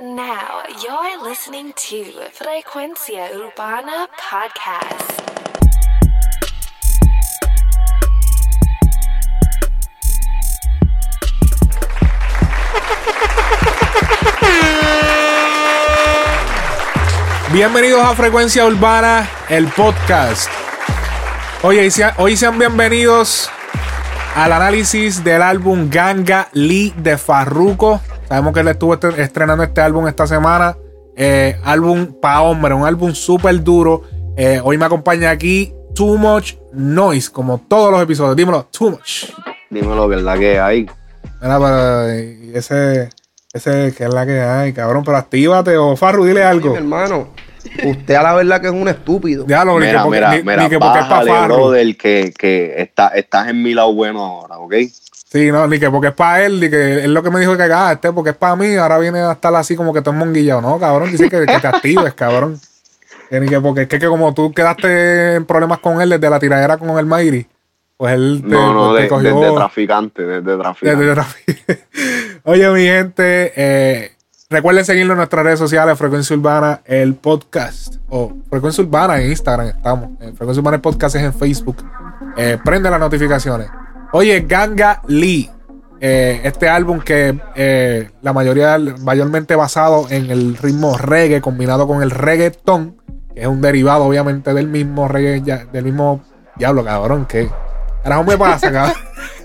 Now you're listening to Frecuencia Urbana Podcast. Bienvenidos a Frecuencia Urbana, el podcast. Oye, hoy sean bienvenidos al análisis del álbum Ganga Lee de Farruko. Sabemos que él estuvo este- estrenando este álbum esta semana. Eh, álbum pa' hombre, un álbum súper duro. Eh, hoy me acompaña aquí Too Much Noise, como todos los episodios. Dímelo, Too Much. Dímelo que es la que hay. Mira, pero ese, ese que es la que hay, cabrón. Pero actívate o Farru, dile algo. hermano, usted a la verdad que es un estúpido. Ya lo ni que Mira, porque- mira, ni- mira, ni que porque es pa' bájale, Farru. brother, que, que está, estás en mi lado bueno ahora, ¿ok? Sí, no, ni que porque es para él, ni que es lo que me dijo que ah, este porque es para mí, ahora viene a estar así como que todo monguillado. No, cabrón, dice que, que te actives, cabrón. Que ni que porque es que, que como tú quedaste en problemas con él desde la tiradera con el Mayri, pues él te, No, no, te de, cogió desde traficante, desde traficante. desde Oye, mi gente, eh, recuerden seguirnos en nuestras redes sociales, Frecuencia Urbana, el podcast, o Frecuencia Urbana en Instagram estamos, eh, Frecuencia Urbana el podcast es en Facebook. Eh, prende las notificaciones. Oye, Ganga Lee, eh, este álbum que eh, la mayoría, mayormente basado en el ritmo reggae combinado con el reggaeton, que es un derivado obviamente del mismo reggae, del mismo diablo, cabrón, que... Carajo me pasa, cabrón.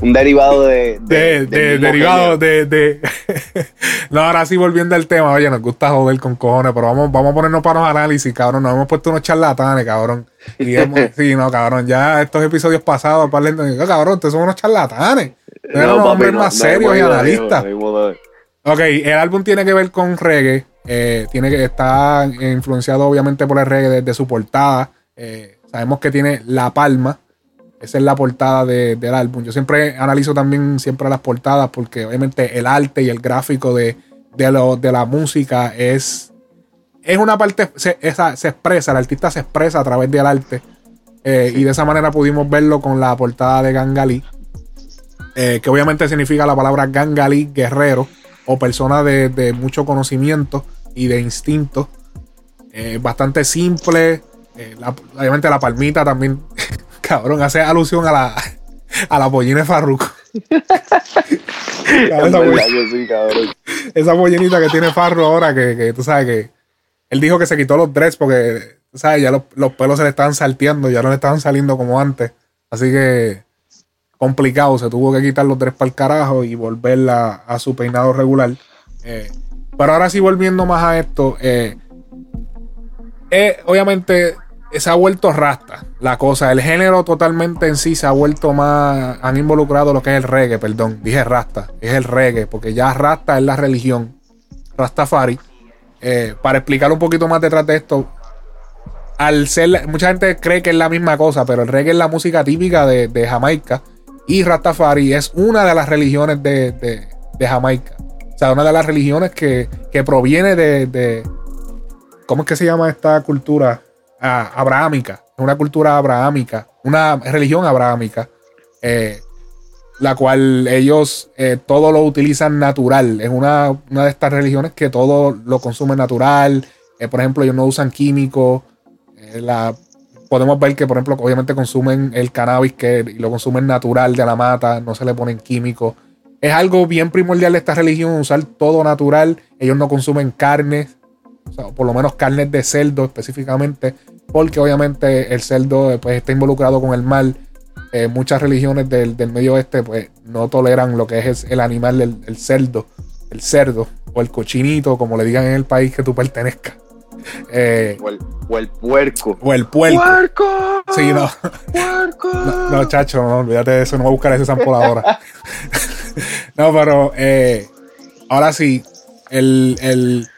Un derivado de. de, de- mismo derivado de, de- no, ahora sí volviendo al tema, oye, nos gusta joder con cojones, pero vamos, vamos a ponernos para los análisis, cabrón. Nos hemos puesto unos charlatanes, cabrón. Y hemos, sí, no, cabrón, ya estos episodios pasados, para cabrón, ustedes son unos charlatanes. Ustedes eran unos hombres no- más no serios y de analistas. no de- Ok, el álbum tiene que ver con reggae. eh, tiene que está influenciado obviamente por el reggae desde su portada. eh, sabemos que tiene La Palma. Esa es la portada de- del álbum. Yo siempre analizo también siempre las portadas porque obviamente el arte y el gráfico de, de, lo- de la música es, es una parte, se, esa- se expresa, el artista se expresa a través del arte. eh, Y de esa manera pudimos verlo con la portada de Gangalí, eh, que obviamente significa la palabra Gangalí, guerrero, o persona de, de mucho conocimiento y de instinto. Eh, bastante simple. obviamente la palmita también, cabrón, hace alusión a la, a la pollina de Farruko. Es esa, verdad poll- que sí, cabrón. esa pollinita que tiene Farro ahora, que, que tú sabes que él dijo que se quitó los dreads porque, tú sabes, ya los, los pelos se le estaban salteando, ya no le estaban saliendo como antes. Así que complicado, se tuvo que quitar los dreads para el carajo y volverla a su peinado regular. Eh, pero ahora sí, volviendo más a esto, eh, eh, obviamente se ha vuelto rasta la cosa. El género totalmente en sí se ha vuelto más. Han involucrado lo que es el reggae, perdón. Dije rasta, es el reggae, porque ya rasta es la religión. Rastafari. Eh, para explicar un poquito más detrás de esto, al ser. Mucha gente cree que es la misma cosa, pero el reggae es la música típica de, Jamaica. Y Rastafari es una de las religiones de, de- de Jamaica. O sea, una de las religiones que, que proviene de- ¿Cómo es que se llama esta cultura? Ah, abrahámica. Una cultura abrahámica. Una religión abrahámica. eh, la cual ellos eh, todo lo utilizan natural. Es una, una de estas religiones que todo lo consumen natural. Eh, por ejemplo, ellos no usan químicos. Podemos ver que, por ejemplo, obviamente consumen el cannabis que lo consumen natural de la mata, no se le ponen químicos. Es algo bien primordial de esta religión, usar todo natural. Ellos no consumen carnes, o sea, por lo menos carnes de cerdo específicamente, porque obviamente el cerdo eh, pues, está involucrado con el mal. Eh, muchas religiones del, del medio oeste pues, no toleran lo que es el animal, del el cerdo, el cerdo o el cochinito, como le digan en el país que tú pertenezcas. Eh, O el, o el puerco. o el puerco. ¡Puerco! Sí, no. ¡Puerco! No, no, chacho, no, olvídate de eso, no voy a buscar ese sample ahora. no, pero eh, ahora sí, el, el,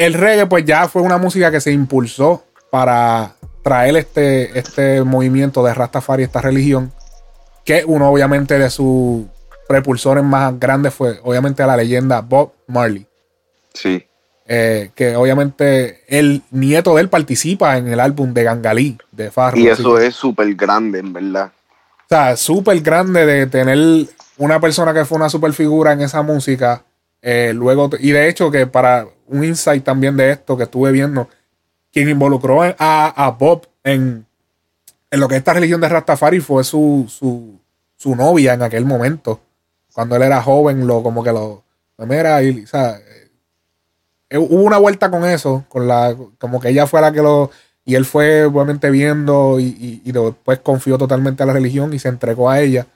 el reggae pues ya fue una música que se impulsó para traer este, este movimiento de Rastafari, esta religión, que uno obviamente de sus propulsores más grandes fue obviamente la leyenda Bob Marley. Sí. eh, que obviamente el nieto de él participa en el álbum de Gangalí de Farro. Y eso es súper grande, en verdad. O sea, súper grande de tener una persona que fue una super figura en esa música eh, luego, y de hecho que para un insight también de esto que estuve viendo, quien involucró a, a Bob en, en lo que esta religión de Rastafari fue su, su, su novia en aquel momento. Cuando él era joven, lo como que lo. Mira, y, o sea, eh, hubo una vuelta con eso, con la, como que ella fue la que lo. Y él fue obviamente viendo y, y, después confió totalmente a la religión y se entregó a ella.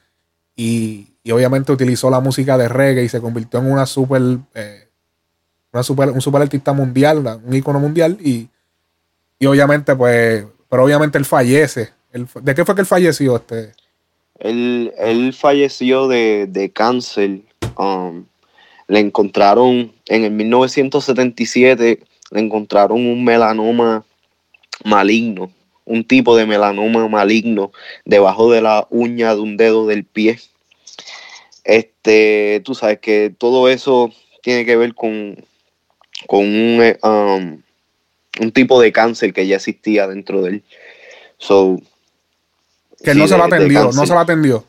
Y, y obviamente utilizó la música de reggae y se convirtió en una super, eh, una super un super artista mundial, un ícono mundial. Y, y obviamente, pues, pero obviamente él fallece. ¿De qué fue que él falleció? Este? Él, él falleció de, de cáncer. Um, le encontraron en el 1977, le encontraron un melanoma maligno, un tipo de melanoma maligno debajo de la uña de un dedo del pie. Este, tú sabes que todo eso tiene que ver con, con un, eh, um, un tipo de cáncer que ya existía dentro de él. So, que no se lo atendió, no se lo atendió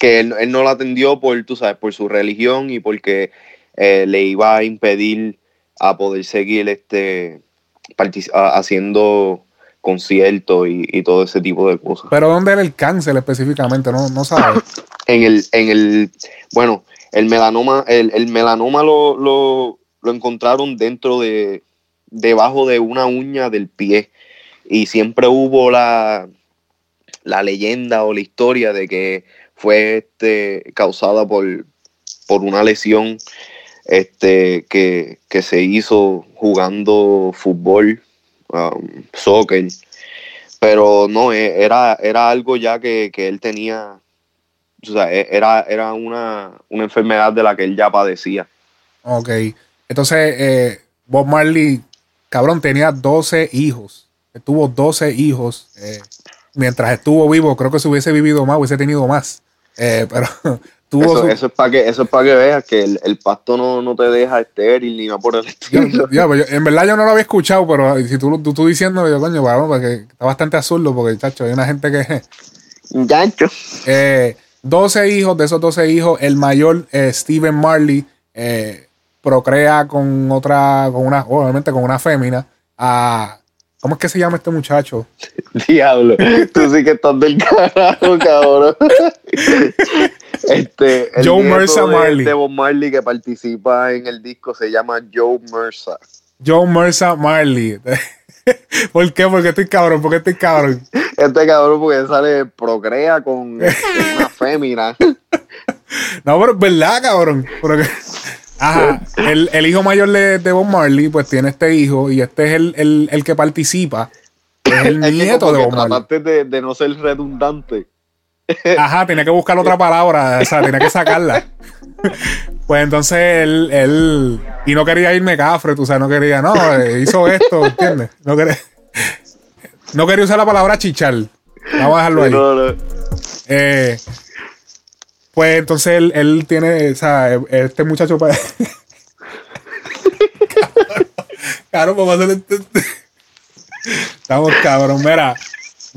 que él, no la atendió por, tú sabes, por su religión y porque eh, le iba a impedir a poder seguir este haciendo conciertos y, todo ese tipo de cosas. Pero ¿dónde era el cáncer específicamente? No, no sabes. en el, en el, bueno, el melanoma, el, melanoma lo, lo, lo, encontraron dentro de, debajo de una uña del pie. Y siempre hubo la, la leyenda o la historia de que fue este, causada por, por una lesión este, que, se hizo jugando fútbol, um, soccer. Pero no, e, era, era algo ya que, él tenía, o sea, e, era, era una, enfermedad de la que él ya padecía. Ok, entonces eh, Bob Marley, cabrón, tenía 12 hijos. Tuvo 12 hijos. Eh, mientras estuvo vivo, creo que si hubiese vivido más, hubiese tenido más. Eh, pero tuvo eso, es para que eso es para que veas que el, el pasto no, no, te deja estéril ni nada por el estilo. En verdad yo no lo había escuchado, pero si tú, tú, tú diciendo, yo coño, vamos, porque está bastante absurdo, porque chacho, hay una gente que. Gancho. Eh, 12 hijos, de esos 12 hijos, el mayor, eh, Stephen Marley, eh, procrea con otra, con una, obviamente con una fémina, a ¿Cómo es que se llama este muchacho? Diablo, tú sí que estás del carajo, cabrón. Este, Joe Mercer Marley. Este Bob Marley que participa en el disco se llama Joe Mercer. Joe Mercer Marley. ¿Por qué? Porque estoy cabrón, porque estoy cabrón. Este cabrón porque sale procrea con una fémina. No, pero es verdad, cabrón. Porque Ajá, el, el, hijo mayor de, de, Bob Marley, pues tiene este hijo y este es el, el, el que participa. Es el nieto de Bob Marley. De, de no ser redundante. Ajá, tenía que buscar otra palabra, o sea, tenía que sacarla. Pues entonces él, él, y no quería irme cafre, tú sabes, no quería, no, eh, hizo esto, ¿entiendes? No quería, no quería usar la palabra chichar. Vamos a dejarlo ahí. No, no. Eh, pues entonces él, él tiene, o sea, este muchacho para. cabrón, vamos a hacer este. Estamos cabrón. Mira,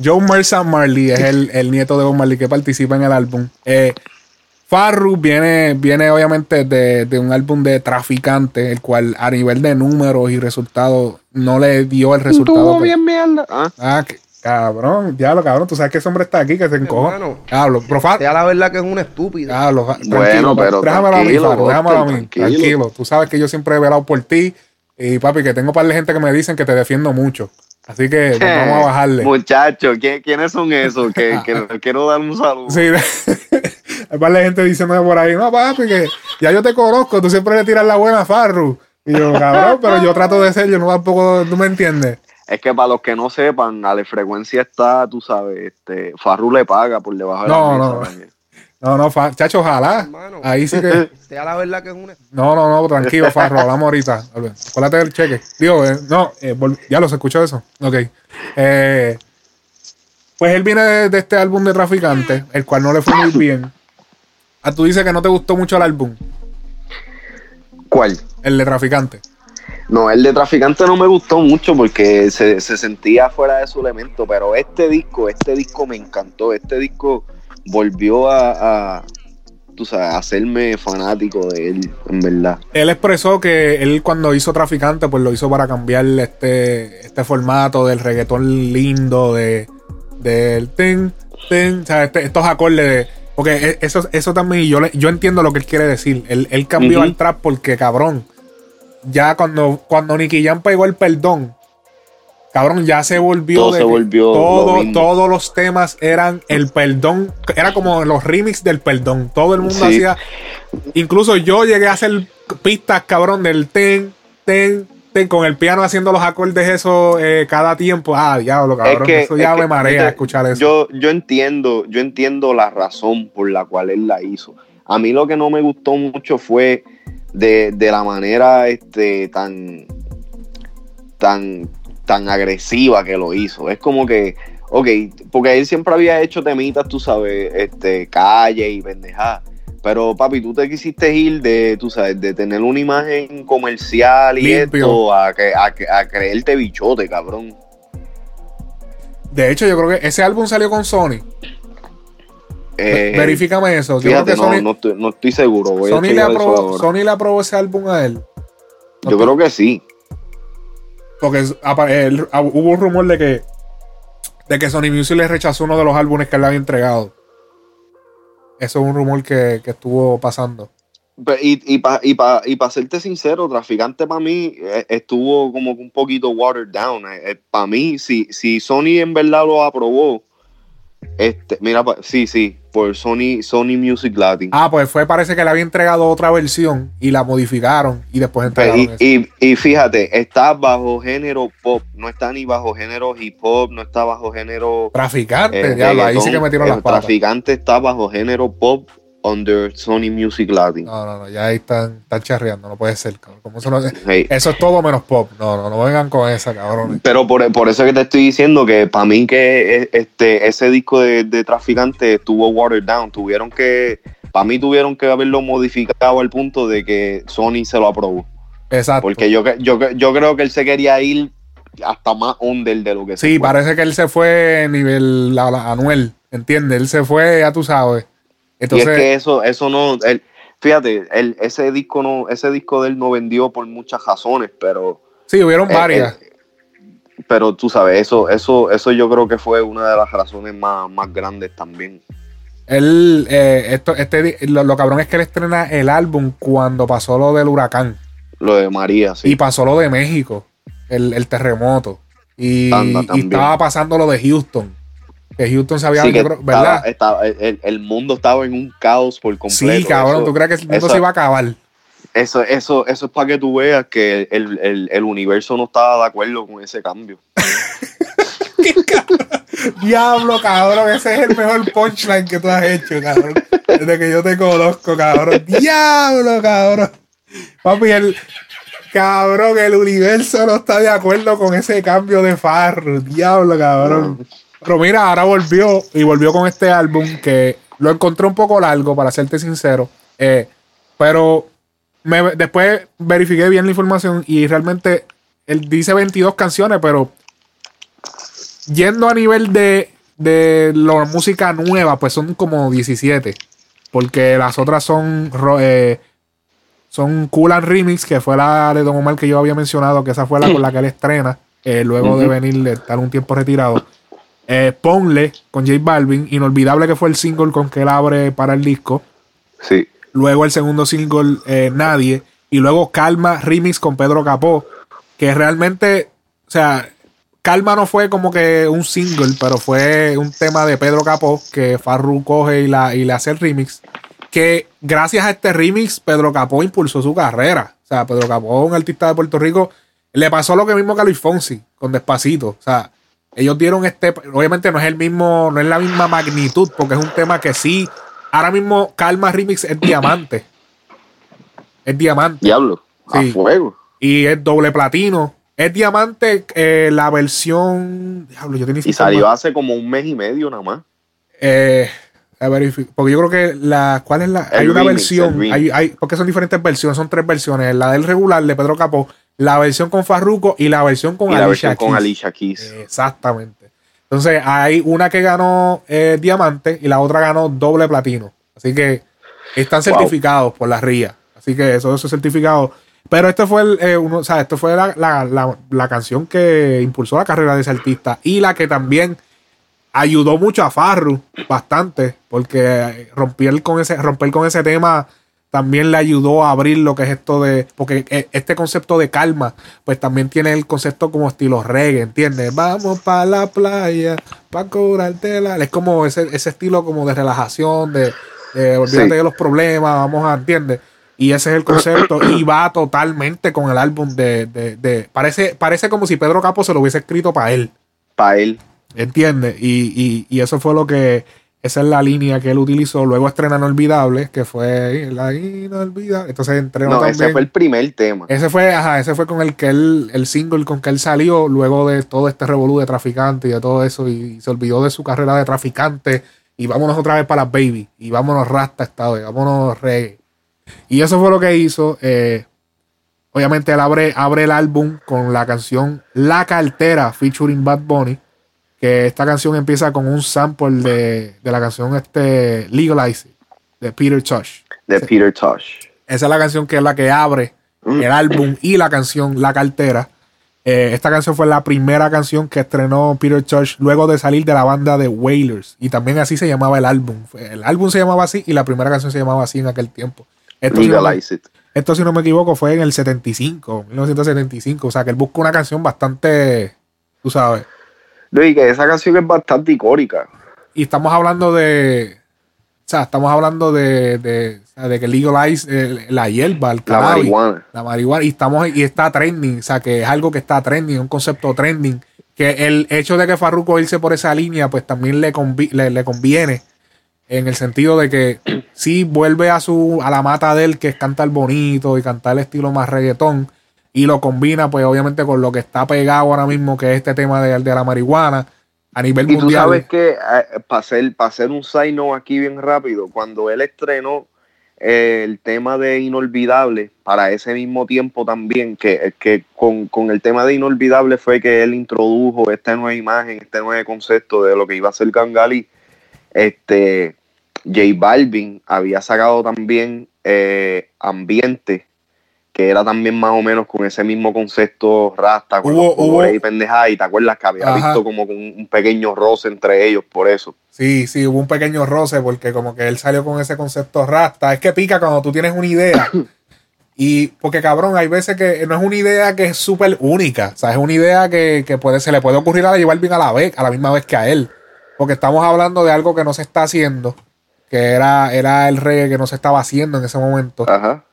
Joe Mercer Marley es el, el, nieto de Bob Marley que participa en el álbum. Eh, Farru viene, viene obviamente de, de, un álbum de traficante, el cual a nivel de números y resultados no le dio el resultado. Que, bien mierda. Ah, ah que, Cabrón, diablo, cabrón, tú sabes que ese hombre está aquí, que se encoja. Diablo, profa. Ya la verdad que es un estúpido. Diablo, bueno, pero déjamelo a mí, déjamelo a mí. Tranquilo. Tú sabes que yo siempre he velado por ti. Y papi, que tengo un par de gente que me dicen que te defiendo mucho. Así que pues, vamos a bajarle. Muchachos, ¿quiénes son esos? Que, que quiero dar un saludo. Sí, hay par de gente diciendo por ahí, no, papi, que ya yo te conozco, tú siempre le tiras la buena a Farru. Y yo, cabrón, pero yo trato de ser, yo no tampoco, ¿tú me entiendes? Es que para los que no sepan, a la frecuencia está, tú sabes, este, Farru le paga por debajo de no, la mesa. No, no, no, chacho, ojalá. Ahí sí que. Te da la verdad que es una. No, no, no, tranquilo, Farru, hablamos ahorita. Acuérdate del cheque. Digo, eh, no, eh, ya los escuchó eso. Ok. Eh, pues él viene de, este álbum de Traficante, el cual no le fue muy bien. Ah, tú dices que no te gustó mucho el álbum. ¿Cuál? El de Traficante. No, el de Traficante no me gustó mucho porque se, sentía fuera de su elemento, pero este disco, este disco me encantó. Este disco volvió a, tú sabes, hacerme fanático de él, en verdad. Él expresó que él cuando hizo Traficante, pues lo hizo para cambiar este, este formato del reggaetón lindo, de del ten, ten, o sea, este- estos acordes de- porque e- eso, eso también, yo, le- yo entiendo lo que él quiere decir. Él, él cambió al trap porque, cabrón, ya cuando, cuando Nicky Jam pegó el perdón, cabrón, ya se volvió Todo de se volvió todo- todos los temas eran el perdón, era como los remix del perdón. Todo el mundo Sí. hacía, incluso yo llegué a hacer pistas, cabrón, del ten, ten, ten, con el piano haciendo los acordes eso eh, cada tiempo. Ah, diablo, cabrón, eso ya es que, me marea escuchar eso. Yo, yo entiendo, yo entiendo la razón por la cual él la hizo. A mí lo que no me gustó mucho fue de, de la manera este, tan, tan, tan agresiva que lo hizo. Es como que, ok, porque él siempre había hecho temitas, tú sabes, este, calle y pendejadas. Pero papi, tú te quisiste ir de, tú sabes, de tener una imagen comercial y Limpio. esto a, que, a, que- a creerte bichote, cabrón. De hecho, yo creo que ese álbum salió con Sony. Eh, Verifícame eso. Yo creo Fíjate, que no, Sony, no, estoy, no estoy seguro. Voy a Sony le aprobó. Sony le aprobó ese álbum a él. Yo creo que sí. Porque el- hubo un rumor de que de que Sony Music le rechazó uno de los álbumes que le había entregado. Eso es un rumor que, que estuvo pasando. Y, para y pa, y pa serte sincero, Traficante para mí eh, estuvo como un poquito watered down. para mí, si, si Sony en verdad lo aprobó, este, mira, sí, sí, por Sony, Sony Music Latin. Ah, pues fue, parece que le había entregado otra versión y la modificaron y después Pe- entregaron y, y, y fíjate, está bajo género pop, no está ni bajo género hip hop, no está bajo género Traficante, Eh, diablo, ahí sí que metieron el las patas. traficante está bajo género pop under Sony Music Latin. No, no, no, ya ahí están, están charreando, no puede ser, cabrón. ¿Cómo eso, no- Hey, eso es todo menos pop. No, no, no vengan con esa, cabrones. Pero por, por eso que te estoy diciendo que para mí que eh, este, ese disco de, de Traficante estuvo watered down. Tuvieron que, para mí tuvieron que haberlo modificado al punto de que Sony se lo aprobó. Exacto. Porque yo, que- yo, que- yo creo que él se quería ir hasta más under de lo que se Sí, parece que él se fue nivel la- la- Anuel, ¿entiendes? Él se fue, ya tú sabes. Entonces, y es que eso, eso no, él- fíjate, él, ese disco no, ese disco de él no vendió por muchas razones, pero sí, hubieron Eh, varias. eh, pero tú sabes, eso, eso, eso yo creo que fue una de las razones más, más grandes también. Él, eh, esto, este, lo, lo cabrón es que él estrena el álbum cuando pasó lo del huracán Lo de María, sí. y pasó lo de México, el, el terremoto. Y, estaba pasando lo de Houston. Que Houston se había, Sí, que creo- ¿verdad? estaba- el, el mundo estaba en un caos por completo. Sí, cabrón, Eso- ¿tú crees que el mundo eso- se iba a acabar? Eso, eso, eso es para que tú veas que el, el- el universo no estaba de acuerdo con ese cambio. Diablo, cabrón, ese es el mejor punchline que tú has hecho, cabrón. Desde que yo te conozco, cabrón. Diablo, cabrón. Papi, el cabrón, el universo no está de acuerdo con ese cambio de farro. Diablo, cabrón. Pero mira, ahora volvió y volvió con este álbum que lo encontré un poco largo, para serte sincero. Eh, pero me- después verifiqué bien la información y realmente él dice 22 canciones, pero yendo a nivel de, de la música nueva, pues son como 17. Porque las otras son eh, son Cool and Remix, que fue la de Don Omar que yo había mencionado, que esa fue la con la que él estrena, eh, luego de venir de estar un tiempo retirado. Eh, Ponle con J Balvin, Inolvidable que fue el single con que él abre para el disco. Sí. Luego el segundo single, eh, Nadie. Y luego Calma Remix con Pedro Capó. Que realmente, o sea, Calma no fue como que un single, pero fue un tema de Pedro Capó que Farru coge y, la, y le hace el remix. Que gracias a este remix, Pedro Capó impulsó su carrera. O sea, Pedro Capó, un artista de Puerto Rico, le pasó lo que mismo que a Luis Fonsi con Despacito. O sea, ellos dieron este. Obviamente no es el mismo, no es la misma magnitud, porque es un tema que sí. Ahora mismo Calma Remix es diamante. Es diamante. Diablo. Sí. A fuego. Y es doble platino. Es diamante eh, la versión. Diablo, yo tenía Y salió hace como un mes y medio nada más. Eh, a porque yo creo que la. ¿Cuál es la? El hay una remix, versión. Hay, hay, porque son diferentes versiones, son tres versiones. La del regular de Pedro Capó, la versión con Farruko y la versión con y la Alicia versión con Keys. Alicia Keys. Exactamente. Entonces, hay una que ganó eh, diamante y la otra ganó doble platino. Así que Están Wow. certificados por la RIA. Así que eso, eso es certificado. Pero este fue el, eh, uno, o sea, esto fue la, la- la- la canción que impulsó la carrera de ese artista. Y la que también ayudó mucho a Farru bastante. Porque romper con ese, romper con ese tema también le ayudó a abrir lo que es esto de. Porque eh, este concepto de calma, pues también tiene el concepto como estilo reggae, ¿entiendes? Vamos para la playa, para curarte la. Es como ese, ese estilo como de relajación, de, de olvídate Sí. de los problemas, vamos a, ¿entiendes? Y ese es el concepto. y va totalmente con el álbum de. de, de- parece, parece como si Pedro Capo se lo hubiese escrito para él. Para él. ¿Entiendes? Y, y, y eso fue lo que. Esa es la línea que él utilizó. Luego estrena Inolvidable, que fue la Inolvidable. Entonces entrenó No, también. ese fue el primer tema. Ese fue, ajá, ese fue con el que él, el single con que él salió luego de todo este revolú de traficante y de todo eso. Y se olvidó de su carrera de traficante. Y vámonos otra vez para las baby. Y vámonos rasta esta vez. Vámonos reggae. Y eso fue lo que hizo. eh, obviamente él abre, abre el álbum con la canción La Cartera featuring Bad Bunny. Que esta canción empieza con un sample de, de la canción este Legalize It, de Peter Tosh. De Peter Tosh. Esa es la canción que es la que abre Mm. el álbum y la canción La Cartera. Eh, esta canción fue la primera canción que estrenó Peter Tosh luego de salir de la banda de Wailers. Y también así se llamaba el álbum. El álbum se llamaba así y la primera canción se llamaba así en aquel tiempo. Esto, si no, me, Legalize it. esto, si no me equivoco, fue en el 75, 1975. O sea, que él busca una canción bastante, tú sabes. No, y que esa canción es bastante icónica. Y estamos hablando de... O sea, estamos hablando de, de, de que legalize eh, la hierba, el La cannabis. marihuana. La marihuana. Y estamos y está trending. O sea, que es algo que está trending, un concepto trending. Que el hecho de que Farruko irse por esa línea, pues también le, convi- le, le conviene. En el sentido de que sí vuelve a su a la mata de él, que es cantar bonito y cantar el estilo más reggaetón. Y lo combina, pues, obviamente, con lo que está pegado ahora mismo, que es este tema de, de la marihuana a nivel Y tú mundial. sabes que, para hacer, pa' hacer un side note aquí bien rápido, cuando él estrenó eh, el tema de Inolvidable, para ese mismo tiempo también, que, que con, con el tema de Inolvidable fue que él introdujo esta nueva imagen, este nuevo concepto de lo que iba a ser Gangali. Este, J Balvin había sacado también eh, Ambiente, que era también más o menos con ese mismo concepto rasta, con Hubo- los colores hubo- y pendejada, y te acuerdas que había Ajá. visto como con un pequeño roce entre ellos por eso. Sí, sí, hubo un pequeño roce porque como que él salió con ese concepto rasta. Es que pica cuando tú tienes una idea. Y porque cabrón, hay veces que no es una idea que es súper única. O sea, es una idea que, que puede, se le puede ocurrir a llevar bien a la vez, a la misma vez que a él. Porque estamos hablando de algo que no se está haciendo, que era, era el reggae que no se estaba haciendo en ese momento. Ajá.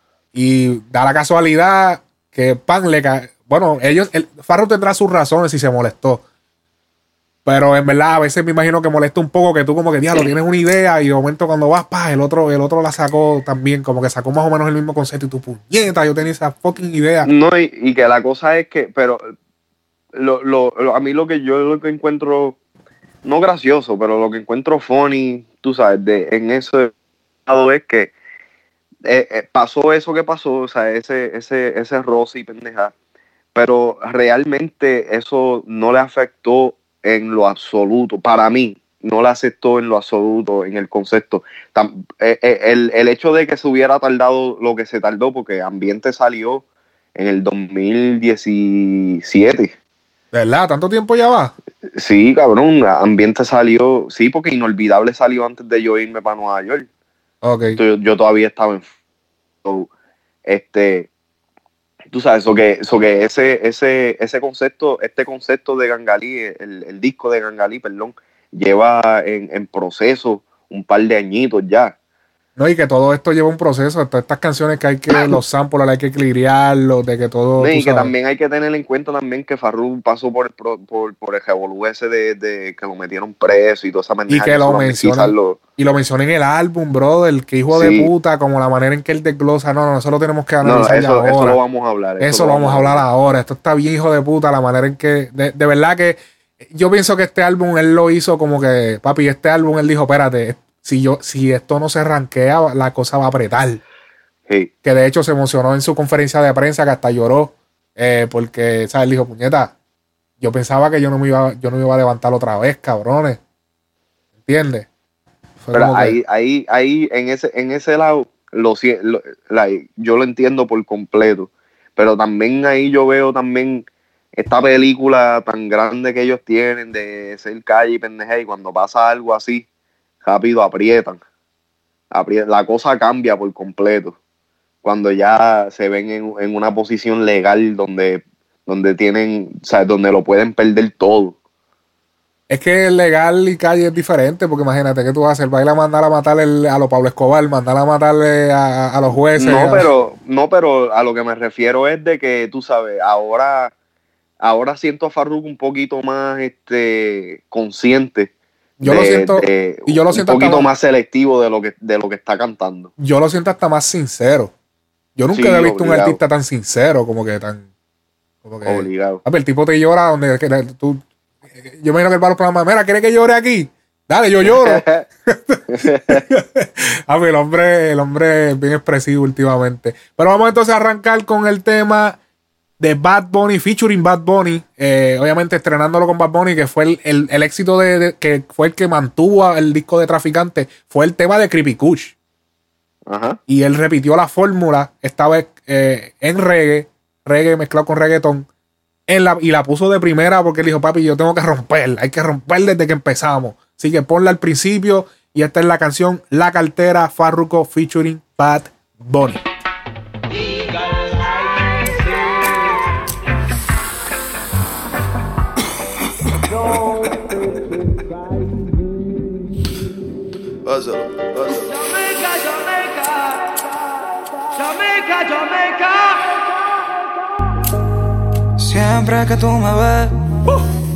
Y da la casualidad que Pan le cae. Bueno, ellos, el Farro tendrá sus razones si se molestó. Pero en verdad, a veces me imagino que molesta un poco que tú como que diablo tienes una idea y de momento cuando vas, pa, el otro, el otro la sacó también, como que sacó más o menos el mismo concepto y tu puñeta, yo tenía esa fucking idea. No, y, y que la cosa es que, pero lo, lo, lo- a mí lo que yo lo que encuentro, no gracioso, pero lo que encuentro funny, tú sabes, de, en ese lado es que eh, eh, pasó eso que pasó, o sea, ese, ese, ese roce y pendeja, pero realmente eso no le afectó en lo absoluto, para mí, no le afectó en lo absoluto en el concepto. Eh, eh, el, el hecho de que se hubiera tardado lo que se tardó, porque Ambiente salió en el 2017. ¿Verdad? ¿Tanto tiempo ya va? Sí, cabrón, Ambiente salió, sí, porque Inolvidable salió antes de yo irme para Nueva York. Ok. Yo, todavía estaba en... so, este, tú sabes, eso que, eso que ese, ese, ese concepto, este concepto de Gangalí, el, el disco de Gangalí, perdón, lleva en, en proceso un par de añitos ya. No, y que todo esto lleva un proceso, todas estas canciones que hay que, los samples hay que clirearlos, de que todo. No, tú y que sabes. también hay que tener en cuenta también que Farru pasó por el, pro- por, por el revolú ese de, de que lo metieron preso y toda esa pendeja que lo eso mencionan. lo- Y lo mencioné en el álbum, brother, que hijo de Sí. puta, como la manera en que él desglosa. No, no, eso lo tenemos que No, analizar ya eso, eso ahora. lo vamos a hablar. Eso lo vamos a hablar ahora. Esto está bien, hijo de puta, la manera en que. De, de verdad que yo pienso que este álbum él lo hizo como que, papi, este álbum él dijo, espérate, si yo, si esto no se ranquea, la cosa va a apretar. Sí. Que de hecho se emocionó en su conferencia de prensa, que hasta lloró. eh, porque, ¿sabes? Él dijo, puñeta, yo pensaba que yo no me iba, yo no me iba a levantar otra vez, cabrones. ¿Entiendes? Fue Pero que- ahí, ahí, ahí, en ese, en ese lado, lo, lo- yo lo entiendo por completo. Pero también ahí yo veo también esta película tan grande que ellos tienen de ser calle y pendeje, y cuando pasa algo así, rápido aprietan. Aprie- la cosa cambia por completo. Cuando ya se ven en, en una posición legal donde, donde tienen, o sea, donde lo pueden perder todo. Es que legal y calle es diferente, porque imagínate que tú vas a hacer, va a ir a mandar a matar el- a los Pablo Escobar, mandar a matarle a, a los jueces. No, pero, no, pero a lo que me refiero es de que tú sabes, ahora, ahora siento a Farruk un poquito más este consciente. Yo lo siento- de- y yo lo siento un poquito más- más selectivo de lo que, de lo que está cantando. yo lo siento hasta más sincero. Yo nunca Sí, he visto un artista tan sincero, como que tan. Como que, Obligado. A ver, el tipo te llora donde que tú. Yo me imagino que él va a los programas. Mira, ¿quieres que llore aquí? Dale, yo lloro. A ver, el hombre, el hombre es bien expresivo últimamente. Pero vamos entonces a arrancar con el tema de Bad Bunny, featuring Bad Bunny. Eh, obviamente estrenándolo con Bad Bunny, que fue el, el- el éxito de, de- que fue el que mantuvo el disco de Traficante, fue el tema de Creepy Kush. Ajá. Y él repitió la fórmula, esta vez eh, en reggae, reggae mezclado con reggaeton. En la, y la puso de primera porque él dijo, papi, yo tengo que romper, hay que romper desde que empezamos. Así que ponla al principio y esta es la canción La Cartera Farruko featuring Bad Bunny. Pásalo, pásalo. Jamaica, Jamaica, Jamaica, Jamaica. Siempre que tú me ves,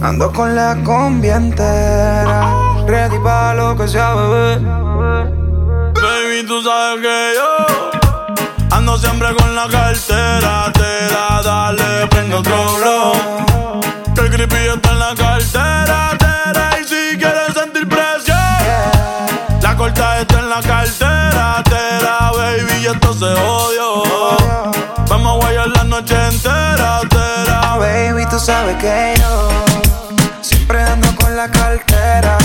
ando con la combi entera. Ready para lo que sea, bebé. Baby, tú sabes que yo ando siempre con la cartera. Te da, dale, prende otro blow. Que el creepy está en la cartera. Tú sabes que yo siempre ando con la cartera.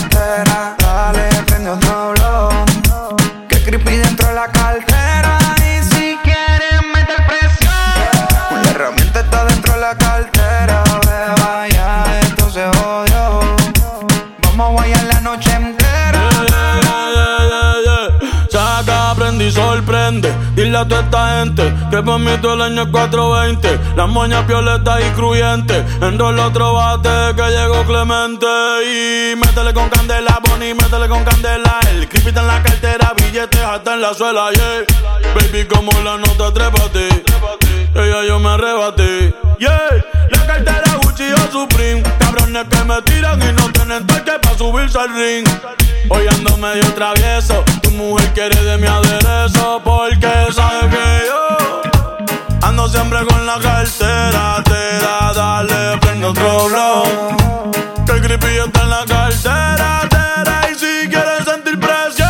Dile a toda esta gente que por mí todo el año es 420. Las moñas violetas y cruyentes. Enrola otro bate que llegó Clemente. Y métele con candela, Bonnie, métele con candela. El creepy está en la cartera, billetes hasta en la suela, yeah. Baby, como la nota, trépate. Ella yo me arrebaté, yeah. Que me tiran y no tienen toque para subirse al ring. Hoy ando medio travieso. Tu mujer quiere de mi aderezo. Porque sabe que yo ando siempre con la cartera. Te da, dale, prende otro blow. Que el creepy está en la cartera. Tera, y si quieres sentir presión,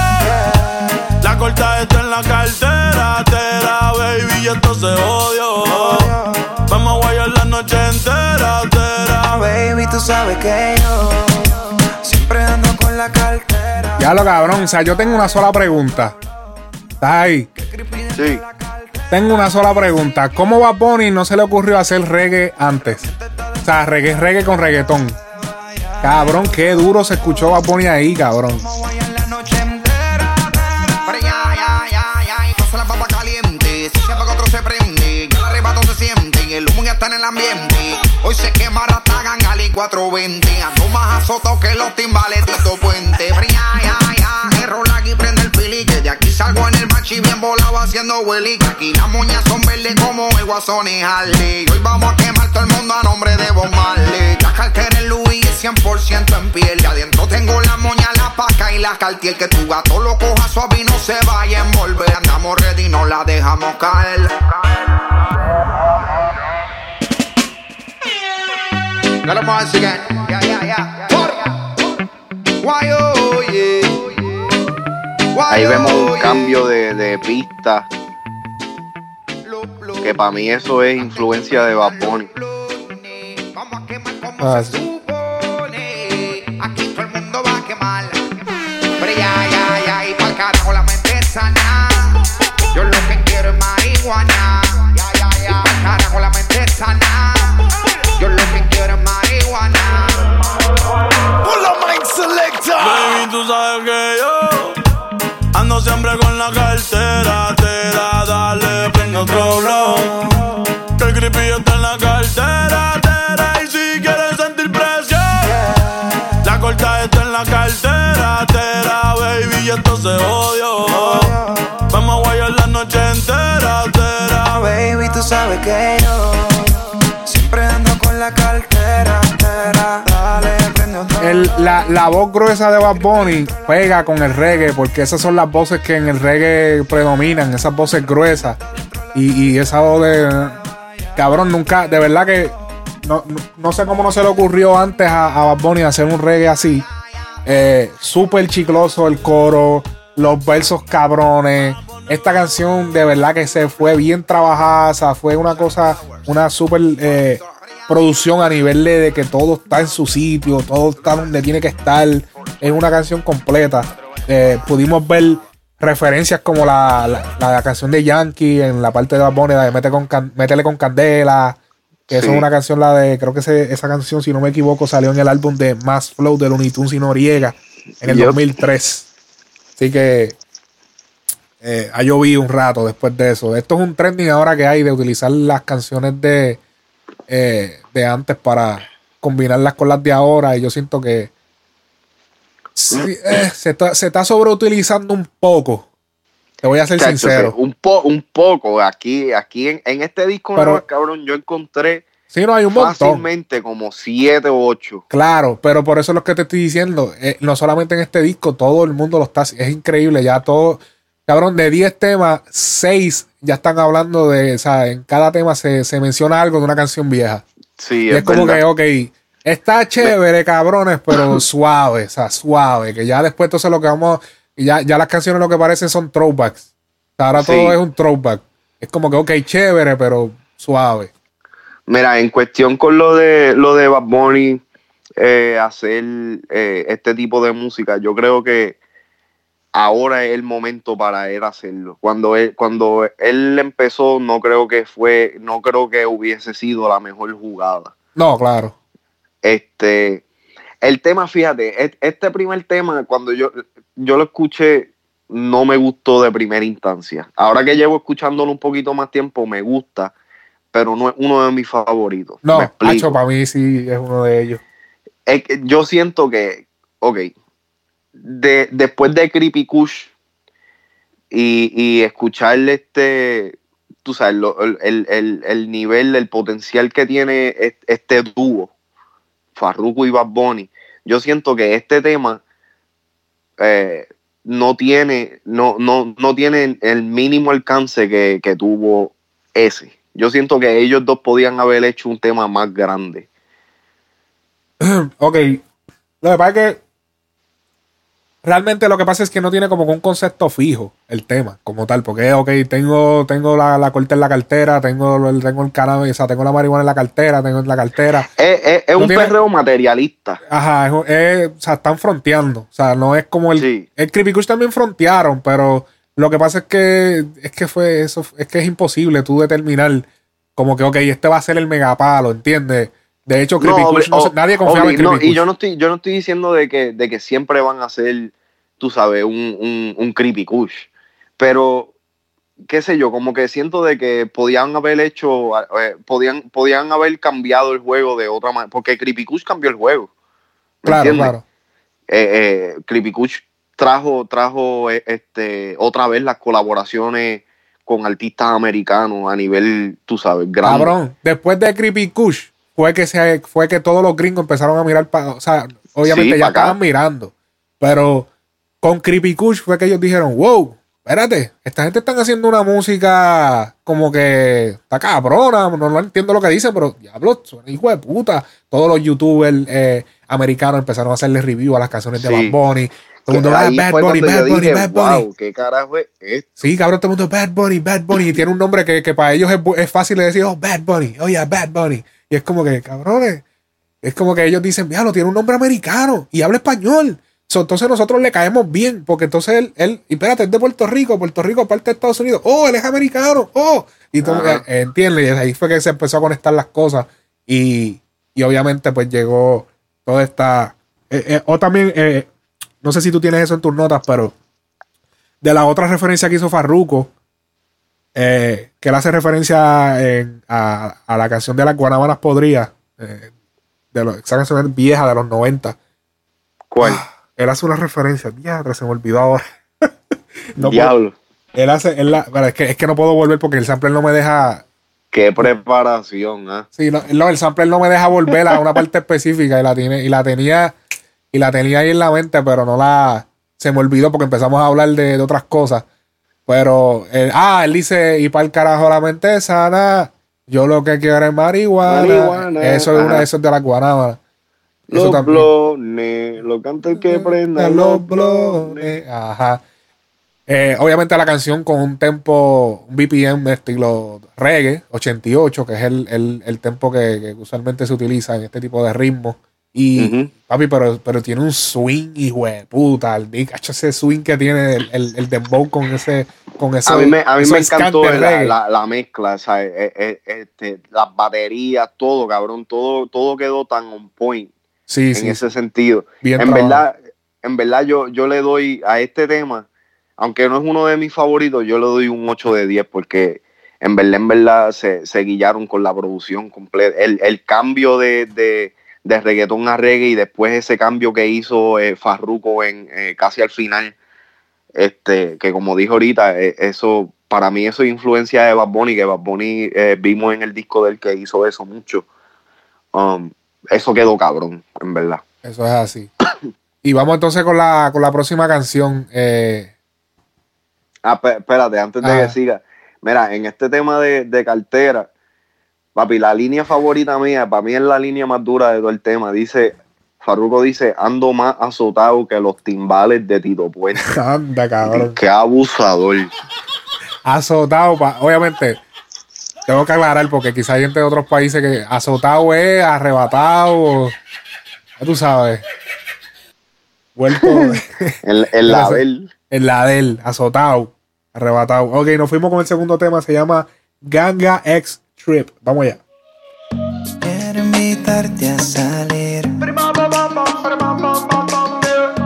la corta está en la cartera. Tera, baby, y esto se odio. Vamos a guayar la noche entera. Baby, tú sabes que yo siempre ando con la cartera. Ya lo cabrón, o sea, yo tengo una sola pregunta. ¿Estás ahí? Sí. Tengo una sola pregunta. ¿Cómo Bad Bunny no se le ocurrió hacer reggae antes? O sea, reggae, reggae con reggaetón. Cabrón, qué duro se escuchó Bad Bunny ahí, cabrón. Hoy se quema Ratagan Ali 420. Ando más azoto que los timbales Tito Puente. Pero ya, ya, ya, aquí prende el pili. Que de aquí salgo en el machi bien volado haciendo hueli. Que aquí las moñas son verdes como el guasón y Harley. Hoy vamos a quemar todo el mundo a nombre de Bob Marley. La cartera en Louis es 100% en piel. De adentro tengo la moña, la paca y la cartier. Que tu gato lo coja suave y no se vaya a envolver. Andamos ready, no la dejamos caer. Oh, Ahí oh, vemos un cambio de, pista. Que para mí eso es influencia de vapón. Vamos a quemar como ah, se supone. Aquí todo el mundo va a quemar. Pero ya, ya, ya, y pa'l carajo la mente sana. Yo lo que quiero es marihuana. Ya, ya, ya, y carajo la mente sana marihuana. Baby, tú sabes que yo ando siempre con la cartera. Te da, dale, prende otro blow. Que el creepy está en la cartera. tera, y si quieres sentir presión, la corta está en la cartera. Tera, baby, y esto se odio. Vamos a guayar la noche entera. Tera, Baby, tú sabes que La, la voz gruesa de Bad Bunny pega con el reggae, porque esas son las voces que en el reggae predominan, esas voces gruesas. Y, esa voz de. Cabrón, nunca. De verdad que. No, no- sé cómo no se le ocurrió antes a, Bad Bunny hacer un reggae así. Eh, Súper chicloso el coro, los versos cabrones. Esta canción de verdad que se fue bien trabajada, fue una cosa, una súper eh, producción a nivel de, de que todo está en su sitio, todo está donde tiene que estar. Es una canción completa. Eh, pudimos ver referencias como la, la, la canción de Yankee en la parte de la de Mete con Can- Métele con Candela. Que eso es una canción, la de, creo que esa canción, si no me equivoco, salió en el álbum de Mass Flow de Looney Tunes y Noriega en el Yup. 2003. Así que eh, ha llovido un rato después de eso. Esto es un trending ahora que hay de utilizar las canciones de, eh, de antes para combinarlas con las de ahora. Y yo siento que sí, eh, se, está, se está sobreutilizando un poco. Te voy a ser Chacho, sincero. un, po, un poco. Aquí, aquí en, en este disco, Pero- cabrón, yo encontré Sí, no hay un montón. fácilmente como siete o ocho. Claro, pero por eso es lo que te estoy diciendo. eh, no solamente en este disco, todo el mundo lo está. Es increíble, ya todo. Cabrón, de 10 temas, 6 ya están hablando de. O sea, en cada tema se, se menciona algo de una canción vieja. Sí, Y es, como verdad. que, ok, está chévere, cabrones, pero suave, o sea, suave. Que ya después entonces lo que vamos. Ya, ya las canciones lo que parecen son throwbacks. O sea, ahora Sí. todo es un throwback. Es como que, ok, chévere, pero suave. Mira, en cuestión con lo de lo de Bad Bunny, eh, hacer eh, este tipo de música, yo creo que ahora es el momento para él hacerlo. Cuando él, cuando él empezó, no creo que fue, no creo que hubiese sido la mejor jugada. No, claro. Este, el tema, fíjate, este primer tema, cuando yo, yo lo escuché, no me gustó de primera instancia. Ahora que llevo escuchándolo un poquito más tiempo, me gusta, pero no es uno de mis favoritos. No. Hacho, para mí sí es uno de ellos. Es que yo siento que, ok, de, después de Creepy Kush y, y escucharle este, tú sabes, lo- el, el- el- el nivel, el potencial que tiene es- este dúo, Farruko y Bad Bunny, yo siento que este tema eh, no tiene, no, no, no tiene el mínimo alcance que, que tuvo ese. Yo siento que ellos dos podían haber hecho un tema más grande. Ok. Lo que pasa es que realmente lo que pasa es que no tiene como un concepto fijo el tema como tal. Porque, ok, tengo, tengo la, la corte en la cartera, tengo el, tengo el cannabis, o sea, tengo la marihuana en la cartera, tengo en la cartera. Es, es- es No un tiene- perreo materialista. Ajá, es, es- o sea, están fronteando. O sea, no es como el. Sí. El Creepy Kush también frontearon, pero lo que pasa es que es que fue eso, es que es imposible tú determinar como que, ok, este va a ser el megapalo, ¿entiendes? De hecho, Creepy No, Kush, no sé, o- nadie confiaba en obvio, no, Creepy y yo no estoy, yo no estoy diciendo de que, de que siempre van a ser, tú sabes, un, un, un creepy kush. Pero, qué sé yo, como que siento de que podían haber hecho, eh, podían, podían haber cambiado el juego de otra manera. Porque Creepy Kush cambió el juego. ¿me Claro, entiendes? claro. eh, eh, Creepy Kush trajo, trajo eh, este, otra vez las colaboraciones con artistas americanos a nivel, tú sabes, grande. Cabrón, después de Creepy Kush fue que se fue que todos los gringos empezaron a mirar para, o sea, obviamente Sí, ya pa' estaban mirando, pero con Creepy Kush fue que ellos dijeron, "Wow, espérate, esta gente están haciendo una música como que está cabrona, no, no entiendo lo que dicen, pero diablo, suena hijo de puta." Todos los youtubers eh, americanos empezaron a hacerle review a las canciones de. Bad Bunny. Todo el mundo, "Ah, Bad fue Bunny, Bad Bunny, dije, Bad Bunny. wow, qué carajo es esto. Sí, cabrón, todo el mundo Bad Bunny, Bad Bunny. Y tiene un nombre que, que para ellos es, es fácil de decir, oh, Bad Bunny, oh, yeah, Bad Bunny. Y es como que, cabrones, es como que ellos dicen, lo tiene un nombre americano y habla español. So, entonces nosotros le caemos bien, porque entonces él, él, y espérate, es de Puerto Rico, Puerto Rico, parte de Estados Unidos. Oh, él es americano. Oh, Y tú eh, entiendes, y ahí fue que se empezó a conectar las cosas. Y, y obviamente, pues llegó toda esta. eh, eh, o también, eh, no sé si tú tienes eso en tus notas, pero de la otra referencia que hizo Farruko, que él hace referencia en- a, a la canción de las Guanábanas Podrías, eh, de los, esa canción vieja de los 90. ¿Cuál? Él hace una referencia, diablo, se me olvidó ahora. No puedo- Diablo. él hace, él la- pero es, que, es que no puedo volver porque el sampler no me deja. Qué preparación, ¿ah? Sí, no, no, el sampler no me deja volver a una parte específica y la tiene, y la tenía, y la tenía ahí en la mente, pero no la se me olvidó porque empezamos a hablar de, de otras cosas. Pero eh, ah, él dice, y para el carajo la mente sana. Yo lo que quiero es marihuana. Marihuana, Eso es una de esos de la guanábana. Eso Los también. blones, lo canta el que prenda los blones. Ajá. Eh, obviamente la canción con un tempo, un BPM de estilo reggae, 88, que es el, el, el tempo que, que usualmente se utiliza en este tipo de ritmo. Y, Ujú. papi, pero, pero tiene un swing, hijo de puta. El Nick, ese swing que tiene el, el, el dembow con ese. Con ese A mí me, a mí me encantó la, la- la mezcla, ¿sabes? Eh, eh, este, las baterías, todo, cabrón, todo, todo quedó tan on point Sí, en sí. ese sentido. Bien en trabajado. verdad, en verdad yo, yo le doy a este tema, aunque no es uno de mis favoritos, yo le doy un 8 de 10 porque en verdad, en verdad se, se guillaron con la producción completa. El, el cambio de, de, de reggaetón a reggae y después ese cambio que hizo eh, Farruko en eh, casi al final, este, que como dijo ahorita, eh, eso para mí eso es influencia de Bad Bunny, que Bad Bunny eh, vimos en el disco del que hizo eso mucho. Um, eso quedó cabrón, en verdad. Eso es así. Y vamos entonces con la, con la próxima canción. Eh, Ah, espérate, antes de Ah. que siga. Mira, en este tema de, de cartera, papi, la línea favorita mía, para mí es la línea más dura de todo el tema. Dice, Farruko dice, ando más azotado que los timbales de Tito Puente. anda, cabrón. Qué abusador. azotado, pa- obviamente, tengo que aclarar porque quizá hay gente de otros países que azotado es arrebatado, ya tú sabes, vuelto En, en la del. en la del, azotado, arrebatado. Ok, nos fuimos con el segundo tema, se llama Ganga X Trip. Vamos allá. Quiero invitarte a salir.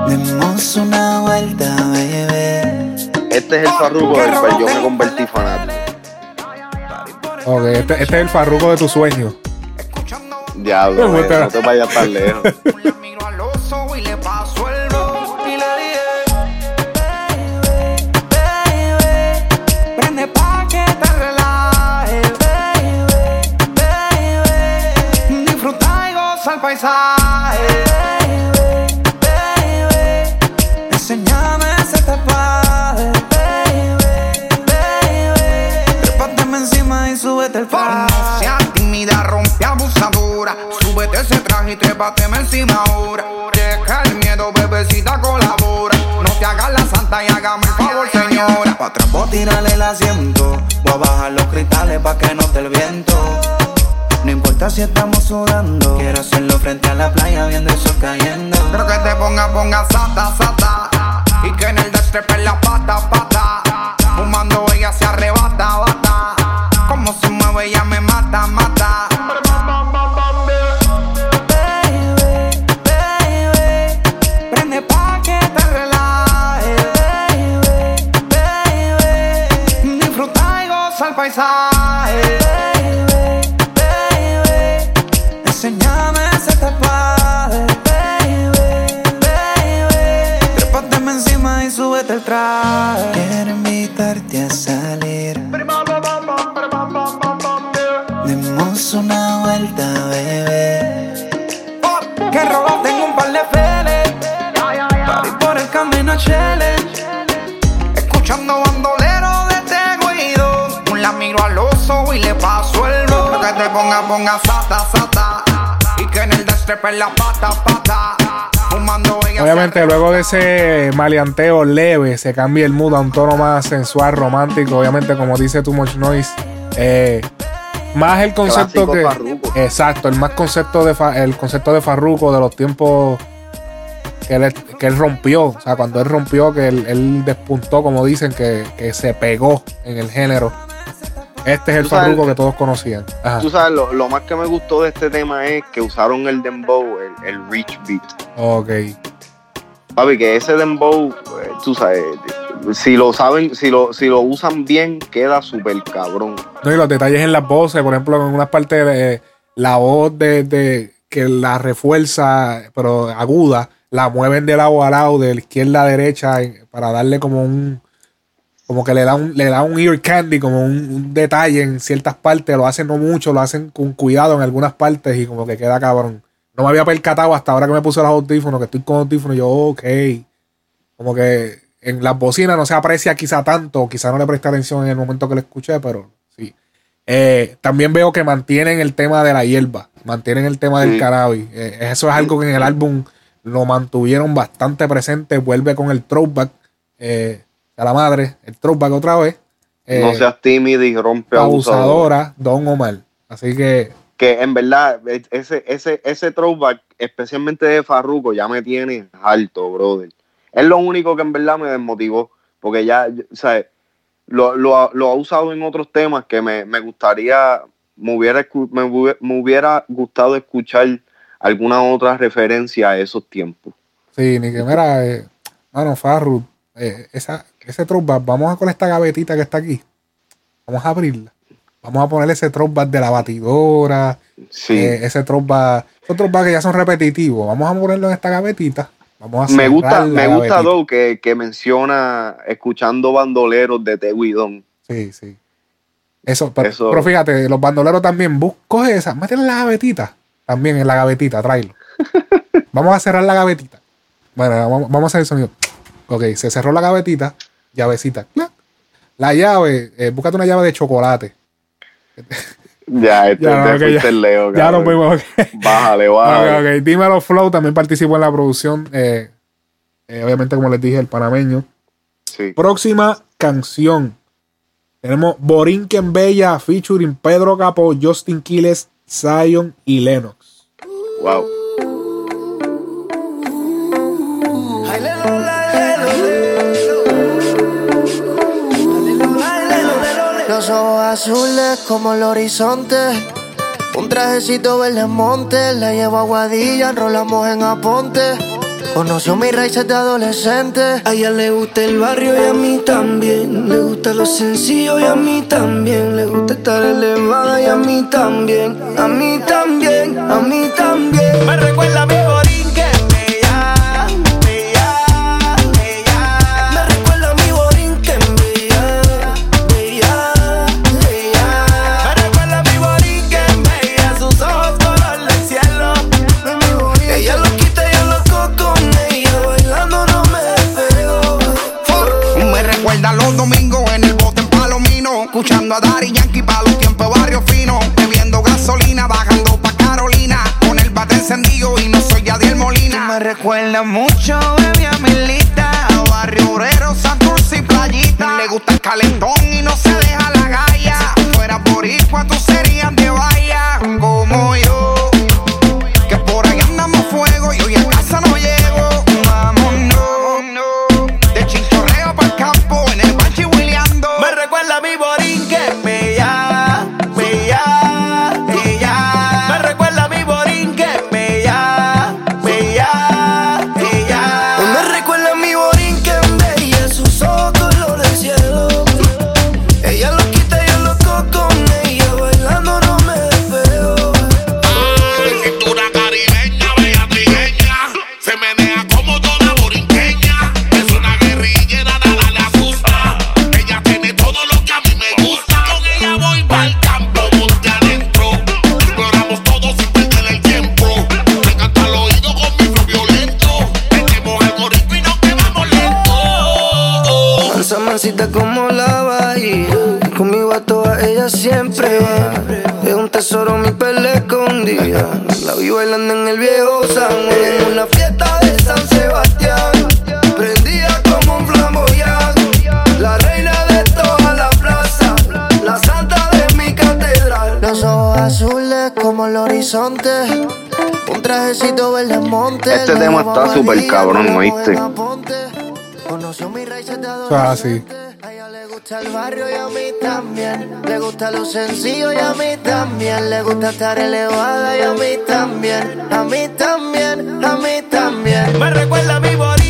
Demos una vuelta, bebé. Este es el Farruko del cual yo me convertí fanático. Ok, este, este es el farruco de tu sueño. Diablo, pero- no te vayas tan lejos. Le traje y trépateme encima ahora. Deja el miedo, bebecita, colabora. No te hagas la santa y hágame el favor, señora. Pa' atrás voy a tirarle el asiento, voy a bajar los cristales pa' que note el viento. No importa si estamos sudando, quiero hacerlo frente a la playa viendo el sol cayendo. Creo que te ponga, ponga sata, sata. Y que en el destrepe la pata, pata. Fumando ella se arrebata, paisaje. Baby, baby, enséñame ese tapaje. Baby, baby, trépateme encima y súbete el traje. Quiero invitarte a salir. Demos una miro al oso y le paso el ro. Que te ponga, ponga sata, sata. Y que en el destrepe la pata, pata. Fumando ella. Obviamente, luego de ese maleanteo leve, se cambia el mood a un tono más sensual, romántico. Obviamente, como dice Too Much Noise, eh, más el concepto Clásico que. Farruko. Exacto, el más concepto de Fa- el concepto de Farruko de los tiempos que él, que él rompió. O sea, cuando él rompió, que él, él despuntó, como dicen, que, que se pegó en el género. Este es el Farruko que todos conocían. Ajá. Tú sabes, lo, lo más que me gustó de este tema es que usaron el dembow, el, el rich beat. Ok. Papi, que ese dembow, eh, tú sabes, si lo saben, si lo, si lo usan bien, queda súper cabrón. No, y los detalles en las voces, por ejemplo, en unas partes de la voz de, de- que la refuerza, pero aguda, la mueven de lado a lado, de la izquierda a derecha, para darle como un, como que le da un, le da un ear candy, como un, un detalle en ciertas partes, lo hacen no mucho, lo hacen con cuidado en algunas partes y como que queda cabrón. No me había percatado hasta ahora que me puse los audífonos, que estoy con audífonos, yo, ok. Como que en las bocinas no se aprecia quizá tanto, quizá no le presté atención en el momento que lo escuché, pero sí. Eh, también veo que mantienen el tema de la hierba, mantienen el tema del cannabis. Eh, eso es algo que en el álbum lo mantuvieron bastante presente. Vuelve con el throwback eh, a la madre, el throwback otra vez. Eh, no seas tímido y rompe abusador. abusadora, Don Omar. Así que Que en verdad, ese, ese, ese throwback, especialmente de Farruko, ya me tiene alto, brother. Es lo único que en verdad me desmotivó. Porque ya, o sea, lo, lo, ha- lo ha usado en otros temas que me, me gustaría, me hubiera, escu- me, hubiera- me hubiera gustado escuchar alguna otra referencia a esos tiempos. Sí, ni que mira, eh, mano, Farru, eh, esa, ese throwback, vamos a con esta gavetita que está aquí. Vamos a abrirla. Vamos a ponerle ese throwback de la batidora, Sí. eh, ese throwback, esos throwback que ya son repetitivos. Vamos a ponerlo en esta gavetita. Vamos a me gusta, me gusta. Doe que, que menciona escuchando bandoleros de Teguidón. Sí, sí. Eso, pero, Eso- pero fíjate, los bandoleros también, bus, coge esa, métela en la gavetita. También en la gavetita, tráelo. vamos a cerrar la gavetita. Bueno, vamos, vamos a hacer el sonido. Ok, se cerró la gavetita, llavecita. La llave, eh, búscate una llave de chocolate. Ya, este Ya, te ok, fuiste ya. Leo. Ya nos fuimos. ok. Bájale, bájale. Ok, ok. Dímelo Flow también participó en la producción. eh, eh, obviamente, como les dije, el panameño. Sí. Próxima canción. Tenemos Borinquen Bella featuring Pedro Capo, Justin Quiles, Zion y Lennox. Wow. Azules como el horizonte. Un trajecito verde monte. La llevo a Guadilla, enrolamos en Aponte. Conoció mis raíces de adolescente. A ella le gusta el barrio y a mí también. Le gusta lo sencillo y a mí también. Le gusta estar elevada y a mí también. A mí también, a mí también. Me recuerda a mi Me recuerda mucho, baby, a Milita. Barrio Obrero, Santurce y Playita. Le gusta el calentón y no se deja Un trajecito verde monte. Este tema está súper cabrón, ¿oíste? Conoció mis raíces de adolescente. A ella le gusta el barrio y a mí también. Le gusta lo sencillo y a mí también. Le gusta estar elevada y a mí también. A mí también, a mí también. Me recuerda a mi borinque,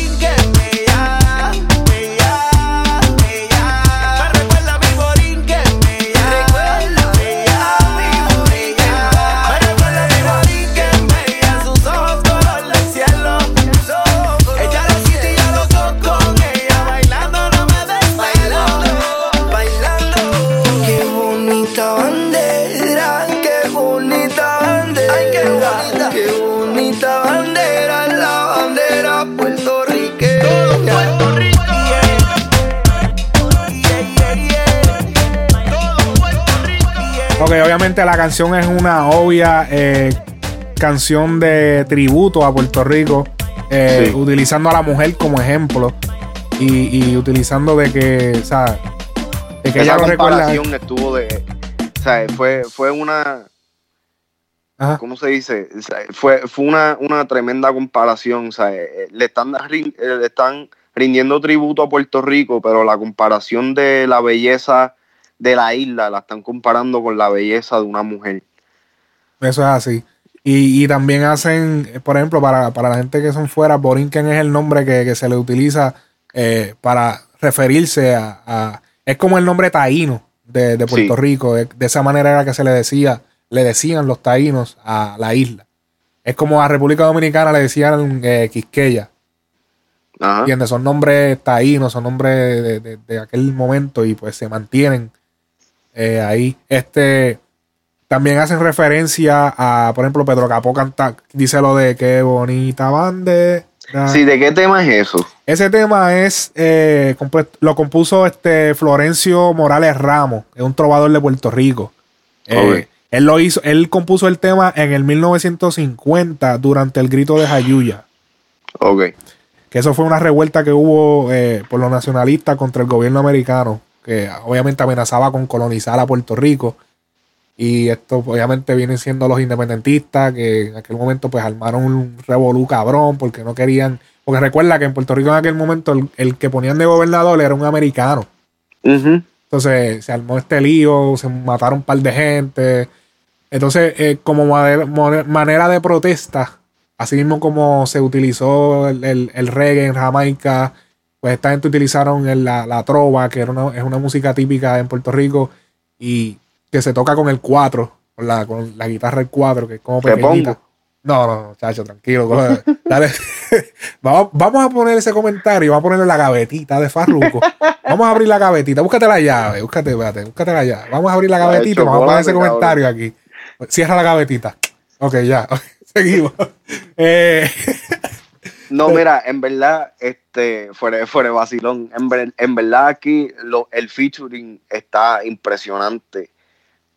obviamente la canción es una obvia eh, canción de tributo a Puerto Rico, eh, Sí. utilizando a la mujer como ejemplo y, y utilizando de que, o sea, de que Esa ella lo recuerda. comparación estuvo de. O sea, fue, fue una. Ajá. ¿Cómo se dice? O sea, fue, fue una, una tremenda comparación. O sea, eh, le están, le están rindiendo tributo a Puerto Rico, pero la comparación de la belleza de la isla la están comparando con la belleza de una mujer. Eso es así. Y, y también hacen, por ejemplo, para, para la gente que son fuera, Borinquen es el nombre que, que se le utiliza eh, para referirse a, a- Es como el nombre taíno de, de Puerto Sí. Rico. De esa manera era que se le decía, le decían los taínos a la isla. Es como a República Dominicana le decían eh, Quisqueya. Ajá. ¿Entiendes? Son nombres taínos, son nombres de, de- de aquel momento y pues se mantienen eh, ahí. Este también hacen referencia a, por ejemplo, Pedro Capó canta, dice lo de qué bonita bandera. Sí, ¿de qué tema es eso? Ese tema es eh, lo compuso este Florencio Morales Ramos, es un trovador de Puerto Rico. Eh, Ok. Él lo hizo, él compuso el tema en el 1950 durante el grito de Jayuya. Ok. Que eso fue una revuelta que hubo eh, por los nacionalistas contra el gobierno americano, que obviamente amenazaba con colonizar a Puerto Rico. Y esto obviamente vienen siendo los independentistas, que en aquel momento pues armaron un revolú cabrón porque no querían... Porque recuerda que en Puerto Rico en aquel momento el, el que ponían de gobernador era un americano. Entonces se armó este lío, se mataron un par de gente. Entonces, eh, como manera de protesta, así mismo como se utilizó el, el- el reggae en Jamaica, pues esta gente utilizaron el- la, la trova, que era una, es una música típica en Puerto Rico y que se toca con el 4, con la, con la guitarra el 4, que es como ¿Te pequeñita. No, no, no, chacho, tranquilo. dale. vamos, vamos a poner ese comentario, vamos a ponerle la gavetita de Farruko. Vamos a abrir la gavetita, búscate la llave, búscate, espérate, búscate la llave. Vamos a abrir la gavetita, y vamos a poner ese comentario aquí. Cierra la gavetita. Ok, ya, seguimos. Eh, No, mira, en verdad, este, fuera, fuera de vacilón, en, en verdad aquí lo, el featuring está impresionante.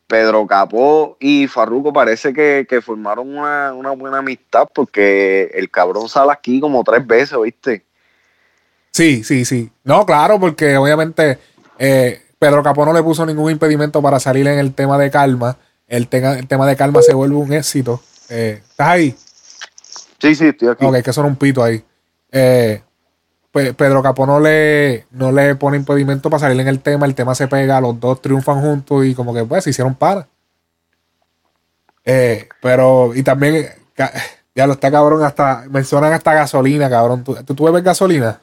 Pedro Capó y Farruko parece que, que formaron una, una buena amistad porque el cabrón sale aquí como tres veces, ¿viste? sí, sí, sí. No, claro, porque obviamente eh, Pedro Capó no le puso ningún impedimento para salir en el tema de calma. El, tema- el tema de calma se vuelve un éxito. Eh, ¿Estás ahí? Sí, sí, estoy aquí. Ok, que son un pito ahí. Eh, Pe- Pedro Capó no le, no le pone impedimento para salir en el tema. El tema se pega, los dos triunfan juntos y como que pues se hicieron para. Eh, pero, y también, ya lo está cabrón, hasta mencionan hasta gasolina, cabrón. ¿Tú, tú, tú bebes gasolina?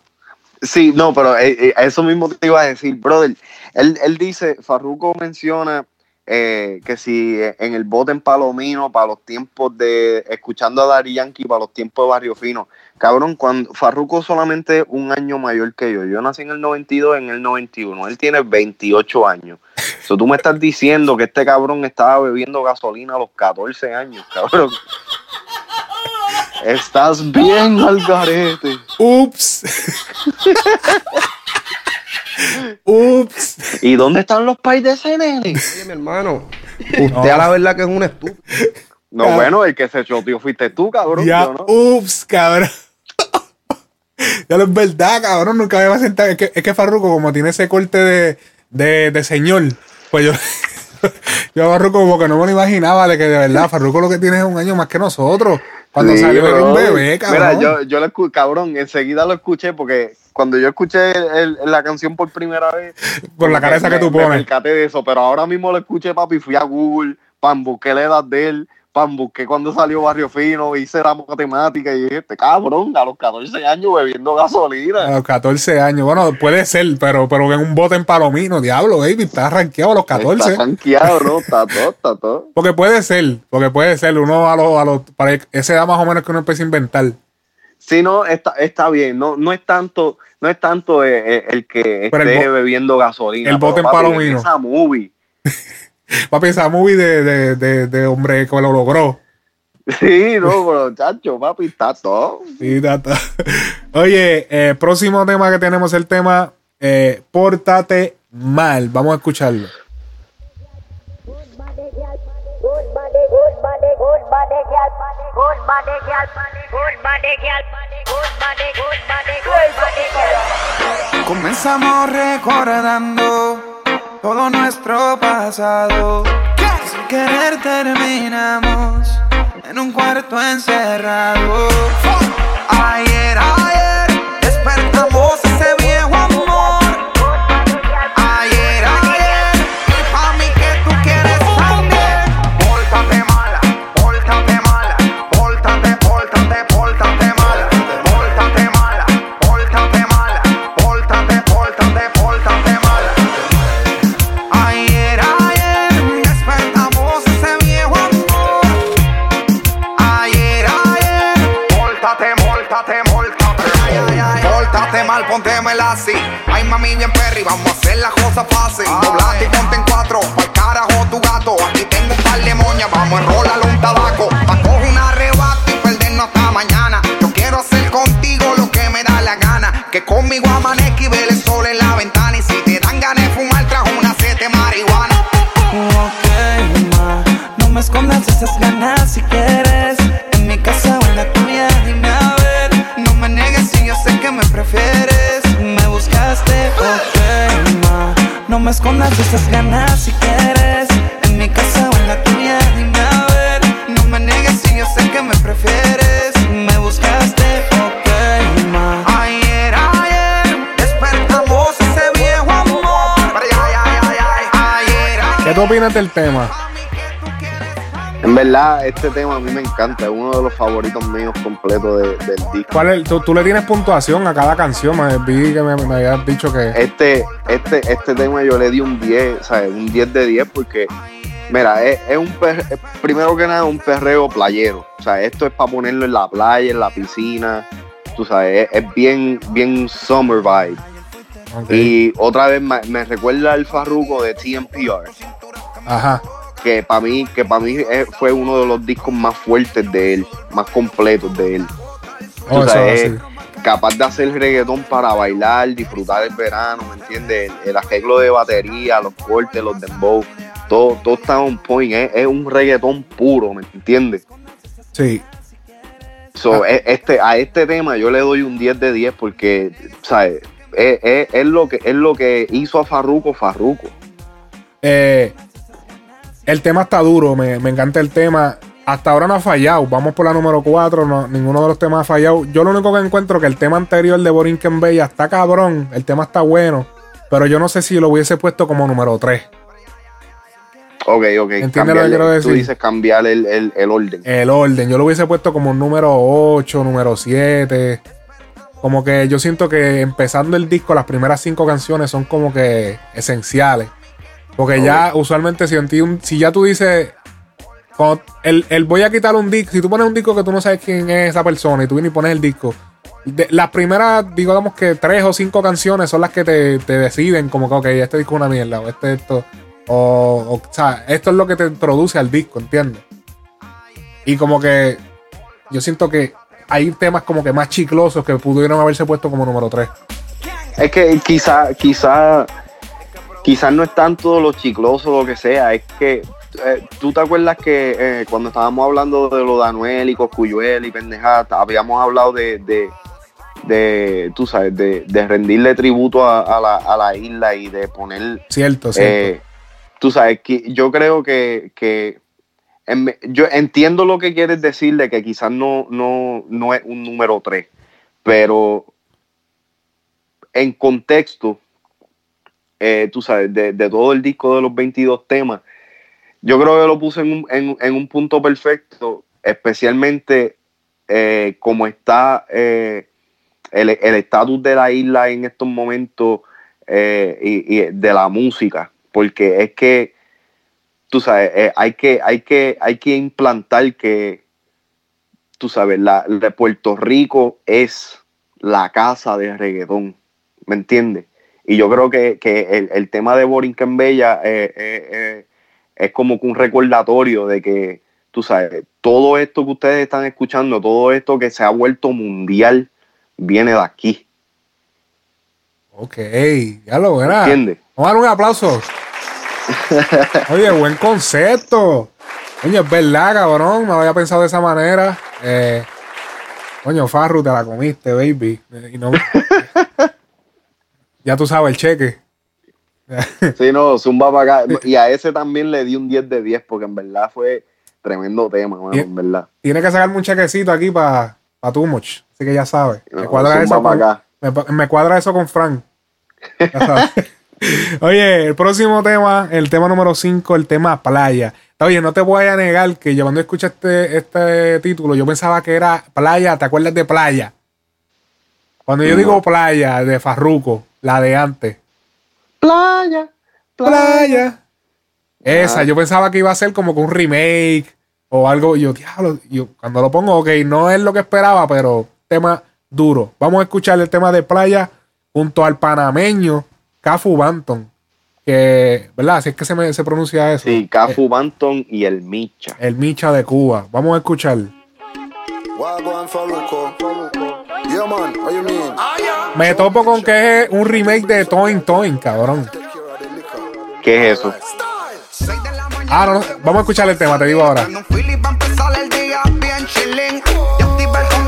Sí, no, pero eh, eh, a eso mismo te iba a decir, brother. Él, él dice, Farruko menciona eh, que si eh, en el bote en Palomino, para los tiempos de, escuchando a Dari Yankee, para los tiempos de Barrio Fino, cabrón, cuando Farruko solamente un año mayor que yo. Yo nací en el 92, en el 91. Él tiene 28 años. So, tú me estás diciendo que este cabrón estaba bebiendo gasolina a los 14 años, cabrón. Estás bien al garete. Ups. Ups. ¿Y dónde están los pais de ese nene? Oye, mi hermano, usted a la verdad que es un estúpido. No, bueno, el que se choteó fuiste tú, cabrón. Ya, yo no. ups, cabrón. ya lo es verdad, cabrón. Nunca me iba a sentar. Es que, es que Farruko, como tiene ese corte de, de, de señor, pues yo, yo a Farruko como que no me lo imaginaba de que de verdad Farruko lo que tiene es un año más que nosotros. Cuando Sí, salió era un bebé, cabrón. Mira, yo, yo lo escuché, cabrón, enseguida lo escuché porque cuando yo escuché el- la canción por primera vez, Con la cara esa que tú me- me pones. percaté de eso, pero ahora mismo lo escuché, papi, fui a Google, pam, busqué la edad de él, pam, busqué cuando salió Barrio Fino, hice la matemática y dije, este cabrón, a los 14 años bebiendo A gasolina. los 14 años. Bueno, puede ser, pero, pero en un bote en palomino, diablo, baby, está arranqueado a los 14. Está sanqueado, ¿no? Está todo, está todo. Porque puede ser, porque puede ser. Uno a los, a los, para esa edad más o menos que uno empieza a inventar. Sí, no, está, está bien, no, no es tanto, no es tanto eh, eh, el que Pero esté bebiendo gasolina. el bote en papi, palomino. Esa movie. Papi, esa movie de, de, de, de hombre que lo logró. Sí, no, pero chacho, papi, está todo. Sí, está- está. Oye, eh, próximo tema que tenemos el tema eh, Pórtate mal. Vamos a escucharlo. Comenzamos recordando todo nuestro pasado. Sin querer terminamos en un cuarto encerrado. Opinas del tema? En verdad, este tema a mí me encanta, es uno de los favoritos míos completos de- del disco. ¿Cuál es- tú, tú le tienes puntuación a cada canción. Me vi que me, me habías dicho que. Este, este, este tema yo le di un 10, ¿sabes? Un 10 de 10 porque, mira, es, es un per- es primero que nada un perreo playero. O sea, esto es para ponerlo en la playa, en la piscina. Tú sabes, es, es bien, bien summer vibe. Y otra vez me, me recuerda al Farruko de TMPR, Ajá. que para mí, que para mí eh, fue uno de los discos más fuertes de él, más completos de él. Oh, eso sabes, es capaz de hacer reggaetón para bailar, disfrutar el verano, ¿me entiendes? El, el arreglo de batería, los cortes, los dembow, todo, todo está on point, es, es un reggaetón puro, ¿me entiendes? Sí. So, e- este, a este tema yo le doy un 10 de 10 porque, ¿sabes? Es, es- es lo que, es lo que hizo a Farruko Farruko. Eh, el tema está duro, me, me encanta el tema. Hasta ahora no ha fallado. Vamos por la número 4. ninguno de los temas ha fallado. Yo lo único que encuentro que el tema anterior de Borinquen Bella está cabrón. El tema está bueno. Pero yo no sé si lo hubiese puesto como número 3. Ok, ok. ¿Entiendes lo que quiero Tú decir? dices cambiar el, el- el orden. El orden. Yo lo hubiese puesto como número 8, número 7. Como que yo siento que empezando el disco, las primeras cinco canciones son como que esenciales. Porque ya usualmente si, en ti un- si ya tú dices, cuando el, el voy a quitar un disco, si tú pones un disco que tú no sabes quién es esa persona y tú vienes y pones el disco, de- las primeras, digamos que tres o cinco canciones son las que te, te deciden como que, ok, este disco es una mierda, o este esto, o, o, o sea, esto es lo que te introduce al disco, ¿entiendes? Y como que yo siento que hay temas como que más chiclosos que pudieron haberse puesto como número 3. Es que quizá, quizá, quizás no es tanto lo chicloso o lo que sea, es que eh, tú te acuerdas que eh, cuando estábamos hablando de lo de Anuel y Coscuyuel y pendejada, habíamos hablado de, de, de, tú sabes, de, de rendirle tributo a, a la, a la isla y de poner Cierto, cierto. eh, tú sabes, que yo creo que, que en- yo entiendo lo que quieres decir de que quizás no, no, no es un número 3, pero en contexto, eh, tú sabes, de, de todo el disco de los 22 temas, yo creo que lo puse en un, en- en un punto perfecto, especialmente eh, como está eh, el estatus de la isla en estos momentos eh, y, de la música, porque es que, tú sabes, eh, hay, que, hay, que, hay que implantar que, tú sabes, la, de Puerto Rico es la casa de reggaetón, ¿me entiendes? Y yo creo que, que el, el tema de Borinquen Bella eh, eh, eh, es como que un recordatorio de que, tú sabes, todo esto que ustedes están escuchando, todo esto que se ha vuelto mundial, viene de aquí, Ok, ya lo verás. ¿entiendes? Vamos a dar un aplauso. Oye, buen concepto. Coño, es verdad, cabrón. No lo había pensado de esa manera. Eh, coño, Farru, te la comiste, baby. Y no- ya tú sabes el cheque. Sí, no, Zumba para acá. Y a ese también le di un 10 de 10 porque en verdad fue tremendo tema, mano, Bien. en verdad. Tiene que sacarme un chequecito aquí para pa Too Much. Así que ya sabes. Me No, cuadra, zumba eso con, acá. me, me cuadra eso con Frank. Ya sabes. Oye, el próximo tema, el tema número 5, el tema playa. Oye, no te voy a negar que yo cuando escuché este, este título, yo pensaba que era playa, ¿te acuerdas de playa? Cuando yo No. digo playa de Farruco, la de antes. Playa, Playa. Esa, Ah. yo pensaba que iba a ser como que un remake o algo. Yo, diablo, yo cuando lo pongo, ok, no es lo que esperaba, pero tema duro. Vamos a escuchar el tema de playa junto al panameño Cafu Banton. Que, ¿verdad? Así es que se, me, se pronuncia eso. Sí, Cafu Banton y el Micha. El Micha de Cuba. Vamos a escuchar. Yeah, man, what you mean? Me topo con que es un remake de Toin Toin, cabrón. ¿Qué es eso? Ah, no, no. Vamos a escuchar el tema, te digo ahora. Philip va a empezar el día bien chilling. Y activa el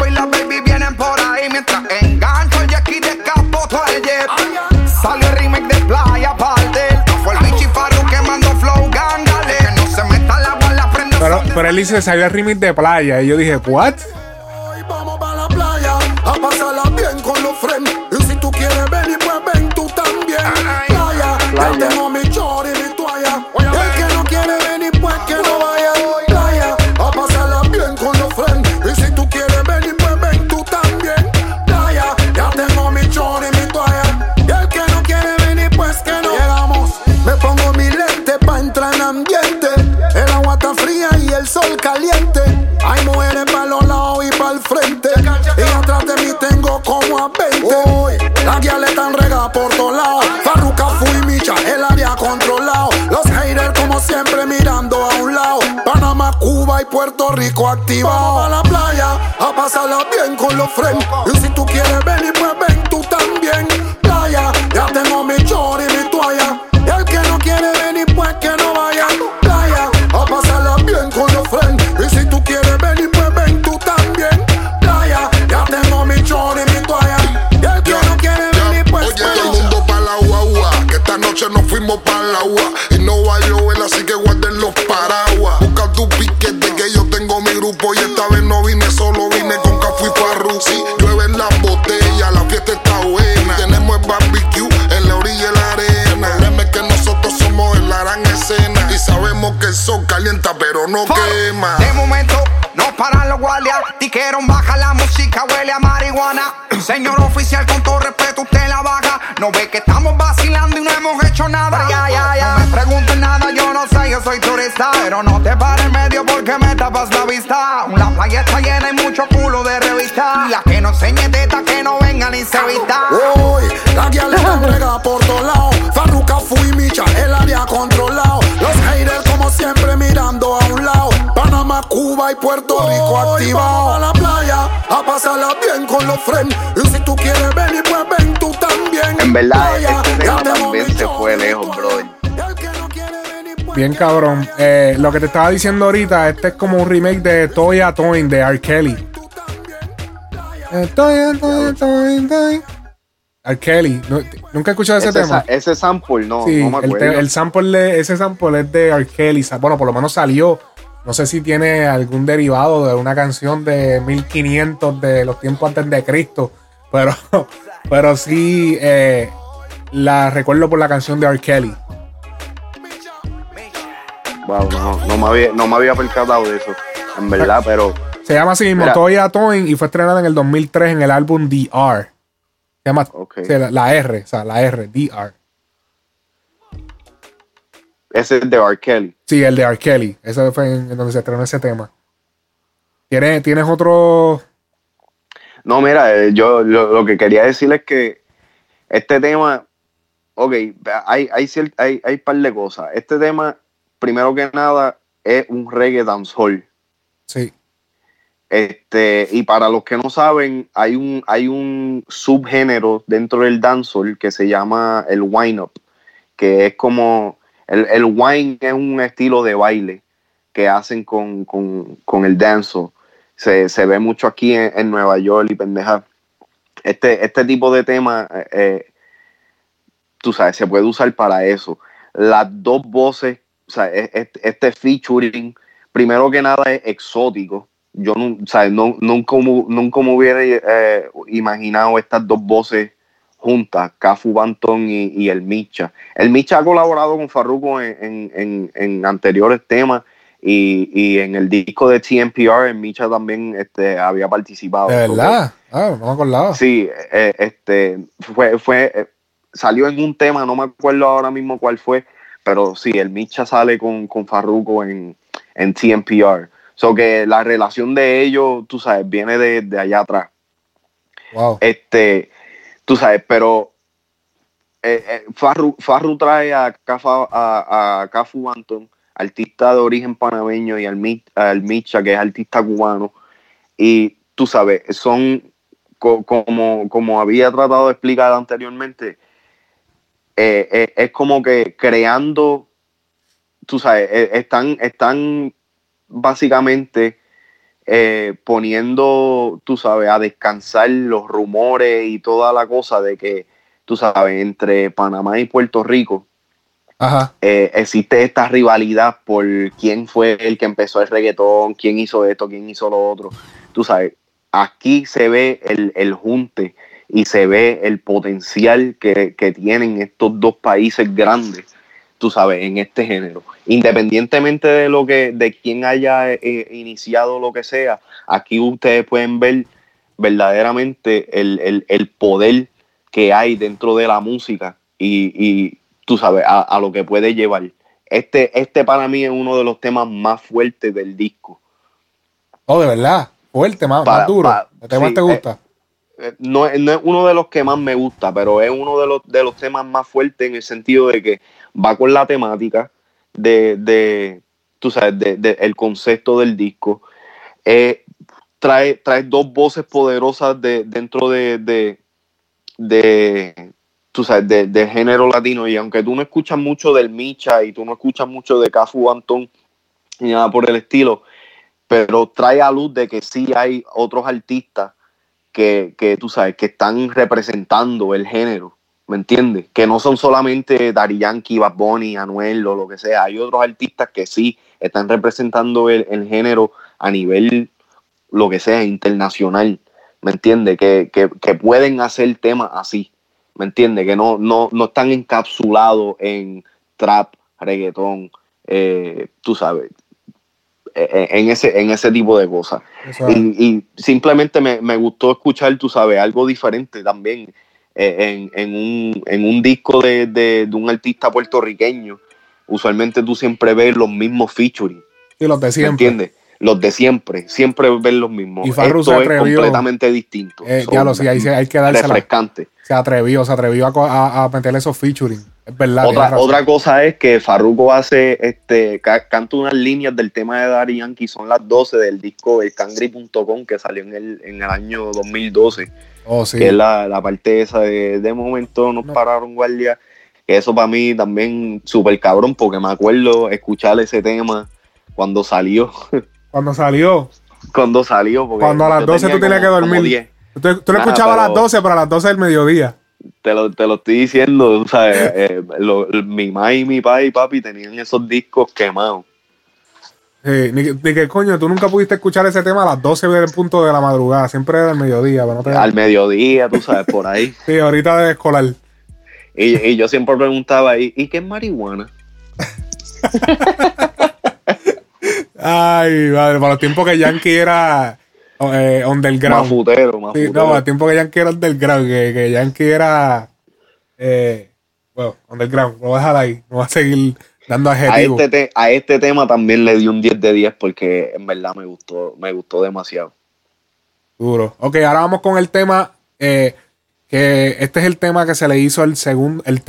a 20. Hoy, las guías están regadas por todos lados. Farruka fui Micha, el área controlado. Los haters como siempre mirando a un lado. Panamá, Cuba y Puerto Rico activados. Vamos a la playa a pasarla bien con los friends. Y si tú quieres venir, agua. Y no va a llover, así que guarden los paraguas. Busca tu piquete que yo tengo mi grupo. Y esta vez no vine solo, vine con Cafu y Farru. Sí, llueven las botellas, la fiesta está buena. Tenemos el barbecue en la orilla de la arena. El problema es que nosotros somos en la gran escena. Y sabemos que el sol calienta, pero no quema. Dijeron baja la música, huele a marihuana. Señor oficial, con todo respeto, usted la baja. No ve que estamos vacilando y no hemos hecho nada. Ya, ya, ya. No me pregunten nada, yo no sé, yo soy turista. Pero no te pares en medio porque me tapas la vista. La playa está llena y mucho culo de revista. La que no enseñe teta, que no venga ni se vista. Hoy, la guía le están regadas por todos lados. Puerto Rico activados. a la playa a pasarla bien con los friends. Y si tú quieres venir, pues ven tú también. En verdad, Playa, este tema también se fue lejos, brother. Venir, pues Bien cabrón. Eh, lo que te estaba diciendo ahorita, este es como un remake de Toya Toin de R. Kelly. Toya, Toya, Toin, Toin. R. Kelly. Nu- ¿Nunca he escuchado ese, Ese, tema? sa- ese sample, no, sí, no me el, acuerdo. te- el sample de, ese sample es de R. Kelly. Bueno, por lo menos salió. No sé si tiene algún derivado de una canción de 1500 de los tiempos antes de Cristo. Pero Pero sí, eh, la recuerdo por la canción de R. Kelly. Wow, no, no me había, no me había percatado de eso, en verdad, pero Se llama así mismo. Toya Toin y fue estrenada en el 2003 en el álbum DR. Se llama la R, o sea, la R, DR. ese es de R. Kelly. Sí, el de R. Kelly. Ese fue en, donde se estrenó ese tema. ¿Tienes, ¿tienes otro? No, mira, eh, yo lo, lo que quería decir es que este tema, ok, hay, hay, hay, hay par de cosas. Este tema, primero que nada, es un reggae dancehall. Sí. Este, y para los que no saben, hay un, hay un subgénero dentro del dancehall que se llama el wind up, que es como el, el wine es un estilo de baile que hacen con, con, con el dancehall. Se, se ve mucho aquí en, en Nueva York y pendeja. Este, este tipo de tema, eh, eh, tú sabes, se puede usar para eso. Las dos voces, o sea, e- este, este featuring, primero que nada es exótico. Yo o sea, no- nunca, nunca me hubiera eh, imaginado estas dos voces juntas, Cafu Banton y, y el Micha. El Micha ha colaborado con Farruko en, en- en- en anteriores temas y, y en el disco de TNPR, el Micha también este, había participado. ¿De verdad? Ah, no me acordaba. Sí, eh, este fue, fue, eh, salió en un tema, no me acuerdo ahora mismo cuál fue, pero sí, el Micha sale con, con Farruko en, en TNPR. So que la relación de ellos, tú sabes, viene de, de allá atrás. Wow. Este, tú sabes, pero eh, eh, Farru, trae a, Cafa, a, Cafu Anton, artista de origen panameño, y al, al Micha, que es artista cubano. Y tú sabes, son co- como, como había tratado de explicar anteriormente, eh, eh, es como que creando, tú sabes, eh, están, están básicamente eh, poniendo, tú sabes, a descansar los rumores y toda la cosa de que, tú sabes, entre Panamá y Puerto Rico Ajá. eh, existe esta rivalidad por quién fue el que empezó el reggaetón, quién hizo esto, quién hizo lo otro. Tú sabes, aquí se ve el, el junte y se ve el potencial que, que tienen estos dos países grandes, tú sabes, en este género. Independientemente de lo que, de quién haya eh, iniciado lo que sea, aquí ustedes pueden ver verdaderamente el, el- el poder que hay dentro de la música y, y tú sabes, a, a lo que puede llevar. Este, este para mí es uno de los temas más fuertes del disco. Oh, de verdad. Fuerte, más, Para- más duro. para- ¿El tema sí, te gusta? Eh, No, es- no es uno de los que más me gusta, pero es uno de los, de los temas más fuertes en el sentido de que va con la temática de, de tú sabes, de, el concepto del disco. Eh, trae, trae dos voces poderosas de, dentro de, de, de, tú sabes, de, de género latino. Y aunque tú no escuchas mucho del Micha y tú no escuchas mucho de Cafu Antón ni nada por el estilo, pero trae a luz de que sí hay otros artistas que, que tú sabes, que están representando el género, ¿me entiendes? Que no son solamente Daddy Yankee, Bad Bunny, Anuel o lo que sea, hay otros artistas que sí están representando el, el género a nivel, lo que sea, internacional, ¿me entiendes? Que, que, que pueden hacer temas así, ¿me entiendes? Que no, no, no están encapsulados en trap, reggaetón, eh, tú sabes, eh, en ese, en ese tipo de cosas. Y, y simplemente me, me gustó escuchar, tú sabes, algo diferente también en, en un, en un disco de, de- de un artista puertorriqueño. Usualmente tú siempre ves los mismos featuring, Sí, los de ¿me siempre. entiendes? Los de siempre, siempre ves los mismos. Y Farru Esto se es atrevió- completamente distinto. Eh, ya lo sé, ahí se- hay que dársela. refrescante. Se atrevió, se atrevió a, a, a meterle esos featuring. Es verdad. Otra, otra cosa es que Farruko hace, este, ca- canta unas líneas del tema de Daddy Yankee, son las 12 del disco elcangri.com que salió en el, en el año 2012, Oh, sí. que es la, la parte esa de, de momento nos pararon guardia, eso para mí también súper cabrón, porque me acuerdo escuchar ese tema cuando salió, Cuando salió. cuando salió, porque Cuando a las yo 12 tú tenía tenías que dormir. 10. Tú, tú lo Nada, escuchabas a las pero- 12, pero a las 12 del mediodía. te lo, te lo estoy diciendo, tú sabes, eh, lo- mi mamá y mi papá y papi tenían esos discos quemados. Sí, ni, que- ni que coño, tú nunca pudiste escuchar ese tema a las 12 del punto de la madrugada. Siempre era al mediodía. Pero no te... Al mediodía, tú sabes, por ahí. Sí, ahorita de escolar. Y, y yo siempre preguntaba, ¿y, ¿y qué es marihuana? Ay, madre, para los tiempos que Yankee era eh, underground. Más futero, más Sí, futero. no, para los tiempos que Yankee era underground, que, que Yankee era. Eh, bueno, underground. Lo voy a dejar ahí. No voy a seguir dando a, este te- a este tema también le di un 10 de 10 porque en verdad me gustó, me gustó demasiado. Duro. Ok, ahora vamos con el tema. eh, que este es el tema que se le hizo el, segundo el,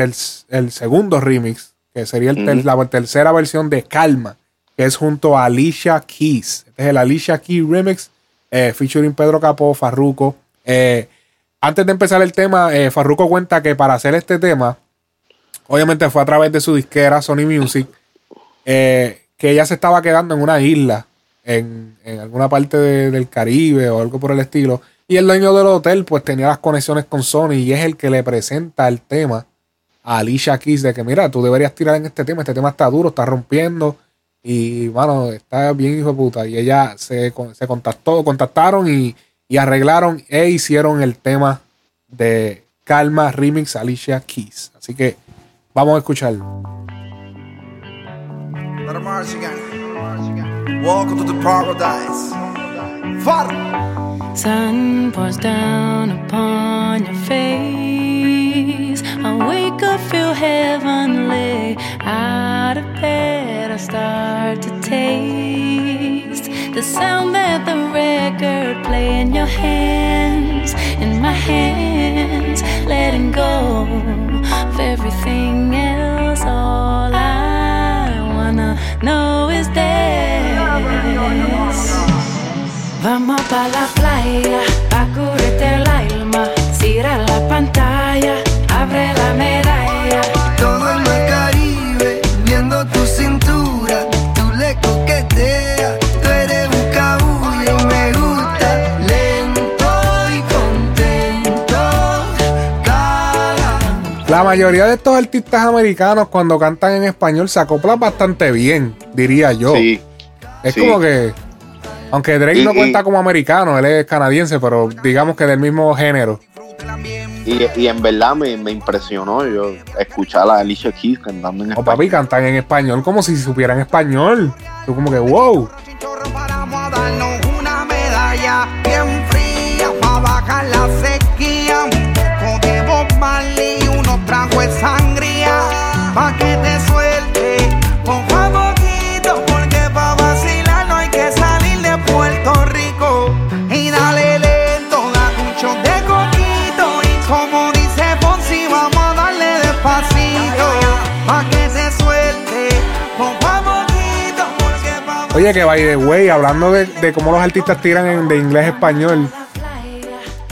el segundo remix, que sería el ter- la tercera versión de Calma, que es junto a Alicia Keys. Este es el Alicia Keys remix, eh, featuring Pedro Capó, Farruko. Eh, antes de empezar el tema, Farruko cuenta que para hacer este tema, obviamente fue a través de su disquera Sony Music, eh, que ella se estaba quedando en una isla, en, en alguna parte de- del Caribe o algo por el estilo. Y el dueño del hotel pues tenía las conexiones con Sony y es el que le presenta el tema a Alicia Keys de que mira, tú deberías tirar en este tema, este tema está duro, está rompiendo y bueno, está bien hijo de puta. Y ella se, se contactó, contactaron y, y arreglaron e hicieron el tema de Calma Remix Alicia Keys. Así que vamos a escucharlo. Let 'em march again. Welcome to the paradise. Far. Sun pours down upon your face. I wake up, feel heavenly. Out of bed, I start to taste the sound that the record play in your hands, in my hands, letting go of everything else. All I wanna know is this. Vamos pa la playa, pa curarte el alma. Cierra la pantalla, abre la medalla. La mayoría de estos artistas americanos cuando cantan en español se acoplan bastante bien, diría yo. Sí. Es sí. como que, aunque Drake Y- no y- cuenta como americano, él es canadiense, pero digamos que del mismo género. Y, y en verdad me, me impresionó yo escuchar a Alicia Keys cantando en O español. papi cantan en español como si supieran español. Tú como que, wow. Vamos a darnos una medalla bien fría para bajar la Oye, que by the way, hablando de, de cómo los artistas tiran de inglés a español,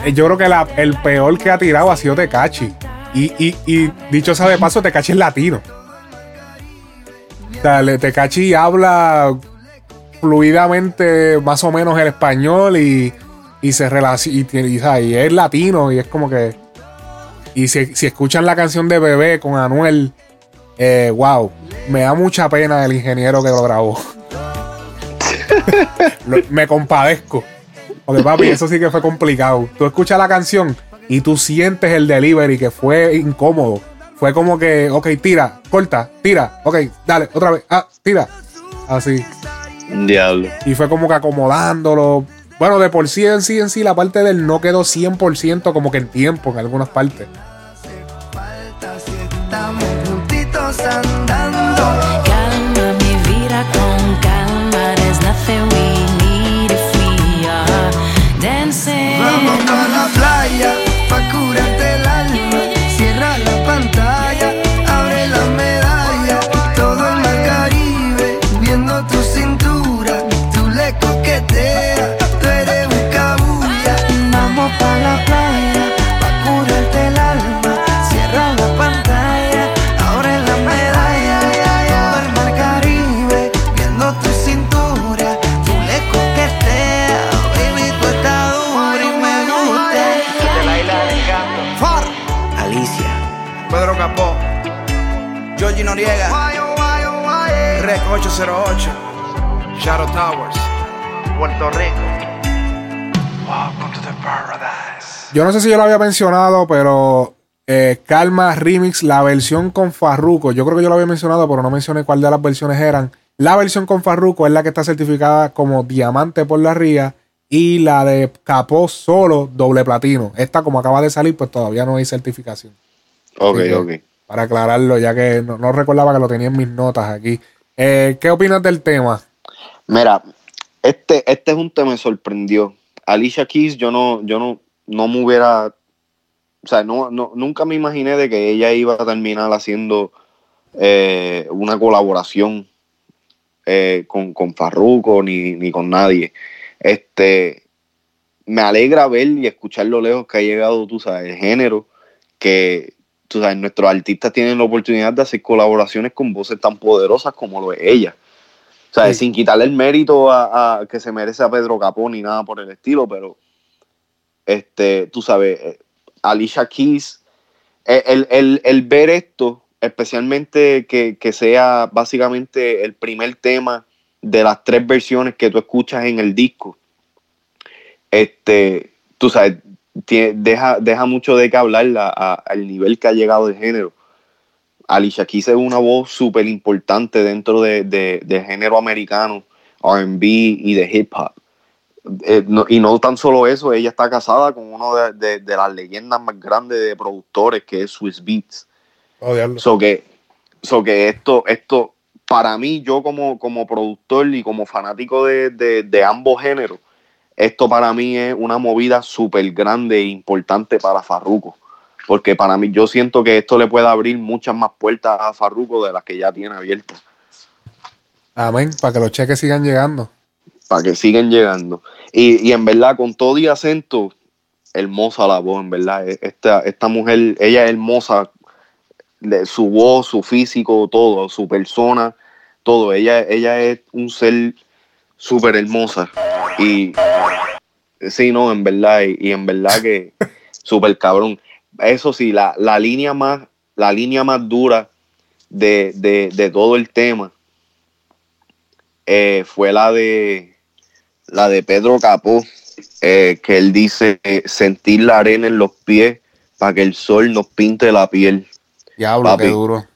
eh, yo creo que el peor que ha tirado ha sido Tecachi. Y, y, y dicho sea de paso, Tecachi es latino. O sea, le- Tecachi habla fluidamente más o menos el español y, y se relaciona y, y es latino y es como que y si, si escuchan la canción de Bebé con Anuel eh, wow me da mucha pena el ingeniero que lo grabó Lo- me compadezco porque papi eso sí que fue complicado tú escuchas la canción y tú sientes el delivery que fue incómodo fue como que ok tira corta tira ok dale otra vez ah tira así Diablo. y fue como que acomodándolo. Bueno, de por sí en sí en sí la parte del no quedó 100% como que en tiempo en algunas partes. estamos juntitos 808. Shadow Towers, Puerto Rico. Welcome to the paradise. Yo no sé si yo lo había mencionado, pero eh, Calma Remix, la versión con Farruko. Yo creo que yo lo había mencionado, pero no mencioné cuál de las versiones eran. La versión con Farruko es la que está certificada como diamante por la RIA y la de Capó solo doble platino. Esta, como acaba de salir, pues todavía no hay certificación. Ok, que, ok. Para aclararlo, ya que no, no recordaba que lo tenía en mis notas aquí. Eh, ¿Qué opinas del tema? Mira, este, este es un tema que me sorprendió. Alicia Keys, yo no, yo no, no me hubiera, o sea, no, no, nunca me imaginé de que ella iba a terminar haciendo eh, una colaboración eh, con, con Farruko ni, ni con nadie. Este, me alegra ver y escuchar lo lejos que ha llegado, tú sabes, el género, que tú sabes, nuestros artistas tienen la oportunidad de hacer colaboraciones con voces tan poderosas como lo es ella. O sea, Sí. sin quitarle el mérito a, a que se merece a Pedro Capó ni nada por el estilo, pero este, tú sabes, eh, Alicia Keys, eh, el, el- el ver esto, especialmente que, que sea básicamente el primer tema de las tres versiones que tú escuchas en el disco, este, tú sabes, deja, deja mucho de qué hablar la- a- al nivel que ha llegado el género. Alicia Keys es una voz súper importante dentro de, de- del género americano, RB y de hip hop. Eh, no- y no tan solo eso, ella está casada con uno de, de- de las leyendas más grandes de productores, que es Swiss Beats. Oh. So que, so que esto, esto, para mí, yo como, como productor y como fanático de- de ambos géneros, esto para mí es una movida súper grande e importante para Farruko. Porque para mí, yo siento que esto le puede abrir muchas más puertas a Farruko de las que ya tiene abiertas. Amén, para que los cheques sigan llegando. Para que sigan llegando. Y, y en verdad, con todo y acento, hermosa la voz, en verdad. E- Esta, esta mujer, ella es hermosa. Su voz, su físico, todo, su persona, todo. Ella, ella es un ser súper hermosa. Y sí, no, en verdad, y, y en verdad que súper cabrón. Eso sí, la, la línea más, la línea más dura de, de- de todo el tema eh, fue la de la de Pedro Capó, eh, que él dice eh, sentir la arena en los pies para que el sol nos pinte la piel. Diablo, Papi. qué duro.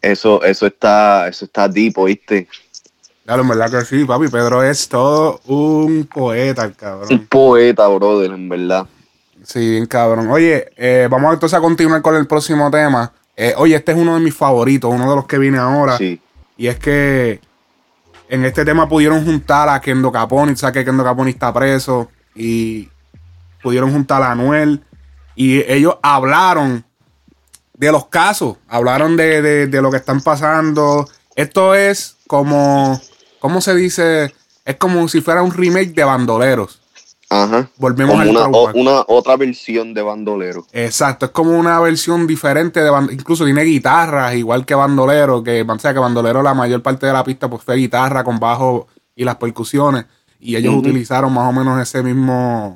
Eso, eso está, eso está deep, ¿oíste? Claro, en verdad que sí, papi. Pedro es todo un poeta, el Un cabrón. poeta, brother, en verdad. Sí, bien cabrón. Oye, eh, vamos entonces a continuar con el próximo tema. Eh, oye, este es uno de mis favoritos, uno de los que viene ahora. Sí. Y es que en este tema pudieron juntar a Kendo Caponi, sabes que Kendo Caponi está preso. Y pudieron juntar a Anuel. Y ellos hablaron de los casos, hablaron de, de- de lo que están pasando. Esto es como, ¿cómo se dice? Es como si fuera un remake de Bandoleros. Ajá. Volvemos Como al una, o- una otra versión de bandolero. Exacto, es como una versión diferente de band- incluso tiene guitarras, igual que Bandolero, que o sea, que Bandolero la mayor parte de la pista pues fue guitarra con bajo y las percusiones y ellos utilizaron más o menos ese mismo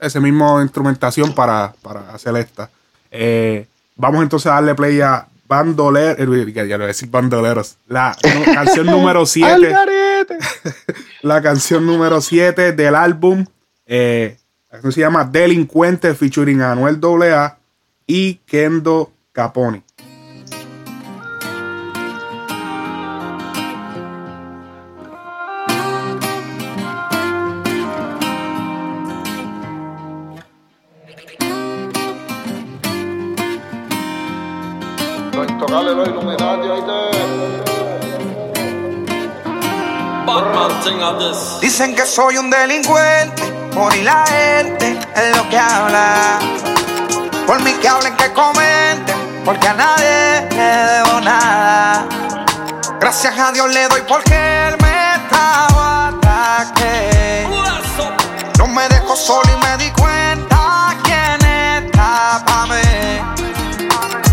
ese mismo instrumentación para, para hacer esta. Eh, vamos entonces a darle play a Bandolero, eh, ya le voy a decir Bandoleros, la no, canción número 7 ¡Algarete! la canción número 7 del álbum. Eh, la canción se llama Delincuente featuring Anuel AA y Kendo Caponi. Dicen que soy un delincuente, por y la gente es lo que habla. Por mí que hablen, que comenten, porque a nadie le debo nada. Gracias a Dios le doy porque él me trajo hasta que no me dejó solo y me di cuenta quién está pa' mí.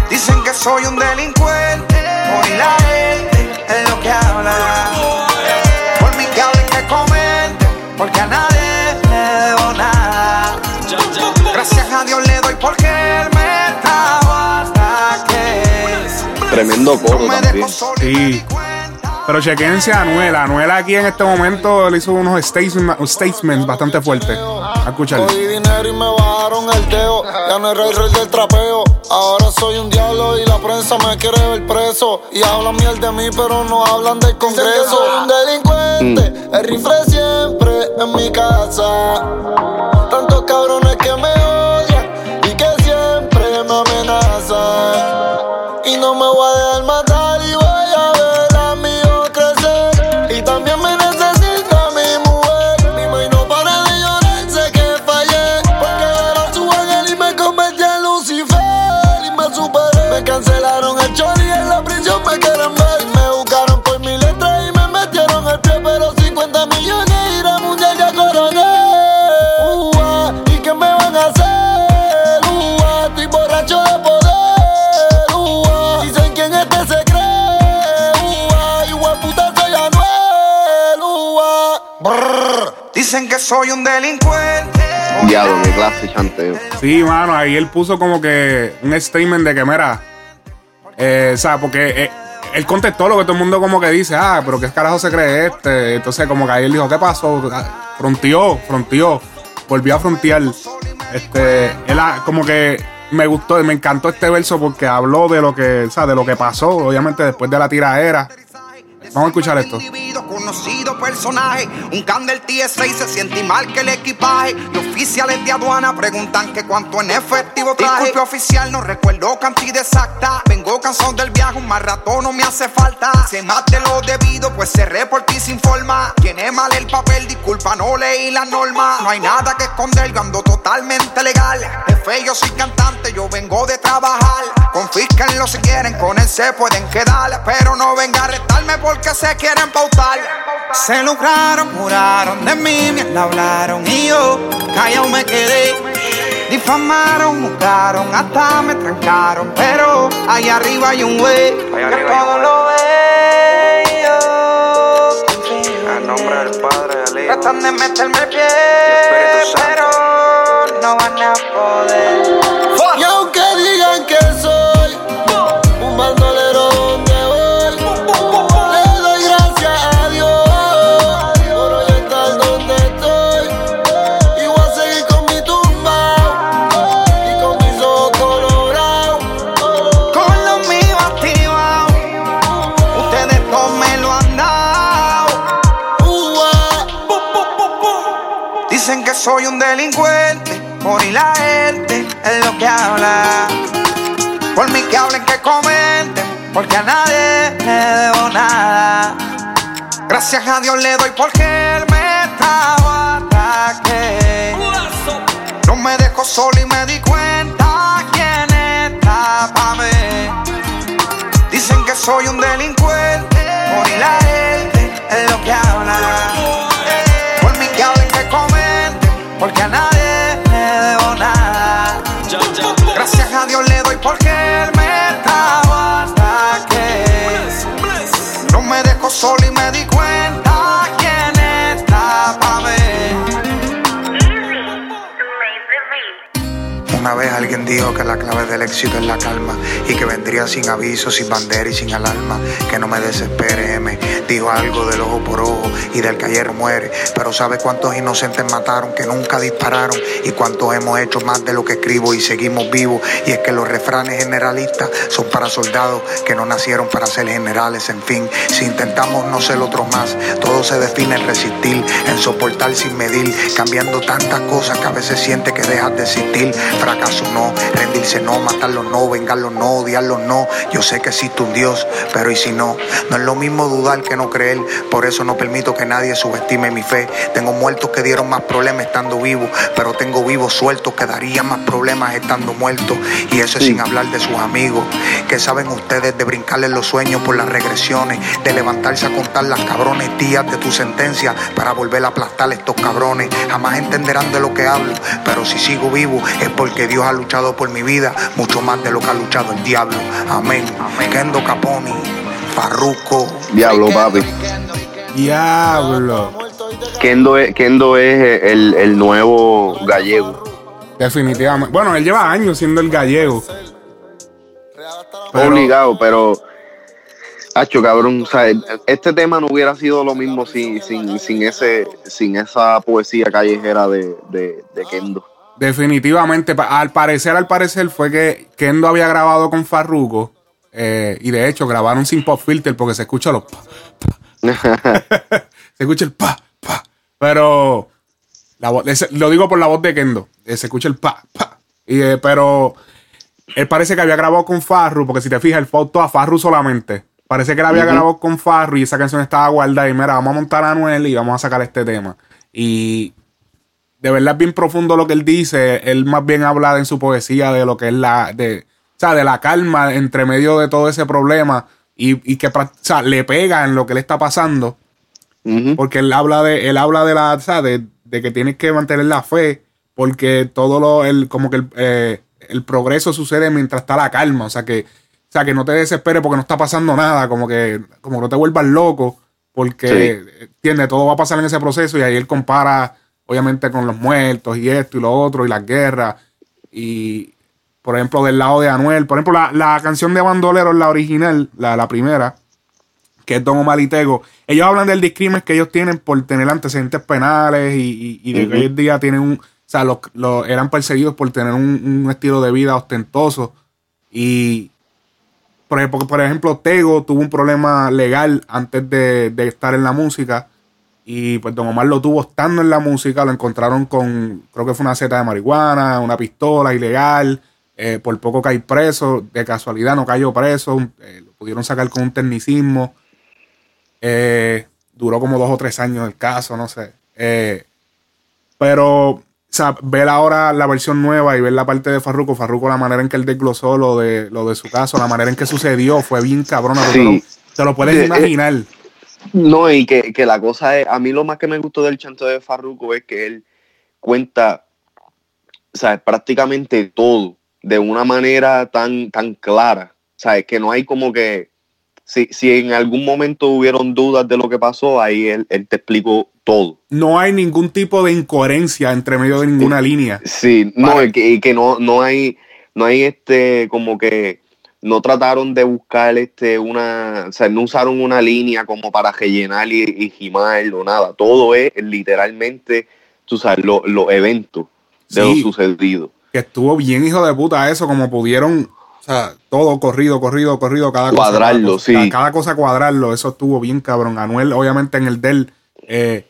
Dicen que soy un delincuente, por y la porque a nadie le debo nada. Gracias a Dios le doy porque él me trajo hasta que Tremendo coro también. Sí. Pero chequense a Anuel. Anuel aquí en este momento le hizo unos statements, statements bastante fuertes. Escúchalo. Cogí dinero y me bajaron el teo. Ya no era el rey del trapeo. Ahora soy un diablo y la prensa me quiere ver preso. Y hablan miel de mí, pero no hablan del congreso. Soy un delincuente, el rifle siempre en mi casa. Tantos cabrones que me soy un delincuente. Diablo, mi clase chanteo. Sí, mano, ahí él puso como que un statement de que, mira, eh, o sea, porque eh, él contestó lo que todo el mundo como que dice, ah, pero qué carajo se cree este. Entonces, como que ahí él dijo, ¿qué pasó? Ah, Fronteó, fronteó, volvió a frontear. Este, él ah, como que me gustó, me encantó este verso porque habló de lo que, o sea, de lo que pasó, obviamente después de la tiraera. Vamos a escuchar esto. individuo, conocido personaje. Un can del TSA y se siente mal que el equipaje. Y oficiales de aduana preguntan que cuánto en efectivo traje. Disculpe oficial, no recuerdo cantidad exacta. Vengo cansado del viaje, un más rato no me hace falta. Se mate lo debido, pues cerré por ti sin forma. Tiene mal el papel, disculpa, no leí la norma. No hay nada que esconder, yo ando totalmente legal. Jefe, yo soy cantante, yo vengo de trabajar. Confísquenlo si quieren, con él se pueden quedar. Pero no venga a retarme porque se quieren pautar. Se lucraron, juraron de mí, me hablaron y yo callado me quedé. Difamaron, buscaron, hasta me trancaron. Pero allá arriba hay un güey que todo lo ve. En nombre del Padre, del Hijo Tratan de meterme el pie, pero no van a poder. Soy un delincuente, por y la gente es lo que habla. Por mí que hablen, que comenten, porque a nadie le debo nada. Gracias a Dios le doy porque él me trajo ataque. No me dejó solo y me di cuenta quién está pa' mí. Dicen que soy un delincuente, por y la gente es lo que habla. Porque a nadie que la clave del éxito es la calma y que vendría sin aviso, sin bandera y sin alarma. Que no me desespere, M. Dijo algo del ojo por ojo y del que ayer muere. Pero ¿sabe cuántos inocentes mataron que nunca dispararon? Y cuántos hemos hecho más de lo que escribo y seguimos vivos. Y es que los refranes generalistas son para soldados que no nacieron para ser generales. En fin, si intentamos no ser otros más, todo se define en resistir, en soportar sin medir, cambiando tantas cosas que a veces siente que dejas de existir. Fracaso no, rendirse no, matarlo no, vengarlo no, odiarlo no. Yo sé que existe un Dios, pero ¿y si no? No es lo mismo dudar que no creer, por eso no permito que nadie subestime mi fe. Tengo muertos que dieron más problemas estando vivos, pero tengo vivos sueltos que darían más problemas estando muertos. Y eso es sin hablar de sus amigos, que saben ustedes de brincarles los sueños por las regresiones, de levantarse a contar las cabrones días de tu sentencia para volver a aplastar a estos cabrones. Jamás entenderán de lo que hablo, pero si sigo vivo es porque Dios ha luchado por mi vida mucho más de lo que ha luchado el diablo. Amén. Kendo Caponi, Farruko. Diablo, papi. Diablo. Kendo es, Kendo es el, el nuevo gallego. Definitivamente. Bueno, él lleva años siendo el gallego. Pero- Obligado, pero Hacho, cabrón, o sea, este tema no hubiera sido lo mismo sin, sin, sin ese, sin esa poesía callejera de, de, de Kendo. Definitivamente, al parecer, al parecer fue que Kendo había grabado con Farruko eh, y de hecho grabaron sin pop filter porque se escucha los pa, pa. se escucha el pa, pa. Pero la voz- lo digo por la voz de Kendo, eh, se escucha el pa, pa. Y, eh, pero él parece que había grabado con Farru, porque si te fijas, el foto a Farru solamente. Parece que él había grabado con Farru y esa canción estaba guardada. Y mira, vamos a montar a Anuel y vamos a sacar este tema. Y de verdad es bien profundo lo que él dice. Él más bien habla en su poesía de lo que es la. De, o sea, de la calma entre medio de todo ese problema. Y, y que pra- o sea, le pega en lo que le está pasando. Porque él habla de, él habla de la, o sea, de, de que tienes que mantener la fe. Porque todo lo, el, como que el, eh, el progreso sucede mientras está la calma. O sea que, o sea, que no te desesperes porque no está pasando nada. Como que, como que no te vuelvas loco. Porque, entiende, todo va a pasar en ese proceso. Y ahí él compara, obviamente, con los muertos y esto y lo otro y las guerras. Y, por ejemplo, del lado de Anuel. Por ejemplo, la, la canción de Bandoleros, la original, la, la primera, que es Don Omar y Tego, ellos hablan del discrimen que ellos tienen por tener antecedentes penales y, y- y de que hoy en día tienen un. O sea, los, los- eran perseguidos por tener un, un estilo de vida ostentoso. Y. Por ejemplo, por ejemplo, Tego tuvo un problema legal antes de, de estar en la música. Y pues Don Omar lo tuvo estando en la música. Lo encontraron con, creo que fue una seta de marihuana, una pistola ilegal. eh, por poco cae preso. De casualidad no cayó preso. eh, lo pudieron sacar con un tecnicismo. Eh, duró como dos o tres años el caso, no sé. Eh, pero, o sea, ver ahora la versión nueva y ver la parte de Farruko, Farruko, la manera en que él desglosó lo de, lo de su caso, la manera en que sucedió, fue bien cabrona. Sí. no- te lo puedes De- eh, imaginar. No, y que, que la cosa es, a mí lo más que me gustó del chanto de Farruko es que él cuenta, o sea, prácticamente todo de una manera tan, tan clara. O sea, es que no hay como que, si, si en algún momento hubieron dudas de lo que pasó, ahí él, él te explicó todo. No hay ningún tipo de incoherencia entre medio de ninguna línea. Sí, no, y que, y que no, no hay, no hay este, como que no trataron de buscar este una, o sea, no usaron una línea como para rellenar y, y gimar o nada. Todo es literalmente, tú sabes, lo- los eventos de Sí. lo sucedido. Que estuvo bien hijo de puta eso, como pudieron, o sea, todo corrido, corrido, corrido, cada cosa. Cuadrarlo, cosa, sí. Cada, cada cosa cuadrarlo, eso estuvo bien cabrón. Anuel, obviamente en el del, eh,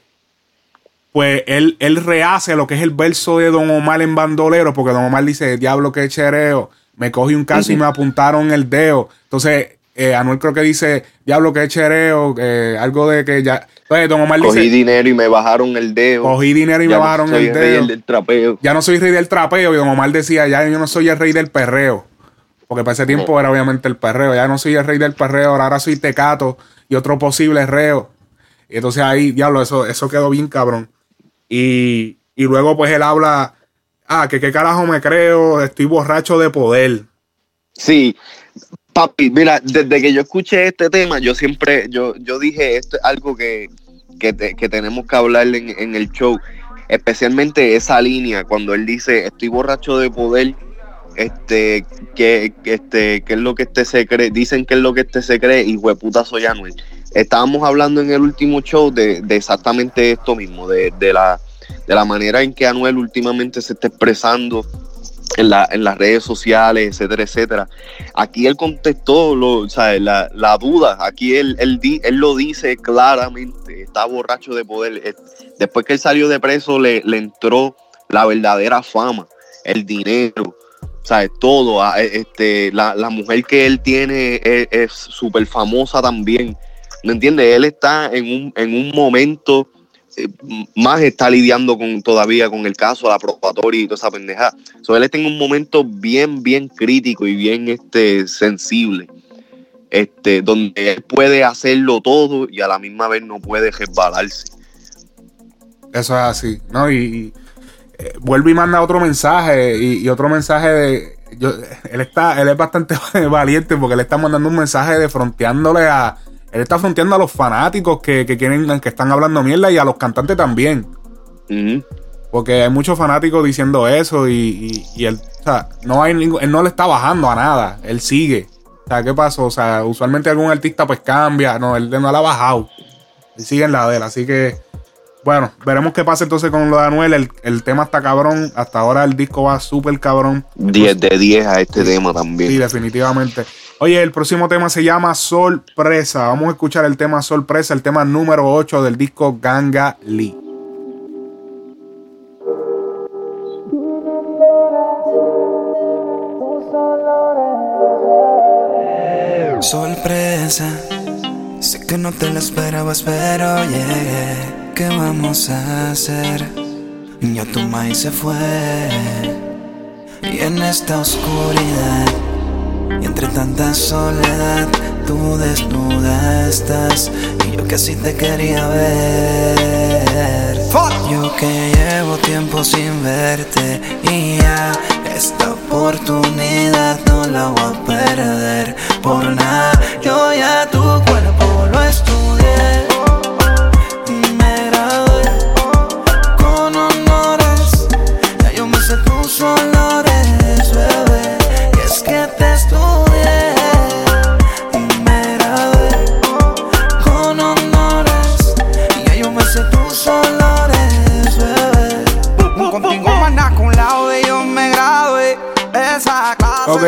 pues él, él rehace lo que es el verso de Don Omar en bandolero, porque Don Omar dice, diablo que chereo, me cogí un caso y me apuntaron el dedo. Entonces, eh, Anuel creo que dice, diablo que chereo, eh, algo de que ya... Entonces, Don Omar Cogí dice, dinero y me bajaron el dedo. cogí dinero y Ya me no bajaron soy el rey dedo. del trapeo. Ya no soy rey del trapeo. Y Don Omar decía, ya yo no soy el rey del perreo. Porque para ese tiempo era obviamente el perreo. Ya no soy el rey del perreo, ahora, ahora soy tecato y otro posible reo. Y entonces ahí, diablo, eso, eso quedó bien cabrón. Y, y luego pues él habla, ah, que qué carajo me creo, estoy borracho de poder. Sí, papi, mira, desde que yo escuché este tema, yo siempre, yo, yo dije, esto es algo que, que, que tenemos que hablar en, en el show, especialmente esa línea, cuando él dice, estoy borracho de poder, este, que, que este, que es lo que este se cree, dicen que es lo que este se cree, y hueputa soy Anuel. Estábamos hablando en el último show de, de exactamente esto mismo, de, de la, de la manera en que Anuel últimamente se está expresando en, la- en las redes sociales, etcétera, etcétera. Aquí él contestó lo, sea, la, la duda, aquí él, él, di- él lo dice claramente, está borracho de poder. Eh, Después que él salió de preso le, le entró la verdadera fama, el dinero, sea, todo. ah, eh, Este, la, la mujer que él tiene es- súper famosa también. ¿Me entiendes? Él está en un, en un momento más está lidiando con todavía con el caso, la probatoria y toda esa pendejada. Él está en un momento bien, bien crítico y bien este, sensible, este, donde él puede hacerlo todo y a la misma vez no puede resbalarse. Eso es así, ¿no? Y, y, eh, vuelve y manda otro mensaje y, y otro mensaje de... Yo, él está, él es bastante valiente porque le está mandando un mensaje de fronteándole a... Él está fronteando a los fanáticos que, que quieren, que están hablando mierda y a los cantantes también. Porque hay muchos fanáticos diciendo eso y, y- y él, o sea, no hay ningún, él no le está bajando a nada, él sigue. O sea, ¿qué pasó? O sea, usualmente algún artista pues cambia. No, él no la ha bajado. Y sigue en la de él. Así que, bueno, veremos qué pasa entonces con lo de Anuel. El, el tema está cabrón. Hasta ahora el disco va súper cabrón. 10 de 10 a este tema también. Sí, definitivamente. Oye, el próximo tema se llama Sorpresa. Vamos a escuchar el tema Sorpresa, el tema número 8 del disco Ganga Lee. Sorpresa, sé que no te la esperabas, pero llegué. ¿Qué vamos a hacer? Ya tu maíz se fue. Y en esta oscuridad, y entre tanta soledad, tú desnuda estás. Y yo que sí te quería ver. Yo que llevo tiempo sin verte y ya esta oportunidad no la voy a perder por nada. Yo ya tu cuerpo lo estudié y me con honores. Ya yo me sé tus olores,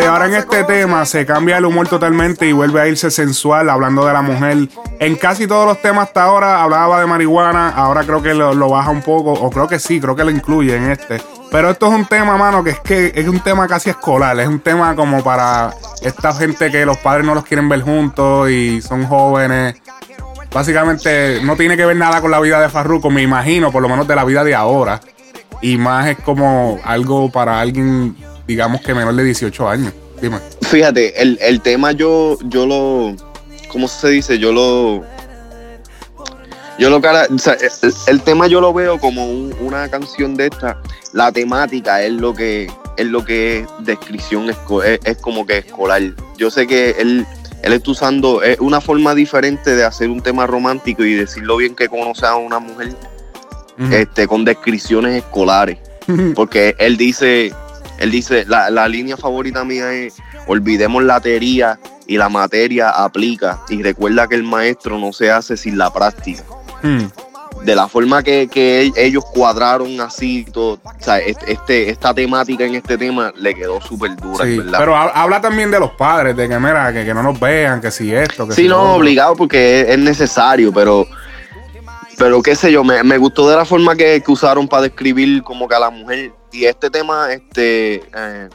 ahora en este tema se cambia el humor totalmente y vuelve a irse sensual hablando de la mujer. En casi todos los temas hasta ahora hablaba de marihuana, ahora creo que lo, lo baja un poco, o creo que sí, creo que lo incluye en este. Pero esto es un tema, mano, que es que es un tema casi escolar, es un tema como para esta gente que los padres no los quieren ver juntos y son jóvenes. Básicamente no tiene que ver nada con la vida de Farruko, me imagino, por lo menos de la vida de ahora. Y más es como algo para alguien, digamos que menor de 18 años. Dime. Fíjate, el, el tema yo, yo lo. ¿Cómo se dice? Yo lo. Yo lo cara, o sea, el, el tema yo lo veo como un- una canción de esta. La temática es lo que es lo que es descripción es, es como que escolar. Yo sé que él él está usando es una forma diferente de hacer un tema romántico y decirlo bien que conoce a una mujer este con descripciones escolares. Porque él dice, él dice, la, la línea favorita mía es olvidemos la teoría y la materia aplica y recuerda que el maestro no se hace sin la práctica. Hmm. De la forma que, que ellos cuadraron así todo, o sea, este, esta temática en este tema le quedó súper dura, Sí, ¿verdad? pero ha- habla también de los padres, de que mira, que, que no nos vean, que si esto, que Sí, si no, lo obligado porque es, es necesario, pero pero qué sé yo, me, me gustó de la forma que, que usaron para describir como que a la mujer. Y este tema, este eh,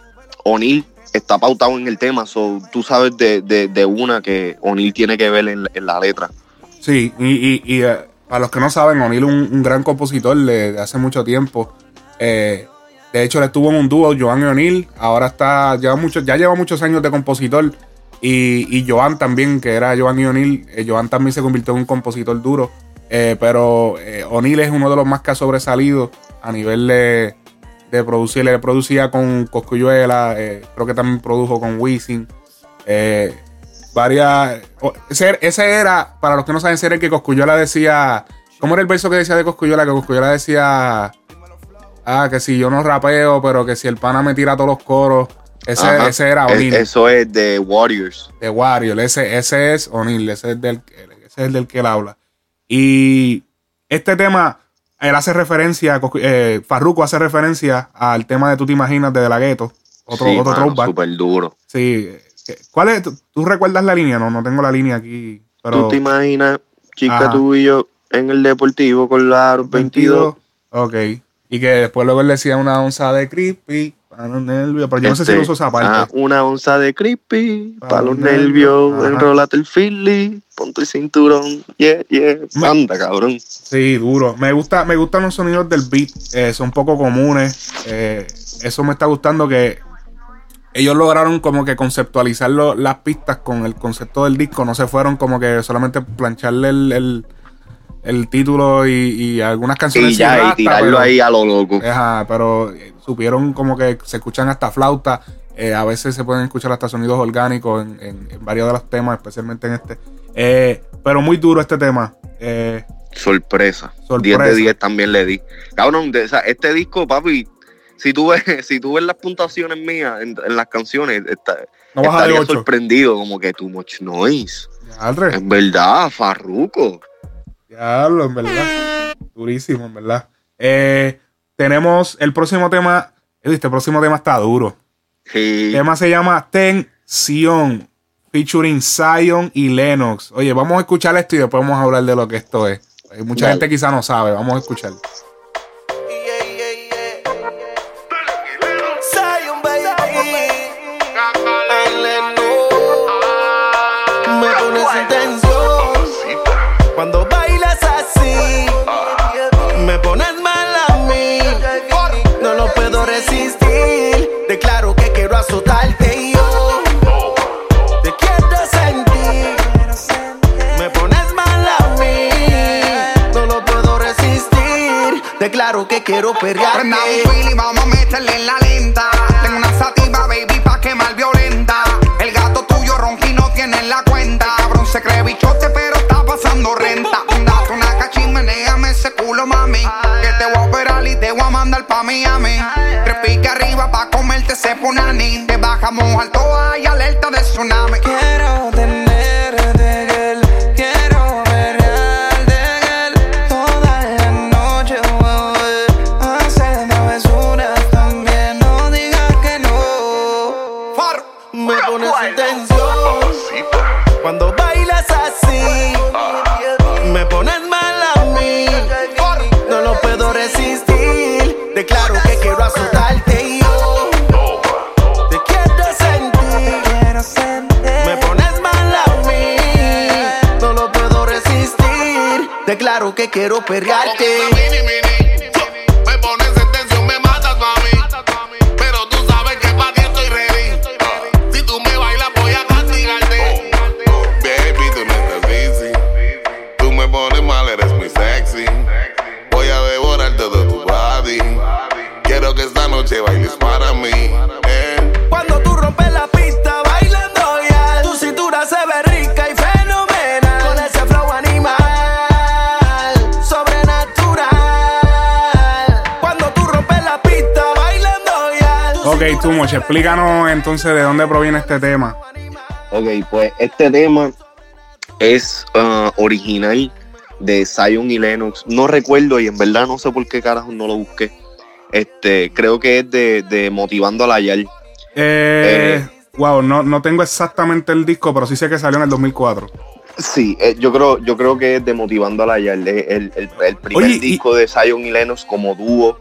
O'Neill está pautado en el tema, so, tú sabes de, de, de una que O'Neill tiene que ver en, en la letra. Sí, y, y, y, eh, para los que no saben, O'Neill es un, gran compositor de, hace mucho tiempo. Eh, de hecho, él estuvo en un dúo, Joan y O'Neill. Ahora está, ya lleva muchos años de compositor. Y, y Joan también, que era Joan y O'Neill. eh, Joan también se convirtió en un compositor duro. Eh, pero eh, O'Neill es uno de los más que ha sobresalido a nivel de, de producir. Él producía con Coscuyuela, eh, creo que también produjo con Wisin. Eh, varias. Ese, ese era, para los que no saben, ese era el que Coscuyola decía. ¿Cómo era el verso que decía de Coscuyola? Que Coscuyola decía. Ah, que si yo no rapeo, pero que si el pana me tira todos los coros. Ese, ese era Es- O'Neill. Eso es de Warriors. De Wario. Ese, ese es O'Neill. Ese es, del, ese es el del que él habla. Y este tema, él hace referencia, eh, Farruko hace referencia al tema de Tú te imaginas de De La Ghetto. Otro, Sí, otro mano, súper duro. Sí. ¿Cuál es? ¿Tú, tú recuerdas la línea? No, no tengo la línea aquí. Pero ¿Tú te imaginas, chica, Ajá. tú y yo en el deportivo con la 22? Ok. Y que después luego él decía una onza de creepy para los nervios. Pero yo no sé si lo uso esa parte. ah, una onza de creepy Pa' para los nervios, nervios, ajá. enrólate el Philly, ponte el cinturón, yeah, yeah, anda cabrón. Sí, duro. Me gusta, me gustan los sonidos del beat. eh, son poco comunes. eh, eso me está gustando que ellos lograron como que conceptualizar lo- las pistas con el concepto del disco. No se fueron como que solamente plancharle el, el- el título y, y algunas canciones. Y ya, y tirarlo pero- ahí a lo loco. Ajá, pero eh, supieron como que se escuchan hasta flauta. eh, a veces se pueden escuchar hasta sonidos orgánicos en, en- en varios de los temas, especialmente en este. Eh, pero muy duro este tema. Eh, Sorpresa. Sorpresa. 10 de 10 también le di. Cabrón, de- o sea, este disco, papi, si tú ves, si tú ves las puntuaciones mías en, en las canciones, está, No estaría sorprendido, como que too much noise. Diadre. En verdad, Farruko. Diablo, en verdad. Durísimo, en verdad. Eh, tenemos el próximo tema. Este próximo tema está duro. El tema se llama Tensión, featuring Zion y Lennox. Oye, vamos a escuchar esto y después vamos a hablar de lo que esto es. Mucha Dale. gente quizá no sabe. Vamos a escuchar. Declaro que quiero perrearte. Prenda un fil y vamos a meterle en la lenta. Tengo una sativa, baby, pa' quemar violenta. El gato tuyo ronquino tiene en la cuenta. Cabrón se cree bichote, pero está pasando renta. Date una cachimeneame ese culo, mami. Que te voy a operar y te voy a mandar pa' Miami. Tres pique arriba pa' comerte ese punani. Te bajamos al toa alerta de tsunami. Que quiero perrearte. Ok, Tumoch, explícanos entonces de dónde proviene este tema. Ok, pues este tema es ah, original de Zion y Lennox. No recuerdo y en verdad no sé por qué carajo no lo busqué. Este, creo que es de, de Motivando a la Yal. Eh, wow, no, no tengo exactamente el disco, pero sí sé que salió en el 2004. Sí, eh, yo creo, yo creo que es de Motivando a la Yal. El, el- el primer Oye, y- disco de Zion y Lennox como dúo.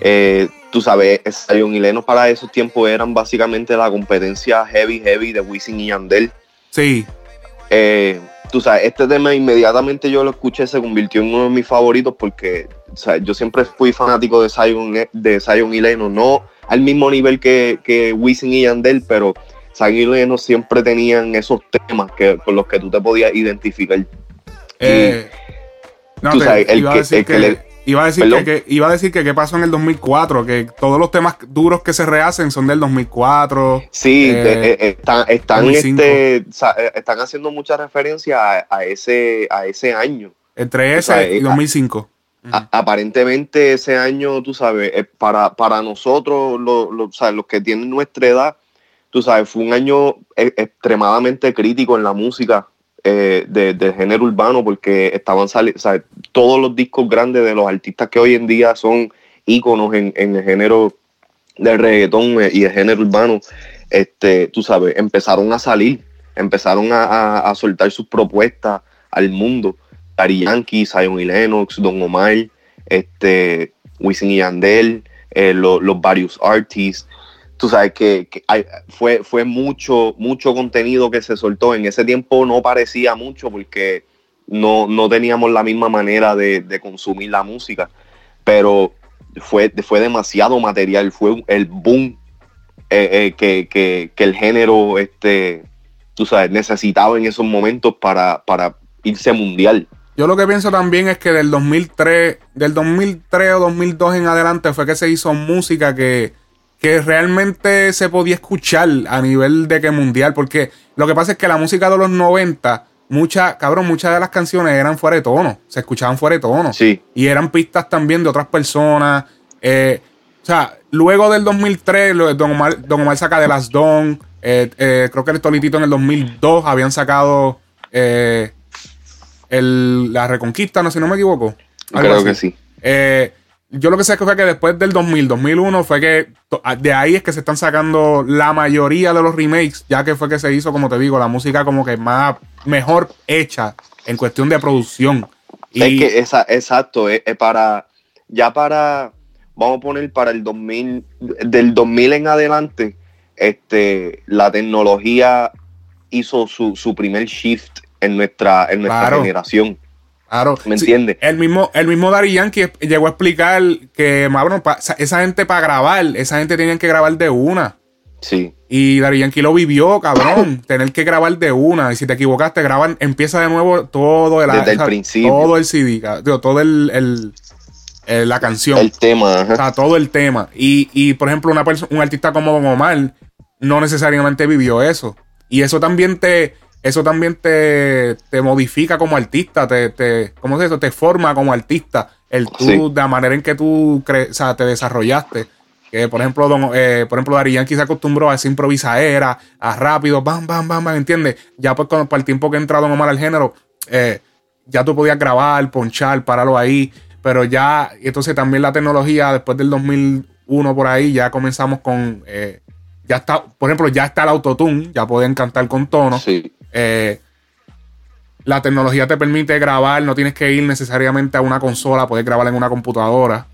Eh, tú sabes, Zion y Lennox para esos tiempos eran básicamente la competencia heavy, heavy de Wisin y Yandel. Sí. Eh, tú sabes, este tema inmediatamente yo lo escuché, se convirtió en uno de mis favoritos porque o sea, yo siempre fui fanático de Zion, de Zion y Lennox, no al mismo nivel que, que Wisin y Yandel, pero Zion y Lennox siempre tenían esos temas que, con los que tú te podías identificar. Eh, no, tú sabes, el que- el que que, le- iba a decir que, iba a decir que qué pasó en el 2004, que todos los temas duros que se rehacen son del 2004. Sí, eh, eh, están, están, 2005. este, eh, están haciendo mucha referencia a, a ese, a ese año. entre o ese sea, y eh, 2005. A- aparentemente ese año, tú sabes, eh, para, para nosotros, lo- los que tienen nuestra edad, tú sabes, fue un año eh, extremadamente crítico en la música eh, de- del género urbano porque estaban saliendo, todos los discos grandes de los artistas que hoy en día son íconos en, en el género del reggaetón eh, y el género urbano, este, tú sabes, empezaron a salir, empezaron a, a- a soltar sus propuestas al mundo. Daddy Yankee, Zion y Lennox, Don Omar, este, Wisin y Yandel, eh, lo- los varios artists. Tú sabes que, que fue, fue mucho, mucho contenido que se soltó. En ese tiempo no parecía mucho porque no, no teníamos la misma manera de, de consumir la música. Pero fue, fue demasiado material, fue el boom eh, eh, que, que- que el género este, tú sabes, necesitaba en esos momentos para, para irse mundial. Yo lo que pienso también es que del 2003, del 2003 o 2002 en adelante fue que se hizo música que, que realmente se podía escuchar a nivel de que mundial, porque lo que pasa es que la música de los 90, mucha, cabrón, muchas de las canciones eran fuera de tono, se escuchaban fuera de tono. Sí. Y eran pistas también de otras personas. eh, O sea, luego del 2003, lo- Don Omar, Don Omar saca de las Don. eh, eh, creo que el Tolitito en el 2002 habían sacado el- la Reconquista, no sé si no me equivoco. Algo Creo así. que sí. Eh, yo lo que sé que fue que después del 2000, 2001 fue que de ahí es que se están sacando la mayoría de los remakes, ya que fue que se hizo, como te digo, la música como que más mejor hecha en cuestión de producción. Y Es que esa, exacto, es, es para, ya para, vamos a poner para el 2000, del 2000 en adelante, este, la tecnología hizo su, su primer shift en nuestra, en nuestra Claro. generación. Claro. ¿Me Sí, entiendes? el mismo, el mismo Daddy Yankee llegó a explicar que, cabrón, pa- esa- gente para grabar, esa gente tenían que grabar de una. Sí. Y Daddy Yankee lo vivió, cabrón. tener que grabar de una. Y si te equivocaste, graban, empieza de nuevo todo el, Desde el principio. Todo el CD, digo, todo el, el- el- la canción. El tema, ajá. O sea, todo el tema. Y, y, por ejemplo, una un artista como Don Omar no necesariamente vivió eso. Y eso también te, eso también te, te modifica como artista, te, te, ¿cómo se dice? Te forma como artista. El tú, Sí. de la manera en que tú cre- o sea, te desarrollaste. Que, por ejemplo, don, eh, por ejemplo, Dari Yankee se acostumbró a esa improvisadera, a rápido, bam, bam, bam, bam, ¿entiendes? Ya pues con, para el tiempo que entra Don Omar al género, eh, ya tú podías grabar, ponchar, pararlo ahí, pero ya, y entonces también la tecnología, después del 2001 por ahí, ya comenzamos con, eh, ya está, por ejemplo, ya está el autotune, ya pueden cantar con tono. Sí. Eh, la tecnología te permite grabar, no tienes que ir necesariamente a una consola, puedes grabar en una computadora.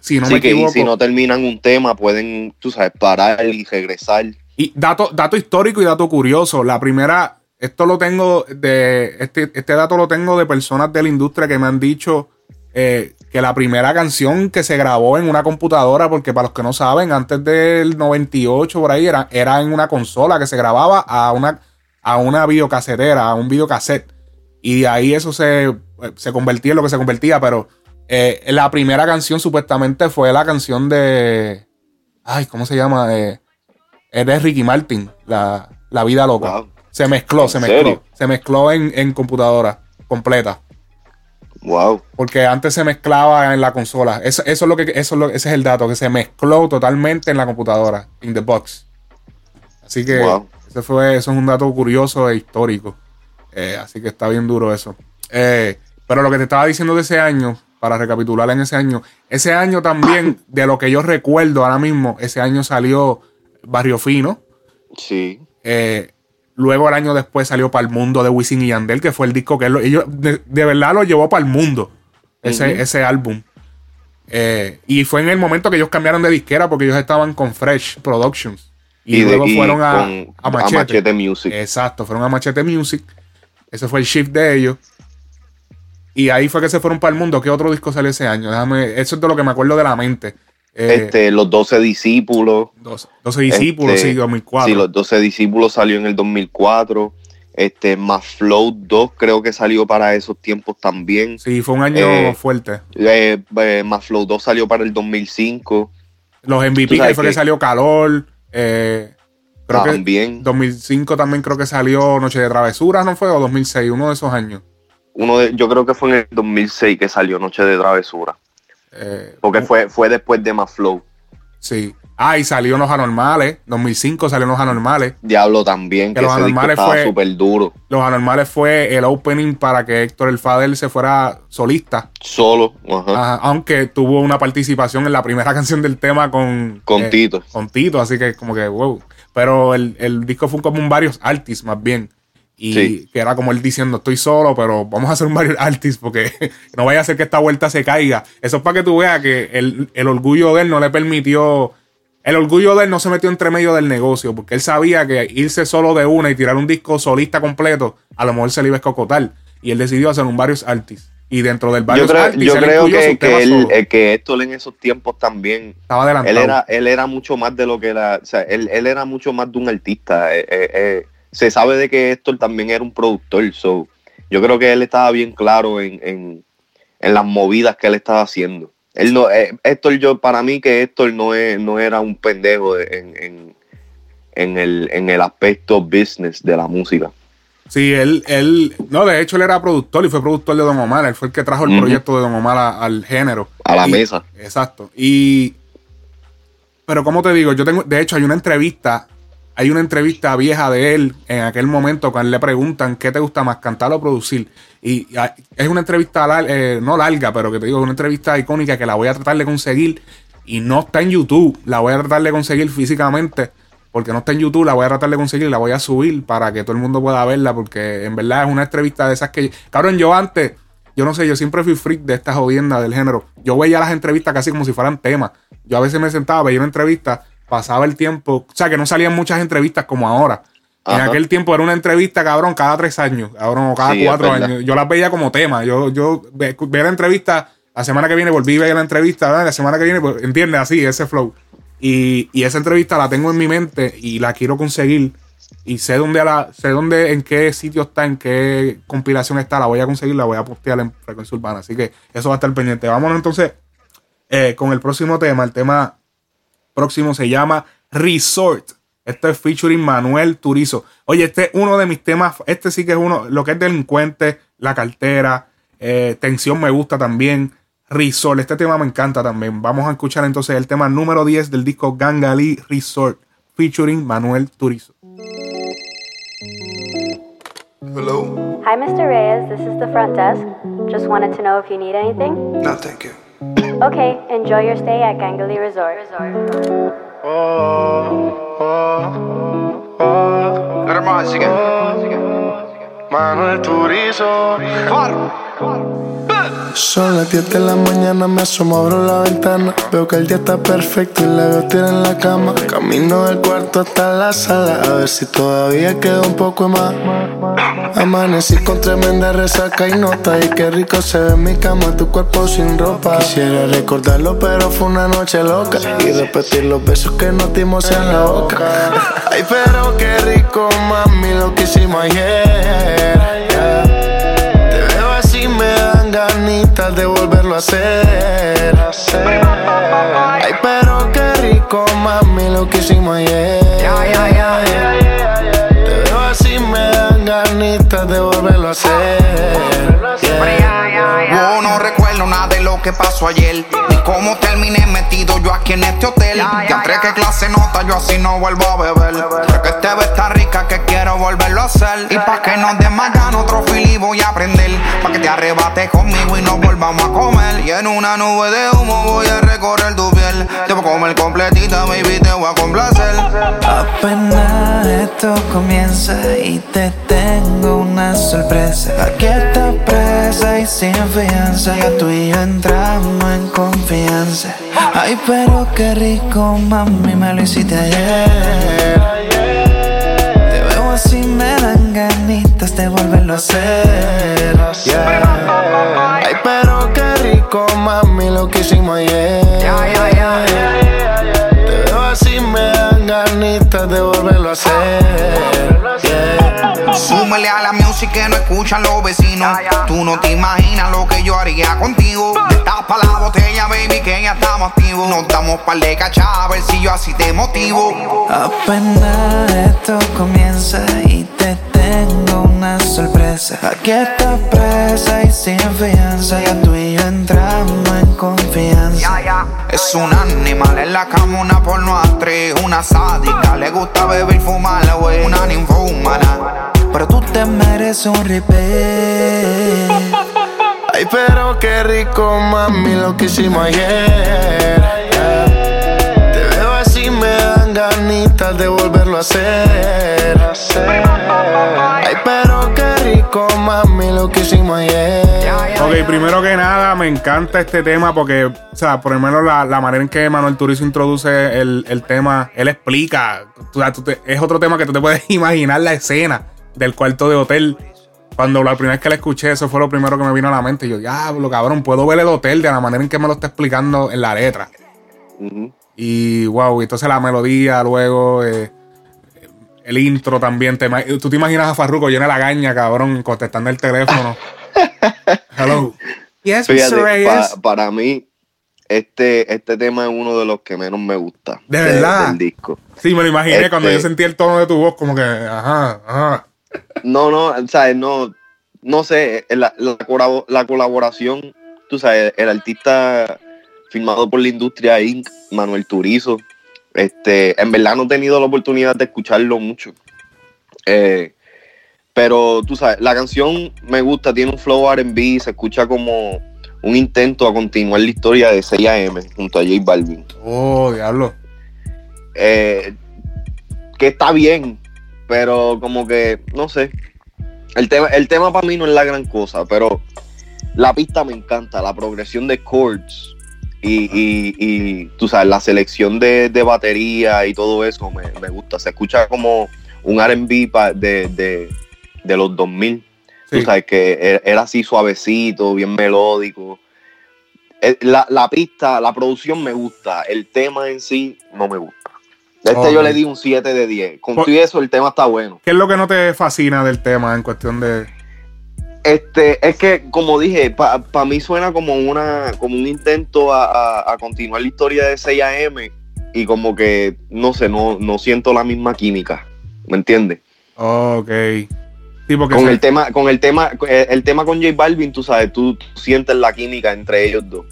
Si no Sí, me que y equivoco. si no terminan un tema, pueden, tú sabes, parar y regresar. Y dato, dato histórico y dato curioso. La primera, esto lo tengo de. Este, este dato lo tengo de personas de la industria que me han dicho eh, que la primera canción que se grabó en una computadora, porque para los que no saben, antes del 98 por ahí era, era en una consola que se grababa a una, a una videocasetera, a un videocassette. Y de ahí eso se, se convertía en lo que se convertía, pero eh, la primera canción supuestamente fue la canción de. Ay, ¿cómo se llama? Eh, es de Ricky Martin, la, la vida loca. Wow. Se mezcló, se ¿En mezcló. serio? Se mezcló en, en computadora completa. Wow. Porque antes se mezclaba en la consola. Eso, eso es lo que, eso es lo- ese es el dato, que se mezcló totalmente en la computadora, in the box. Así que Wow. Ese fue, eso es un dato curioso e histórico. Eh, así que está bien duro eso. Eh, pero lo que te estaba diciendo de ese año, para recapitular en ese año, ese año también, de lo que yo recuerdo ahora mismo, ese año salió Barrio Fino. Sí. Eh, luego el año después salió para el mundo de Wisin y Yandel, que fue el disco que él lo- ellos de, de verdad lo llevó para el mundo. Ese, ese álbum. Eh, y fue en el momento que ellos cambiaron de disquera porque ellos estaban con Fresh Productions. Y, Y de- luego y fueron a, con- a a Machete. Music. Exacto, fueron a Machete Music. Ese fue el shift de ellos. Y ahí fue que se fueron para el mundo. ¿Qué otro disco salió ese año? Déjame, eso es de lo que me acuerdo de la mente. Eh, este, los 12 discípulos. 12, 12 discípulos, Este, sí, 2004. Sí, los 12 discípulos salió en el 2004. Este, más Flow 2 creo que salió para esos tiempos también. Sí, fue un año Eh, fuerte. Eh, eh, más Flow 2 salió para el 2005. Los MVP, sabes fue que que- salió Calor. Eh, creo También. que 2005 también creo que salió Noche de Travesuras, ¿no fue? O 2006, uno de esos años. Uno de, yo creo que fue en el 2006 que salió Noche de Travesura. Eh, Porque fue, fue después de más Flow. Sí. Ah, y salió Los Anormales. 2005 salió Los Anormales. Diablo también, Que que Los ese Anormales fue- súper duro. Los Anormales fue el opening para que Héctor El Fadel se fuera solista. Solo. Ajá. Ajá, aunque tuvo una participación en la primera canción del tema con, Con eh, Tito. Con Tito, así que como que wow. Pero el, el disco fue como un varios artists más bien. Y Sí. que era como él diciendo, estoy solo, pero vamos a hacer un varios artists porque no vaya a ser que esta vuelta se caiga. Eso es para que tú veas que el, el orgullo de él no le permitió. El orgullo de él no se metió entre medio del negocio, porque él sabía que irse solo de una y tirar un disco solista completo, a lo mejor se le iba a escocotar. Y él decidió hacer un varios artists. Y dentro del Yo varios creo, artists, yo él creo que, que, él, eh, que Héctor en esos tiempos también. Estaba adelantado. Él era, él era mucho más de lo que era. O sea, él, él era mucho más de un artista. eh, eh, se sabe de que Héctor también era un productor. So, yo creo que él estaba bien claro en, en, en las movidas que él estaba haciendo. Él no, eh, Héctor, yo, para mí que Héctor no, es, no era un pendejo de- en, en, en, el, en el aspecto business de la música. Sí, él, él, no, de hecho él era productor y fue productor de Don Omar, él fue el que trajo el proyecto de Don Omar a- al género. A la Y- mesa. Exacto. Y pero como te digo, yo tengo, de hecho, hay una entrevista, hay una entrevista vieja de él en aquel momento cuando le preguntan qué te gusta más, cantar o producir. Y ah, es una entrevista, eh, no larga, pero que te digo, es una entrevista icónica que la voy a tratar de conseguir y no está en YouTube, la voy a tratar de conseguir físicamente. Porque no está en YouTube, la voy a tratar de conseguir, la voy a subir para que todo el mundo pueda verla. Porque en verdad es una entrevista de esas que. Cabrón, yo antes, yo no sé, yo siempre fui freak de esta jodienda del género. Yo veía las entrevistas casi como si fueran temas. Yo a veces me sentaba, veía una entrevista, pasaba el tiempo. O sea, que no salían muchas entrevistas como ahora. En aquel tiempo era una entrevista, cabrón, cada tres años, cabrón, o cada Sí, cuatro años. Yo las veía como tema. Yo, yo ve- veía la entrevista, la semana que viene volví a ver la entrevista, ¿verdad? la semana que viene, pues, entiendes, así, ese flow. Y, y esa entrevista la tengo en mi mente y la quiero conseguir. Y sé dónde, la, sé dónde, en qué sitio está, en qué compilación está. La voy a conseguir, la voy a postear en Frecuencia Urbana. Así que eso va a estar pendiente. Vámonos entonces eh, con el próximo tema. El tema próximo se llama Resort. Este es featuring Manuel Turizo. Oye, este es uno de mis temas. Este sí que es uno. Lo que es delincuente, la cartera, eh, tensión me gusta también. Resort. Este tema me encanta también. Vamos a escuchar entonces el tema número 10 del disco Gangali Resort. Featuring Manuel Turizo. Hello? Hi, Mr. Reyes. This is the front desk. Just wanted to know if you need anything. No, thank you. Okay, enjoy your stay at Gangali Resort. Manuel Turizo. Son las 10 de la mañana, me asomo, abro la ventana. Veo que el día está perfecto y la veo tirada en la cama. Camino del cuarto hasta la sala, a ver si todavía queda un poco más. Amanecí con tremenda resaca y nota. Y qué rico se ve mi cama, tu cuerpo sin ropa. Quisiera recordarlo, pero fue una noche loca. Y repetir los besos que nos dimos en la boca. Ay, pero qué rico, mami, lo que hicimos ayer. Ganitas de volverlo a hacer. Ay, pero qué rico, mami, lo que hicimos ayer. Te veo así, me dan ganitas de volverlo a hacer. No recuerdo nada de lo que pasó ayer. Ni cómo terminé metido yo aquí en este hotel. Ya entré que clase nota, yo así no vuelvo a beber. Pero que este ve tan rica que quiero volverlo a hacer. Y pa' que nos ganas, otro fili voy a aprender. Pa' que te arrebates conmigo y nos volvamos a comer. Y en una nube de humo voy a recorrer tu piel. Te voy a comer completita, baby, te voy a complacer. Apenas esto comienza y te tengo una sorpresa. Aquí estás y sin fianza. Ya tú y yo entramos en confianza. Ay, pero qué rico, mami, me lo hiciste ayer. Te veo así, me dan ganitas de volverlo a hacer. Yeah. Ay, pero qué rico, mami, lo que hicimos ayer. Te veo así, me dan ganitas de volverlo a hacer. Súmele a la música que no escuchan los vecinos. Tú no te imaginas lo que yo haría contigo. Tapa la botella, baby, que ya estamos activos. Nos damos par de cachá, a ver si yo así te motivo. Apenas esto comienza y te tengo una sorpresa. Aquí estás presa y sin fianza. Ya tú y yo entramos en confianza. Es un animal en la cama, una porno actriz, una sádica. Le gusta beber y fumar, güey, una ninfómana. Pero tú te mereces un repeat. Ay, pero qué rico, mami, lo que hicimos ayer. Te veo así, me dan ganitas de volverlo a hacer. Ay, pero qué rico, mami, lo que hicimos ayer. Ok, primero que nada, me encanta este tema porque, o sea, por lo menos la, la manera en que Manuel Turizo introduce el, el tema, él explica. O sea, es otro tema que tú te puedes imaginar la escena del cuarto de hotel. Cuando la primera vez que la escuché, eso fue lo primero que me vino a la mente. Y yo, diablo, cabrón, puedo ver el hotel de la manera en que me lo está explicando en la letra. Y wow, y entonces la melodía, luego eh, el intro también. Te, tú te imaginas a Farruko lleno de la gaña, cabrón, contestando el teléfono. Hello. Yes, Fíjate, Mr. Reyes. pa- para mí, este, este tema es uno de los que menos me gusta. De verdad. Del disco. Sí, me lo imaginé Este- cuando yo sentí el tono de tu voz, como que, ajá, ajá. No, no, o sea, no, no sé, la, la, colabo- la colaboración, tú sabes, el artista firmado por la industria Inc., Manuel Turizo, Este, en verdad no he tenido la oportunidad de escucharlo mucho. Eh, pero tú sabes, la canción me gusta, tiene un flow RB, se escucha como un intento a continuar la historia de 6AM junto a J Balvin. Oh, diablo. Eh, que está bien, pero como que, no sé. El tema, el tema para mí no es la gran cosa, pero la pista me encanta, la progresión de chords y, y, y tú sabes, la selección de, de batería y todo eso me, me gusta. Se escucha como un RB de, de, de los 2000. Tú sabes que e- era así suavecito, bien melódico. Eh, La, la pista, la producción me gusta, el tema en sí no me gusta. Este yo le di un 7 de 10. Con todo eso, el tema está bueno. ¿Qué es lo que no te fascina del tema en cuestión de. Este, es que, como dije, para mí suena como una como un intento a, a- a continuar la historia de 6AM y como que, no sé, no, no siento la misma química. ¿Me entiendes? Ok. Sí, Con se- el tema, con el tema, el, el tema con J Balvin, tú sabes, tú sientes la química entre ellos dos.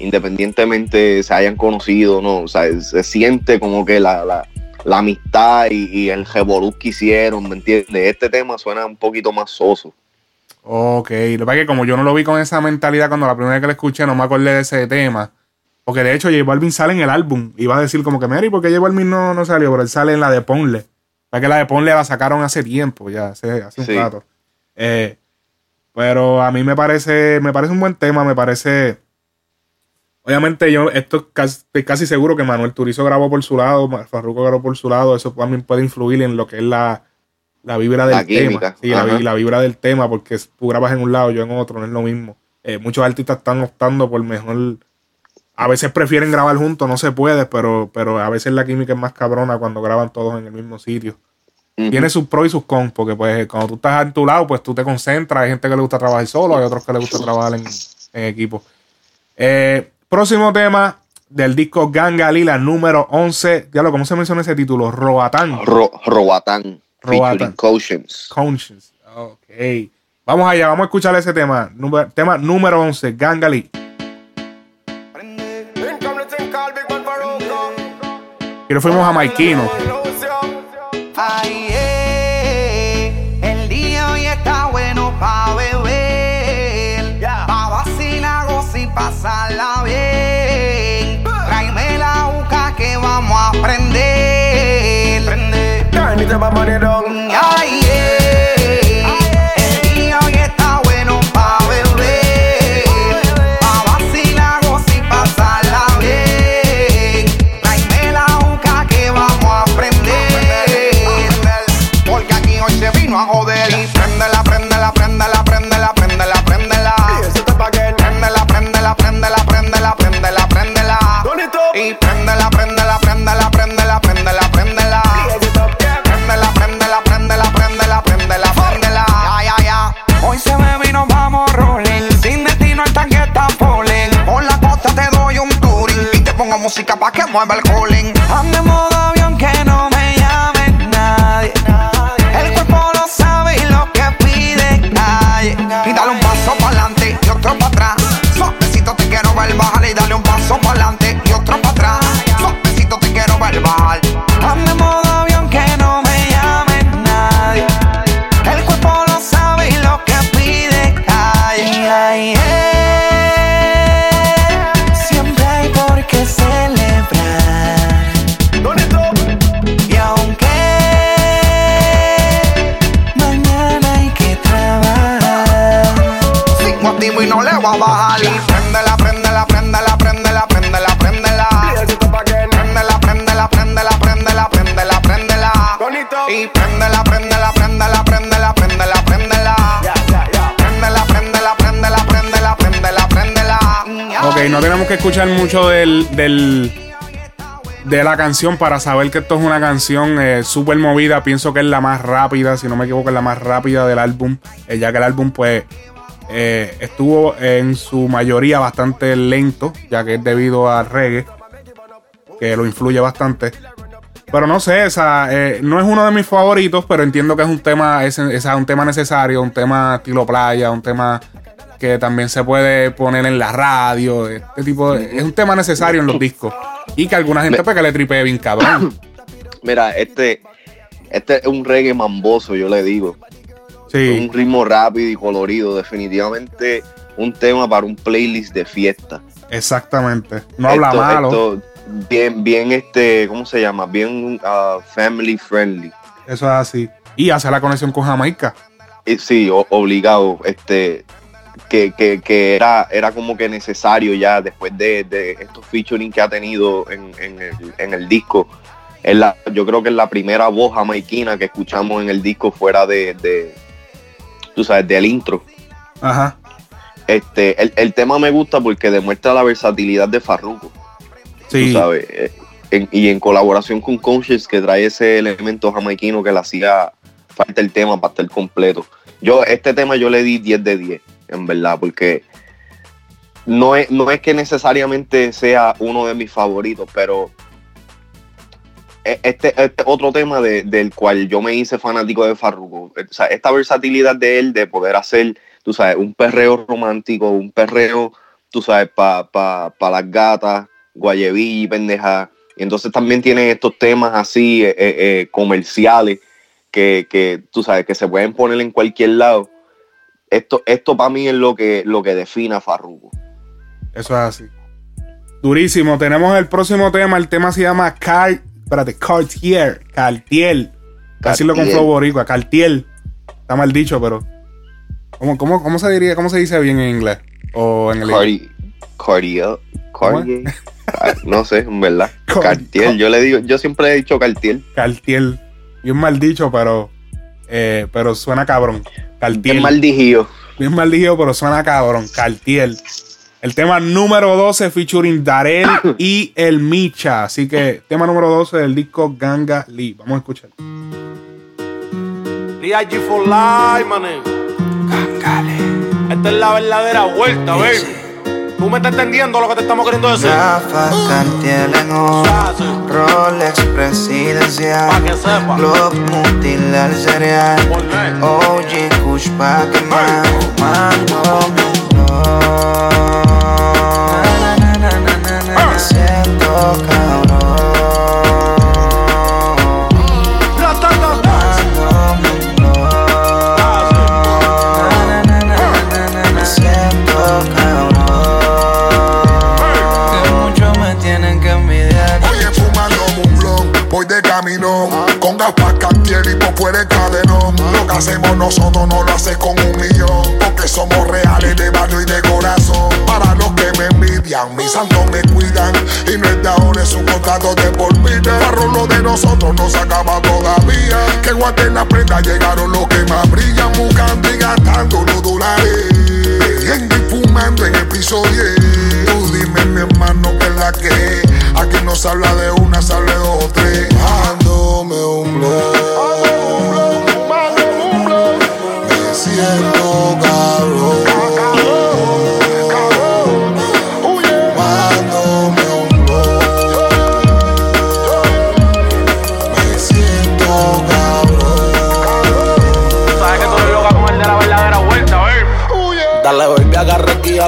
Independientemente se hayan conocido, no, o sea, se siente como que la, la, la amistad y, y el revolú que hicieron, ¿me entiendes? Este tema suena un poquito más soso. Ok, lo que pasa es que como yo no lo vi con esa mentalidad cuando la primera vez que lo escuché no me acordé de ese tema. Porque de hecho J Balvin sale en el álbum. Iba a decir como que, Mary, ¿por qué J Balvin no, no salió? Pero él sale en la de Ponle. Para que la de Ponle la sacaron hace tiempo, ya, hace, hace un Sí. rato. Eh, pero a mí me parece, me parece un buen tema, me parece... Obviamente yo esto casi, estoy casi seguro que Manuel Turizo grabó por su lado, Farruko grabó por su lado, eso también puede influir en lo que es la, la vibra del La tema. Sí, la, vibra del tema, porque tú grabas en un lado, yo en otro, no es lo mismo. Eh, muchos artistas están optando por mejor. A veces prefieren grabar juntos, no se puede, pero, pero a veces la química es más cabrona cuando graban todos en el mismo sitio. Tiene sus pros y sus cons, porque pues cuando tú estás en tu lado, pues tú te concentras. Hay gente que le gusta trabajar solo, hay otros que le gusta trabajar en, en equipo. Eh, próximo tema del disco Gangalila número 11. Ya lo, ¿cómo se menciona ese título? Roatán. Ro, Robatán, Robatán. featuring Conscience. Conscience. Ok. Vamos allá, vamos a escuchar ese tema. Número- tema número 11, Gangali. Y nos fuimos a Maikino. Ay, eh, Se bebe y nos vamos rolling. Sin destino el tanque está falling. Por la costa te doy un touring. Y te pongo música pa' que mueva el cooling. Ande modo avión que no me llame nadie. El cuerpo lo sabe y lo que pide calle. Y dale un paso para adelante y otro para atrás. Suavecito te quiero ver bajar y dale un paso para adelante voy a bajar. Y préndela, préndela, préndela, préndela, préndela, préndela. Préndela, préndela, préndela, préndela, préndela, préndela. Y préndela, préndela, préndela, préndela, préndela, préndela. Préndela, préndela, préndela, préndela, préndela, préndela. Ok, no tenemos que escuchar mucho del, del- de la canción para saber que esto es una canción eh, súper movida. Pienso que es la más rápida, si no me equivoco, es la más rápida del álbum. eh, ya que el álbum, pues, eh, estuvo en su mayoría bastante lento, ya que es debido al reggae, que lo influye bastante. Pero no sé, esa, eh, no es uno de mis favoritos, pero entiendo que es un tema, es, es un tema necesario, un tema estilo playa, un tema que también se puede poner en la radio. Este tipo de- es un tema necesario en los discos. Y que alguna gente Me- pues le tripee bien cabrón. Mira, este, este es un reggae mamboso, yo le digo. Sí. Un ritmo rápido y colorido, definitivamente un tema para un playlist de fiesta. Exactamente. No habla Esto- malo. esto bien, bien, este, ¿cómo se llama? Bien ah, family friendly. Eso es así. Y hace la conexión con Jamaica. Eh, sí, o- obligado, este, que, que, que era, era como que necesario ya después de, de estos featuring que ha tenido en, en el, en el disco. Es la, yo creo que es la primera voz jamaiquina que escuchamos en el disco fuera de, de tú sabes, del intro. Ajá. Este, el, el tema me gusta porque demuestra la versatilidad de Farruko. Sí. Tú sabes, eh, en- y en colaboración con Conscious que trae ese elemento jamaiquino que le hacía falta el tema para estar completo. Yo, este tema yo le di 10 de 10, en verdad, porque no es, no es que necesariamente sea uno de mis favoritos, pero este, este otro tema de- del cual yo me hice fanático de Farruko, o sea, esta versatilidad de él de poder hacer, tú sabes, un perreo romántico, un perreo, tú sabes, para pa, pa las gatas, guayebí y pendeja. Y entonces también tiene estos temas así eh, eh, eh, comerciales que, que, tú sabes, que se pueden poner en cualquier lado. Esto, esto para mí es lo que, lo que define Farruko. Eso es así. Durísimo. Tenemos el próximo tema. El tema se llama Car... Espérate, Cartier. Cartier. Con Cartier. flow boricua. Cartier. Está mal dicho, pero... ¿Cómo, cómo, cómo se diría? ¿Cómo se dice bien en inglés? O en el Cartier, ¿Cómo Cartier, ah, no sé, en verdad. Cartier, yo le digo, yo siempre he dicho Cartier. Cartier. Bien mal dicho, pero... eh, pero suena cabrón. Cartier. Bien mal dijido. Bien mal dicho, pero suena cabrón. Cartier. El tema número 12 featuring Darel y El Micha. Así que tema número 12 del disco Ganga Lee. Vamos a escuchar. DIG for life, mané. Esta es la verdadera vuelta, baby. Tú me estás entendiendo lo que te estamos queriendo decir. Gafas Cartier en oro, Rolex presidencial, Glock mutilar cereal, OG Kush pa' quemar, mando hacemos nosotros no lo hace con un millón Porque somos reales de barrio y de corazón Para que envidian, mis santos me cuidan. Y no es de ahora, es un contrato de por vida. Lo de nosotros no se acaba todavía. Que guarden la prenda, llegaron los que más brillan. Buscando y gastando los dólares. Bebiendo y fumando en el piso 10 Tú dime mi hermano que es la que. Aquí no se habla de una, se habla de dos o tres. Dándome un blog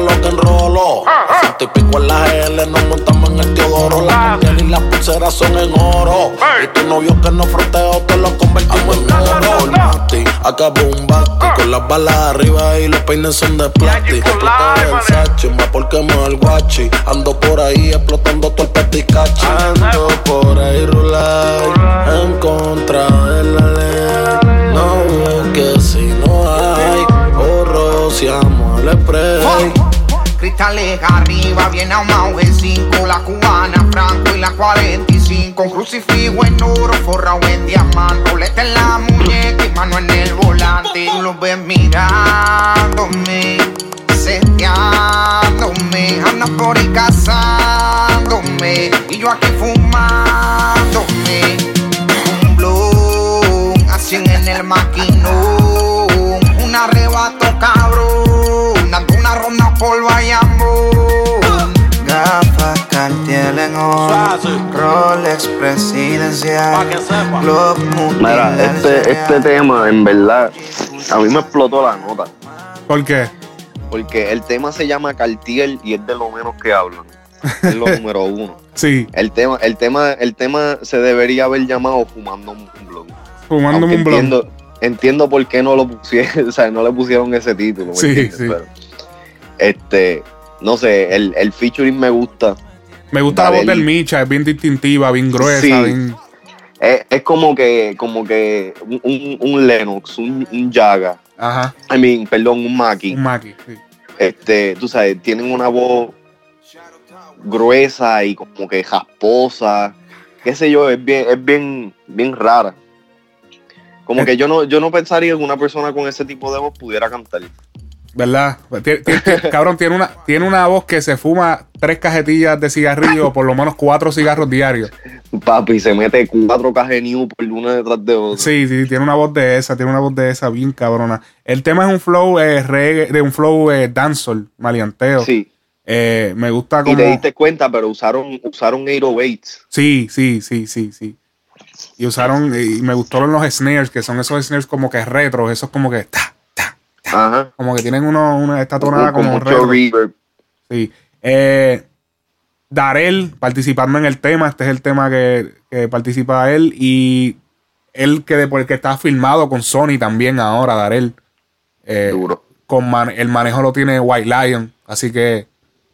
lo que enroló. A ciento y pico en la GL, nos montamos en el Teodoro. La y las pulseras son en oro. Y tu novio que no fronteo, te lo convertimos en oro. El mati, acabó un bate. Con las balas arriba y los peines son de plástico. Tú te Versace, más porque me el guachi. Ando por ahí explotando todo el peticachi. Ando por ahí rular en contra de la ley. No veo que si no hay, o rociamos el spray. Cristales arriba, bien ahumado el 5 La cubana, franco y la 45 Un crucifijo en oro, forrado en diamante Roleta en la muñeca y mano en el volante Tú los ves mirándome, seteándome Andas por ahí cazándome Y yo aquí fumándome Un blon, así en el maquinón Un arrebato cabrón una ronda por Bayamón Gafas Cartier en oro, Rolex presidencial, Glock Mira, este, este tema, en verdad, a mí me explotó la nota. ¿Por qué? Porque el tema se llama Cartier y es de lo menos que hablan. es lo número uno. Sí. El tema, el tema, el tema se debería haber llamado Fumando un blog. Fumando un blog. entiendo, entiendo por qué no lo pusieron, o sea, no le pusieron ese título. ¿me Sí, sí. Pero, este, no sé, el, el featuring me gusta. Me gusta la voz del Micha, es bien distintiva, bien gruesa, Sí. bien. Es, es como que, como que un, un- un Lennox, un, un Jaga, Ajá. I mean, perdón, un Maki. Un Maki, sí. Este, tú sabes, tienen una voz gruesa y como que jasposa, qué sé yo, es bien, es bien, bien rara. Como que yo no, yo no pensaría que una persona con ese tipo de voz pudiera cantar. ¿Verdad? Cabrón, tiene una, tiene una voz que se fuma tres cajetillas de cigarrillo o por lo menos cuatro cigarros diarios. Papi, se mete cuatro new por una detrás de otra. Sí, sí, tiene una voz de esa, tiene una voz de esa bien cabrona. El tema es un flow eh, reggae, de un flow eh, dancehall, maleanteo. Sí. Eh, me gusta Y como... te diste cuenta, pero usaron, usaron 808s. Sí, sí, sí, sí, sí. Y usaron, y me gustaron los snares, que son esos snares como que retro, esos como que... ta, Ajá. como que tienen uno, una, esta tonada como mucho reverb. Sí. Eh, Darel participando en el tema. Este es el tema que, que participa él. Y él que, de, que está filmado con Sony también ahora, Darel. Eh, Con man- el manejo lo tiene White Lion. Así que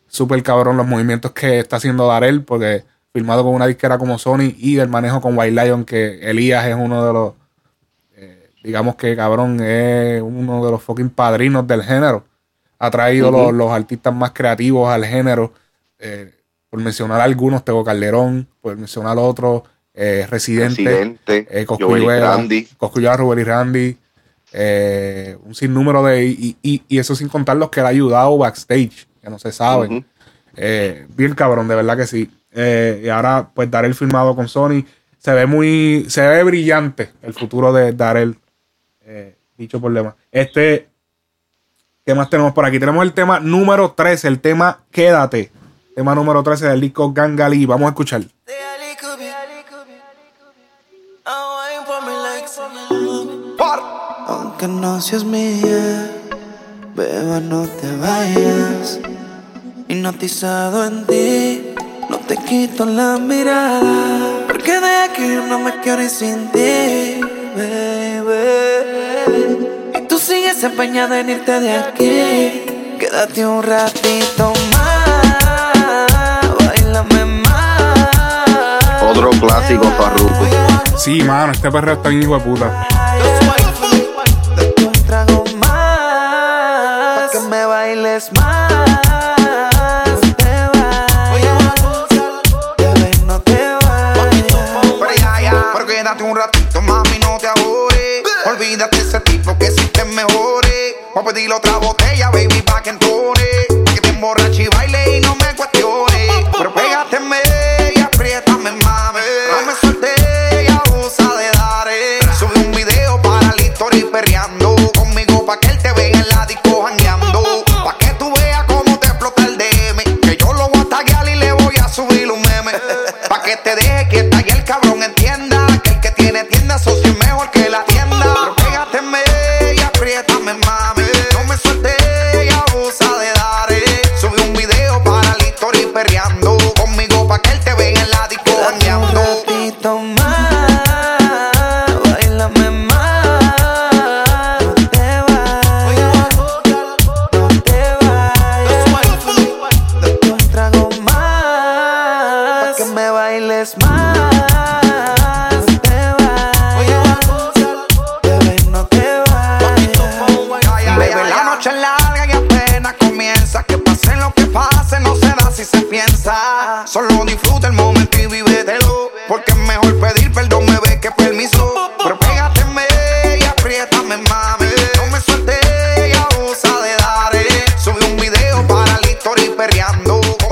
súper cabrón los movimientos que está haciendo Darel. Porque filmado con una disquera como Sony y el manejo con White Lion, que Elías es uno de los. Digamos que cabrón es uno de los fucking padrinos del género ha traído los, los artistas más creativos al género. Eh, por mencionar algunos, Tego Calderón, por mencionar otros, eh, Residente, Residente, eh, Joel y Randy. Cosculluela, Rubén y Randy, eh, un sinnúmero de. Y, y- y eso sin contar los que le ha ayudado backstage, que no se saben. Eh, bien cabrón, de verdad que sí. Eh, y ahora, pues, Darel firmado con Sony. Se ve muy. Se ve brillante el futuro de Darel. Eh, dicho demás. Este. ¿Qué más tenemos por aquí? Tenemos el tema número 13, el tema Quédate. Tema número 13 del disco Gangali. Vamos a escuchar. Aunque no seas mía, beba, no te vayas. Hipnotizado en ti, no te quito la mirada. Porque de aquí no me quiero ir sin ti, baby. Y tú sigues empeñada en irte de aquí. Quédate un ratito más, bailame más. Otro clásico Farruko. Sí, mano, este perro está bien hijo de puta. trago más, que me bailes más. Te vas, bebé, no te Pero ya, ya, pero quédate un ratito, mami, no te ahorres. Olvídate ese tipo que sí te mejore. Voy a pedirle otra botella, baby, pa' que entone. Que te emborrache y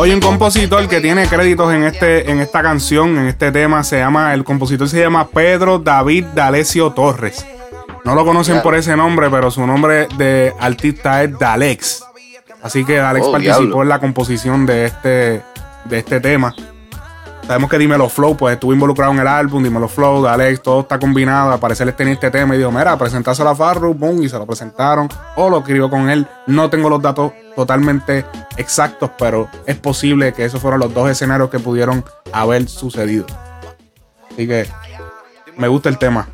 Hoy un compositor que tiene créditos en este en esta canción, en este tema, se llama, el compositor se llama Pedro David D'Alessio Torres. No lo conocen por ese nombre, pero su nombre de artista es Dalex. Así que Dalex Oh, participó diablo. en la composición de este, de este tema. Sabemos que Dímelo Flow, pues estuvo involucrado en el álbum, Dímelo Flow, de Alex, todo está combinado. Al parecer él tenía este tema y dijo, mira, presentárselo a Farru, boom, y se lo presentaron. O lo escribió con él. No tengo los datos totalmente exactos, pero es posible que esos fueron los dos escenarios que pudieron haber sucedido. Así que me gusta el tema.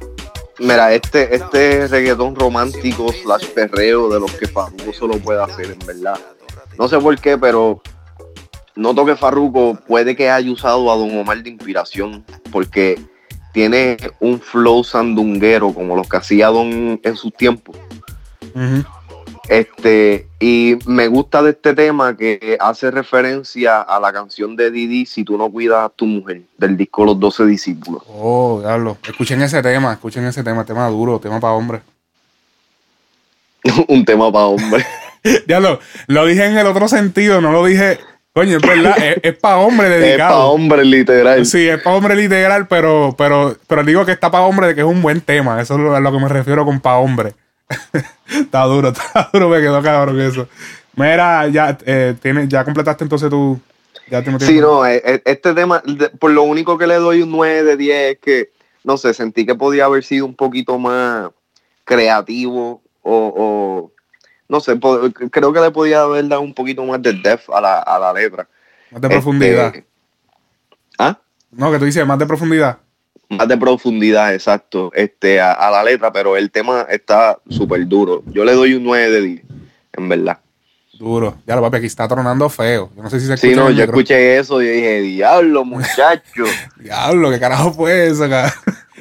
Mira, este, este reggaetón romántico slash perreo de los que Farruko solo puede hacer, en verdad. No sé por qué, pero noto que Farruko puede que haya usado a Don Omar de inspiración, porque tiene un flow sandunguero como los que hacía Don en sus tiempos. Este, y me gusta de este tema que hace referencia a la canción de Didi Si tú no cuidas a tu mujer, del disco Los Doce Discípulos. Oh, diablo. Escuchen ese tema, escuchen ese tema, tema duro, tema para hombres. un tema para hombres. diablo, lo dije en el otro sentido, no lo dije. Coño, es verdad, es, para hombre dedicado. Es para hombre literal. Sí, es para hombre literal, pero, pero, pero digo que está para hombre de que es un buen tema. Eso es a lo que me refiero con para hombre. está duro, está duro, me quedó cabrón eso. Mira, ya, eh, tiene, ya completaste entonces tu. Ya te sí, no, eh, eh, este tema, por lo único que le doy un 9 de 10 es que, no sé, sentí que podía haber sido un poquito más creativo o, no sé, creo que le podía haber dado un poquito más de depth a la, a la letra. Más de profundidad. Este, ¿Ah? No, que tú dices más de profundidad más de profundidad, exacto, este, a, la letra, pero el tema está súper duro. Yo le doy un 9 de 10, en verdad. Duro. Ya lo papi, aquí está tronando feo. Yo no sé si se escucha. Sí, no, yo escuché eso y dije, diablo, muchacho. diablo, ¿qué carajo fue eso acá?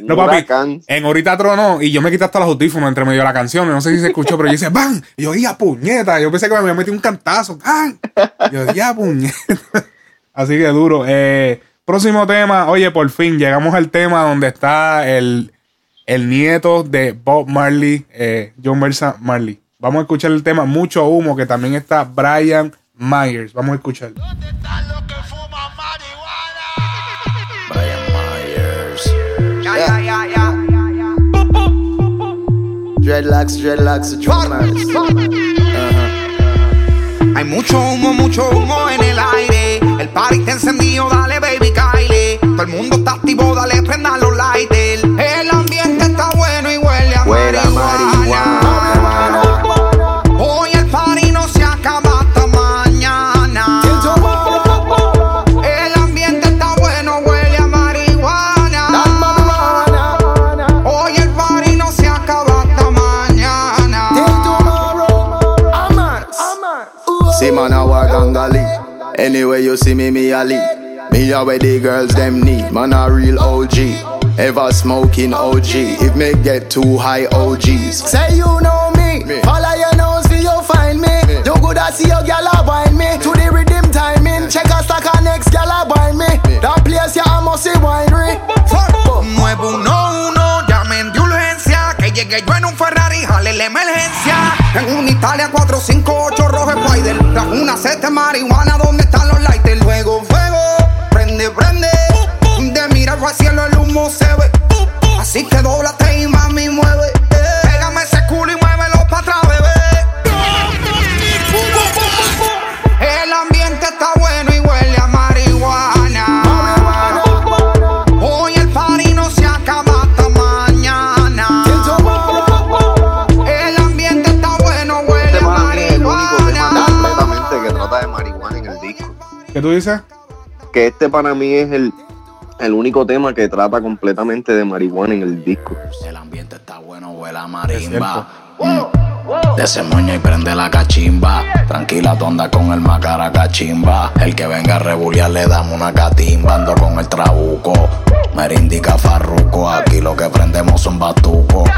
No, papi, en ahorita tronó y yo me quité hasta los audífonos entre medio de la canción. No sé si se escuchó, pero yo dije, ¡bam! Y yo, ¡ya puñeta! Yo pensé que me había metido un cantazo. ¡bam! yo, ¡ya puñeta! Así que duro. Eh, Próximo tema, oye, por fin llegamos al tema donde está el, nieto de Bob Marley, eh, John Versa Marley. Vamos a escuchar el tema Mucho Humo, que también está Brian Myers. Vamos a escuchar. Brian Dreadlocks, dreadlocks, Hay mucho humo, mucho humo en el aire. El party está encendido, dale baby todo el mundo está activo, See man, I walk on Anyway, you see me, me a Ali. Me a where the girls them need, man a real OG. Ever smoking OG, if me get too high OGs. Say you know me, me. follow your nose till you find me. me. You good I see your gal a wine me. To the rhythm timing, check a stack of next gal a wine me. me. That place ya yeah, must see winery. Nuevo uno uno, llamen de llegue yo en un Ferrari, jale la emergencia. En un Italia 458 rojo Spider. Tras una sete marihuana, ¿dónde están los lighters? Luego fuego prende, prende. De mirar al cielo el humo se ve. Así que doblate y mami mueve. ¿Qué tú dices? que este para mí es el, el único tema que trata completamente de marihuana en el disco. El ambiente está bueno, huele a marimba. De moño y prende la cachimba. Tranquila, tonda con el macara cachimba. El que venga a rebuliar le damos una catimba. Ando con el trabuco. Merindica farruco. Aquí lo que prendemos son batucos.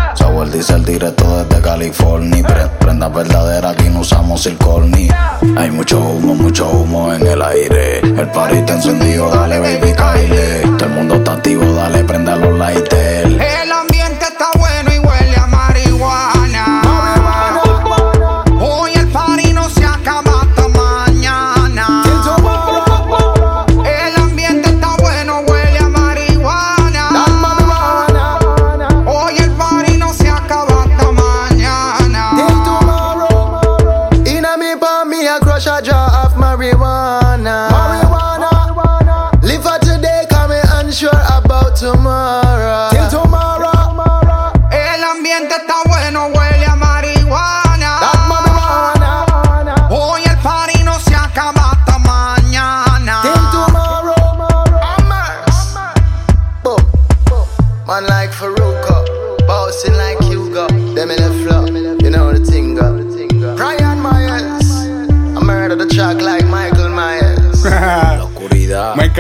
el diesel directo desde California. prenda verdadera, aquí no usamos circorni. Hay mucho humo, mucho humo en el aire. El parito encendido, dale baby, caile. Todo el mundo está activo, dale, prenda los lighters. El ambiente está bueno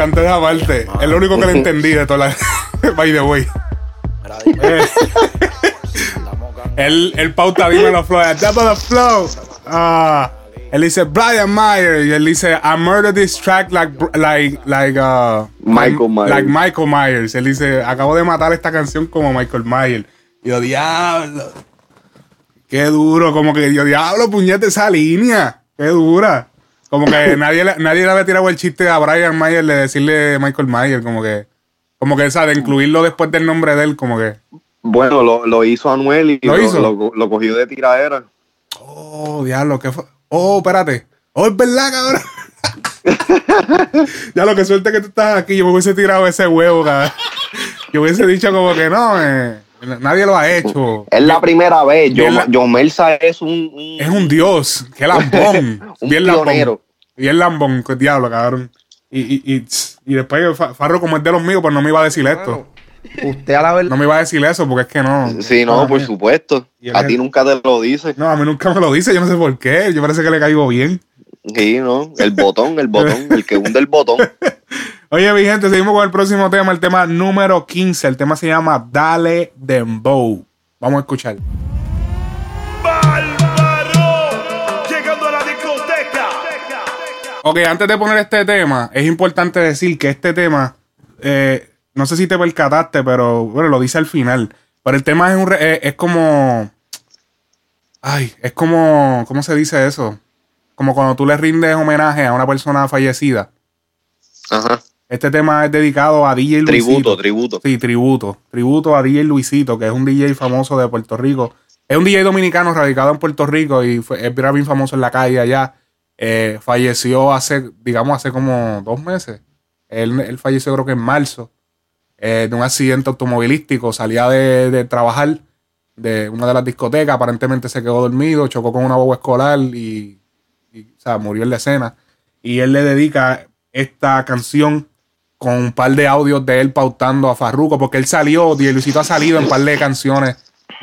Encantó esa parte. Es lo único que le entendí de toda la. By the way. Eh, él, él pauta, dime los flow. Double the flow. Ah. Él dice Brian Myers y él dice I murdered this track like like like uh, Michael Myers. like Michael Myers. Él dice acabo de matar esta canción como Michael Myers. Y yo diablo. Qué duro, como que yo diablo puñete esa línea. Qué dura. Como que nadie, le- nadie le había tirado el chiste a Brian Myers de decirle Michael Myers, como que como que esa de incluirlo después del nombre de él, como que Bueno, lo, lo hizo Anuel y ¿Lo lo, hizo? lo- lo cogió de tiradera. Oh, diablo, ¿qué fue? Oh, espérate. Oh, es verdad, cabrón. ya lo que suerte que tú estás aquí. Yo me hubiese tirado ese huevo, cabrón. Yo hubiese dicho como que no, eh, nadie lo ha hecho. Es la primera vez. Yo, la- John Melsa es un, un- Es un dios. Qué lambón. Un Bien pionero. lambón. Bien lambón, qué diablo, cabrón. Y, y, y, y después Fa- Farro, como es de los míos, pues no me iba a decir esto. Usted a la verdad. No me iba a decir eso porque es que no. Sí, no, Ah, por mira. supuesto. Y A ti nunca te lo dice. No, a mí nunca me lo dice, yo no sé por qué. Yo parece que le caigo bien. Sí, ¿no? El botón, el botón, el que hunde el botón. Oye, mi gente, seguimos con el próximo tema, el tema número 15. El tema se llama Dale Dembow. Vamos a escuchar. Llegando a la discoteca. Ok, antes de poner este tema, es importante decir que este tema, eh, no sé si te percataste, pero bueno, lo dice al final. Pero el tema es, un re- eh, es como. Ay, es como. ¿Cómo se dice eso? Como cuando tú le rindes homenaje a una persona fallecida. Ajá. Este tema es dedicado a DJ Luisito. Tributo, tributo. Sí, tributo. Tributo a DJ Luisito, que es un DJ famoso de Puerto Rico. Es un DJ dominicano radicado en Puerto Rico y fue, era bien famoso en la calle allá. Eh, falleció hace, digamos, hace como dos meses. Él, él falleció creo que en marzo eh, de un accidente automovilístico. Salía de, de trabajar de una de las discotecas. Aparentemente se quedó dormido, chocó con una boba escolar y, y, o sea, murió en la escena. Y él le dedica esta canción con un par de audios de él pautando a Farruko, porque él salió, DJ Luisito ha salido en un par de canciones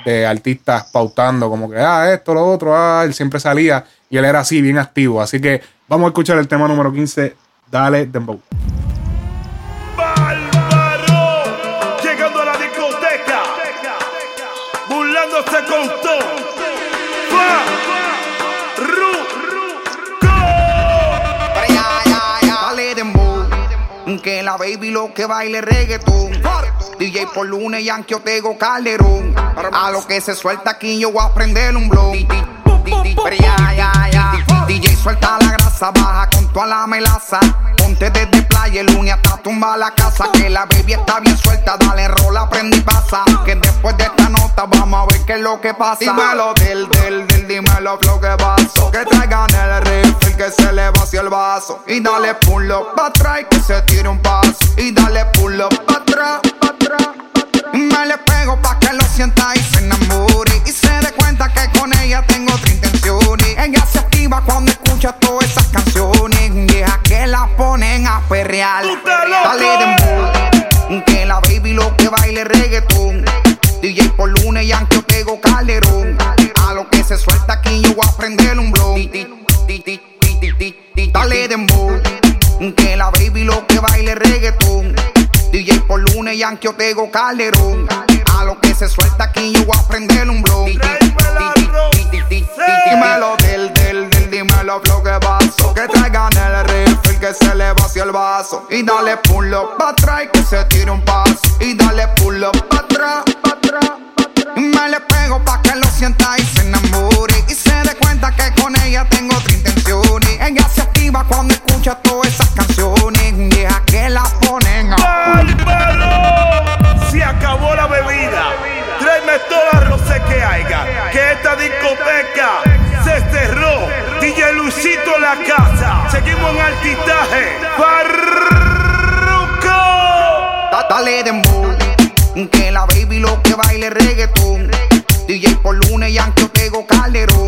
de artistas pautando, como que, ah, esto, lo otro, ah, él siempre salía y él era así, bien activo. Así que vamos a escuchar el tema número 15, Dale Dembow. Que la baby lo que baile reggaetón. DJ por lunes, Yankee Otego Calderón. A lo que se suelta aquí yo voy a prender un blow. DJ suelta la grasa, baja con toda la melaza. Ponte desde playa el lunes hasta tumba la casa. Que la baby está bien suelta, dale rola, prende y pasa. Que después de esta nota vamos a ver qué es lo que pasa. Dímelo del, del, del, dímelo lo que pasó. Que traigan el rifle, que se le vació el vaso. Y dale pull up pa' atrás y que se tire un paso. Y dale pull up pa' atrás, pa' atrás. Me le pego pa' que lo sienta y se enamore. Y se dé cuenta que con ella tengo otra intención. Y ella se activa cuando escucha todas esas canciones. Vieja que la ponen a perrear. Dale dembow Que la baby lo que baile reggaetón. DJ por lunes, Yankee Otego Calderón. A lo que se suelta aquí yo voy a prender un di- Dale dembow Que la baby lo que baile reggaetón DJ por lunes, Yankee Otego Calderón. A lo que se suelta aquí, yo voy a prender un di- Dímelo del, del, del, dímelo lo que pasó. Que traigan el rifle, que se le vació el vaso. Y dale pull up pa' atrás y que se tire un paso. Y dale pull up pa' atrás, pa' atrás. Me le pego pa' que lo sienta y se enamore. Y se dé cuenta que con ella tengo otra intención. Y ella se activa cuando escucha todas esas canciones. Vieja que la ponen a Bárbaro. Se acabó la bebida. Tráeme toda la rosé que haya. Que esta discoteca se cerró. DJ Luisito en la casa. Seguimos en altitaje. Farruko. Da- Dale dembow Que la baby lo que baile reggaetón. DJ por lunes y Ancho Tego Calderón.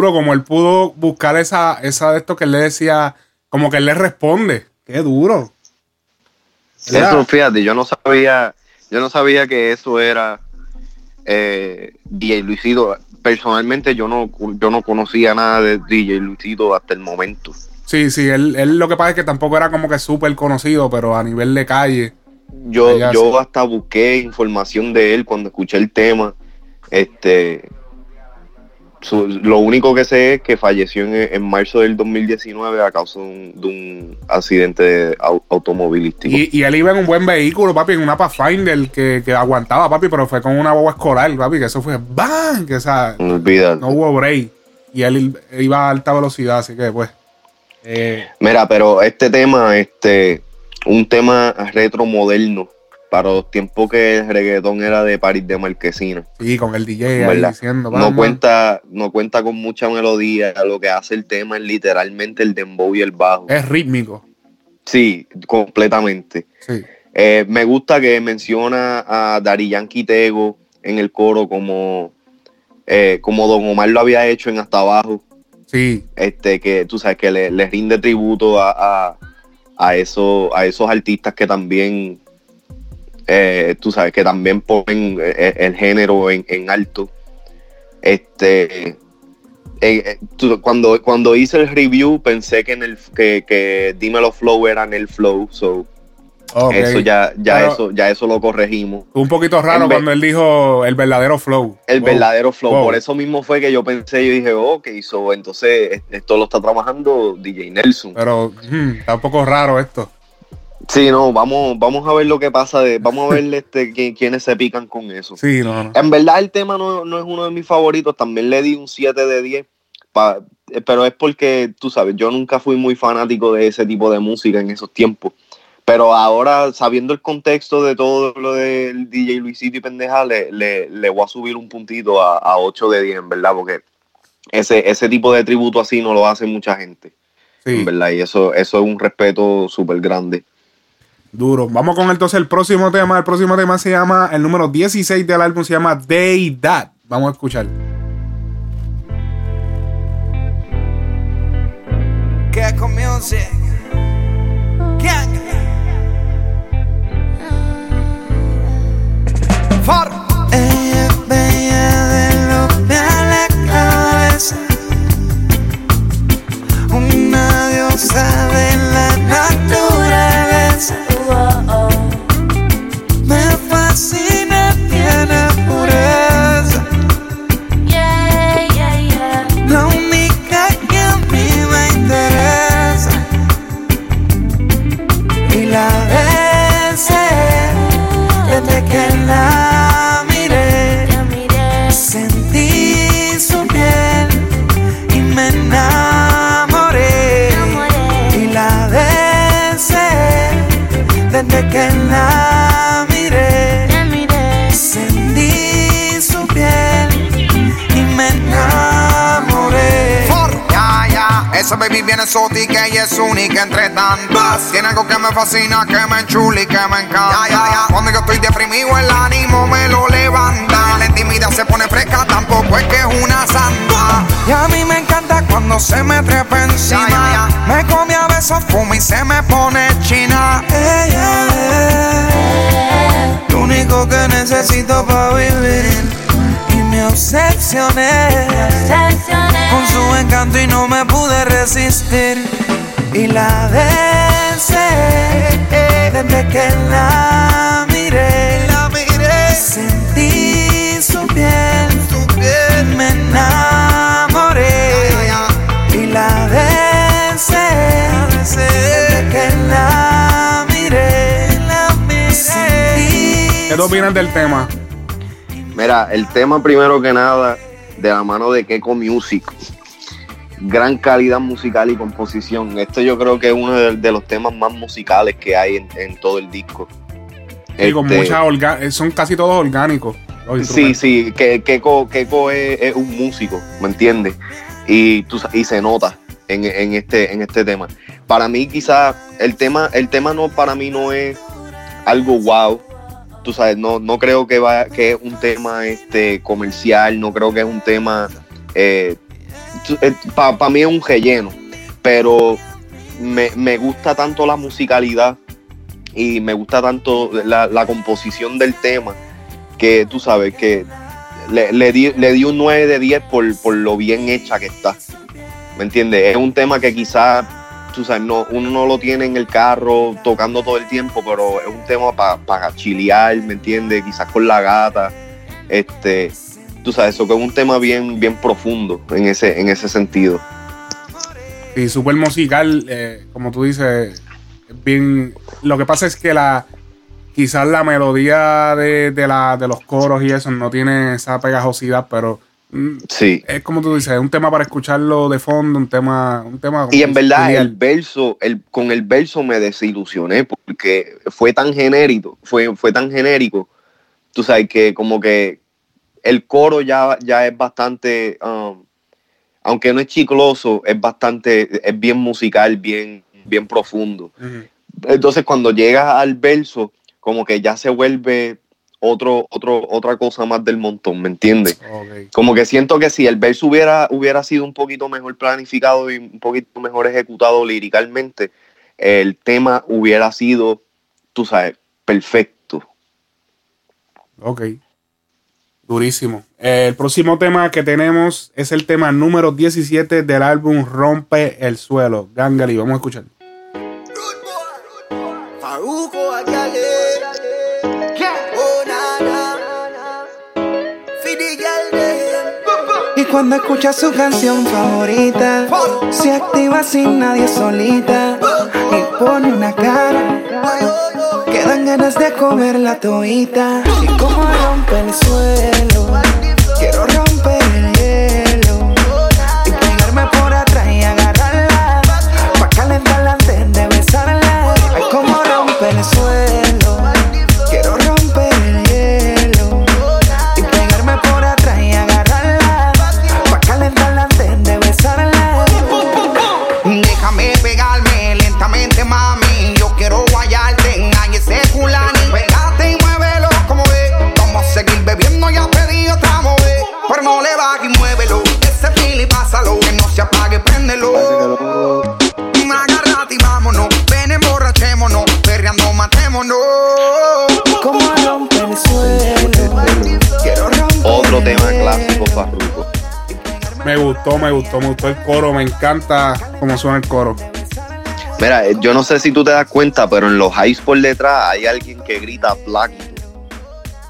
Duro, como él pudo buscar esa, esa de esto que él le decía, como que él le responde. Qué duro. Eso, fíjate, yo no sabía, yo no sabía que eso era eh, DJ Luisito. Personalmente yo no, yo no conocía nada de DJ Luisito hasta el momento. Sí, sí, él, él lo que pasa es que tampoco era como que súper conocido, pero a nivel de calle. Yo, yo sí. hasta busqué información de él cuando escuché el tema. Este, su- lo único que sé es que falleció en, en marzo del 2019 a causa de un, de un accidente au- automovilístico. Y, y él iba en un buen vehículo, papi, en una Pathfinder que, que aguantaba, papi, pero fue con una boba escolar, papi, que eso fue ¡bam! Que esa, Olvídate. no hubo break. Y él iba a alta velocidad, así que pues. eh, Mira, pero este tema, este, un tema retro moderno para los tiempos que el reggaetón era de París de Marquesina. sí, con el DJ ahí No cuenta, no cuenta con mucha melodía, lo que hace el tema es literalmente el dembow y el bajo. Es rítmico. Sí, completamente. Sí. Eh, me gusta que menciona a Dari Yankee Tego en el coro como, eh, como Don Omar lo había hecho en Hasta Abajo. Sí. Este, que tú sabes que le, le rinde tributo a, a, a, eso- a esos artistas que también, eh, tú sabes, que también ponen eh, el, género en, en alto. Este, eh, eh, tú- cuando, cuando hice el review pensé que en el que, que Dímelo Flow era en el flow, so Ok. eso ya, ya Pero- eso, ya eso lo corregimos. Un poquito raro En cuando él dijo el verdadero flow. El Wow. verdadero flow. Wow. Por eso mismo fue que yo pensé, yo dije, ok, so, entonces eh, esto lo está trabajando DJ Nelson. Pero mm, está un poco raro esto. Sí, no, vamos, vamos a ver lo que pasa, de, vamos a ver este, qui- quiénes se pican con eso. Sí, no, no. En verdad el tema no, no es uno de mis favoritos, también le di un 7 de 10, pa- eh, pero es porque, tú sabes, yo nunca fui muy fanático de ese tipo de música en esos tiempos. Pero ahora, sabiendo el contexto de todo lo del DJ Luisito y pendeja, le, le, le voy a subir un puntito a, a 8 de 10, en verdad, porque ese, ese tipo de tributo así no lo hace mucha gente. En verdad, y eso, eso es un respeto súper grande. Duro. Vamos con entonces el próximo tema. El próximo tema se llama, el número 16 del álbum se llama Day That. Vamos a escuchar. For. Ella bella de los pies a la cabeza. Una diosa de la naturaleza. Me fascina, tiene pureza. night. Esa baby viene exótica y es única entre tantas. Tiene algo que me fascina, que me enchula y que me encanta. Cuando yo estoy deprimido, el ánimo me lo levanta. La intimidad se pone fresca, tampoco es que es una santa. Y a mí me encanta cuando se me trepa encima. Me come a besos, fuma y se me pone china. Ella es lo único que necesito para vivir. Me obsesioné, con su encanto y no me pude resistir. Y la besé desde que la miré. La miré. Sentí su piel, su piel. Me enamoré. Y la besé desde que la miré. La miré. Sentí ¿Qué opinas del tema? Mira, el tema primero que nada, de la mano de Keiko Music. Gran calidad musical y composición. Esto yo creo que es uno de, de los temas más musicales que hay en, en todo el disco. Y con Este, mucha orga- eh, son casi todos orgánicos. Sí, sí, que Keiko, Keiko es, es un músico, ¿me entiendes? Y, tú y se nota en, en este, en este tema. Para mí quizás el tema, el tema no, para mí no es algo wow. Tú sabes, no, no creo que, va, que es un tema este, comercial, no creo que es un tema... Para mí es un relleno, pero me, me gusta tanto la musicalidad y me gusta tanto la, la composición del tema que tú sabes que le, le di, le di un 9 de 10 por, por lo bien hecha que está. ¿Me entiendes? Es un tema que quizás, tú sabes, no, uno no lo tiene en el carro tocando todo el tiempo, pero es un tema para chilear, ¿me entiendes? Quizás con la gata. Este, tú sabes, eso es un tema bien, bien profundo en ese, en ese sentido. Sí, súper musical, eh, como tú dices, es bien. Lo que pasa es que la quizás la melodía de, de la, de los coros y eso no tiene esa pegajosidad, pero Sí. es como tú dices, es un tema para escucharlo de fondo, un tema, un tema Y en verdad, genial. el verso, el, con el verso me desilusioné porque fue tan genérico, fue, fue tan genérico. Tú sabes que como que el coro ya, ya es bastante, um, aunque no es chicloso, es bastante, es bien musical, bien, bien profundo. Entonces cuando llegas al verso, como que ya se vuelve otro, otro, otra cosa más del montón, ¿me entiendes? Como que siento que si el verso hubiera, hubiera sido un poquito mejor planificado y un poquito mejor ejecutado líricamente, el tema hubiera sido, tú sabes, perfecto. Ok. Durísimo. Eh, el próximo tema que tenemos es el tema número 17 del álbum Rompe el Suelo. Gangali, vamos a escuchar. Faruco. Cuando escucha su canción favorita, se activa sin nadie solita y pone una cara que dan ganas de comer la toita. Y como rompe el suelo, quiero se apague, préndelo. Agárrate y vámonos. Ven, emborrachémonos. Perreando, matémonos. Como rompe el suelo, quiero romper Otro tema clásico, Farruko. Me gustó, me gustó, me gustó el coro. Me encanta cómo suena el coro. Mira, eh, yo no sé si tú te das cuenta, pero en los highs por detrás hay alguien que grita plaquito.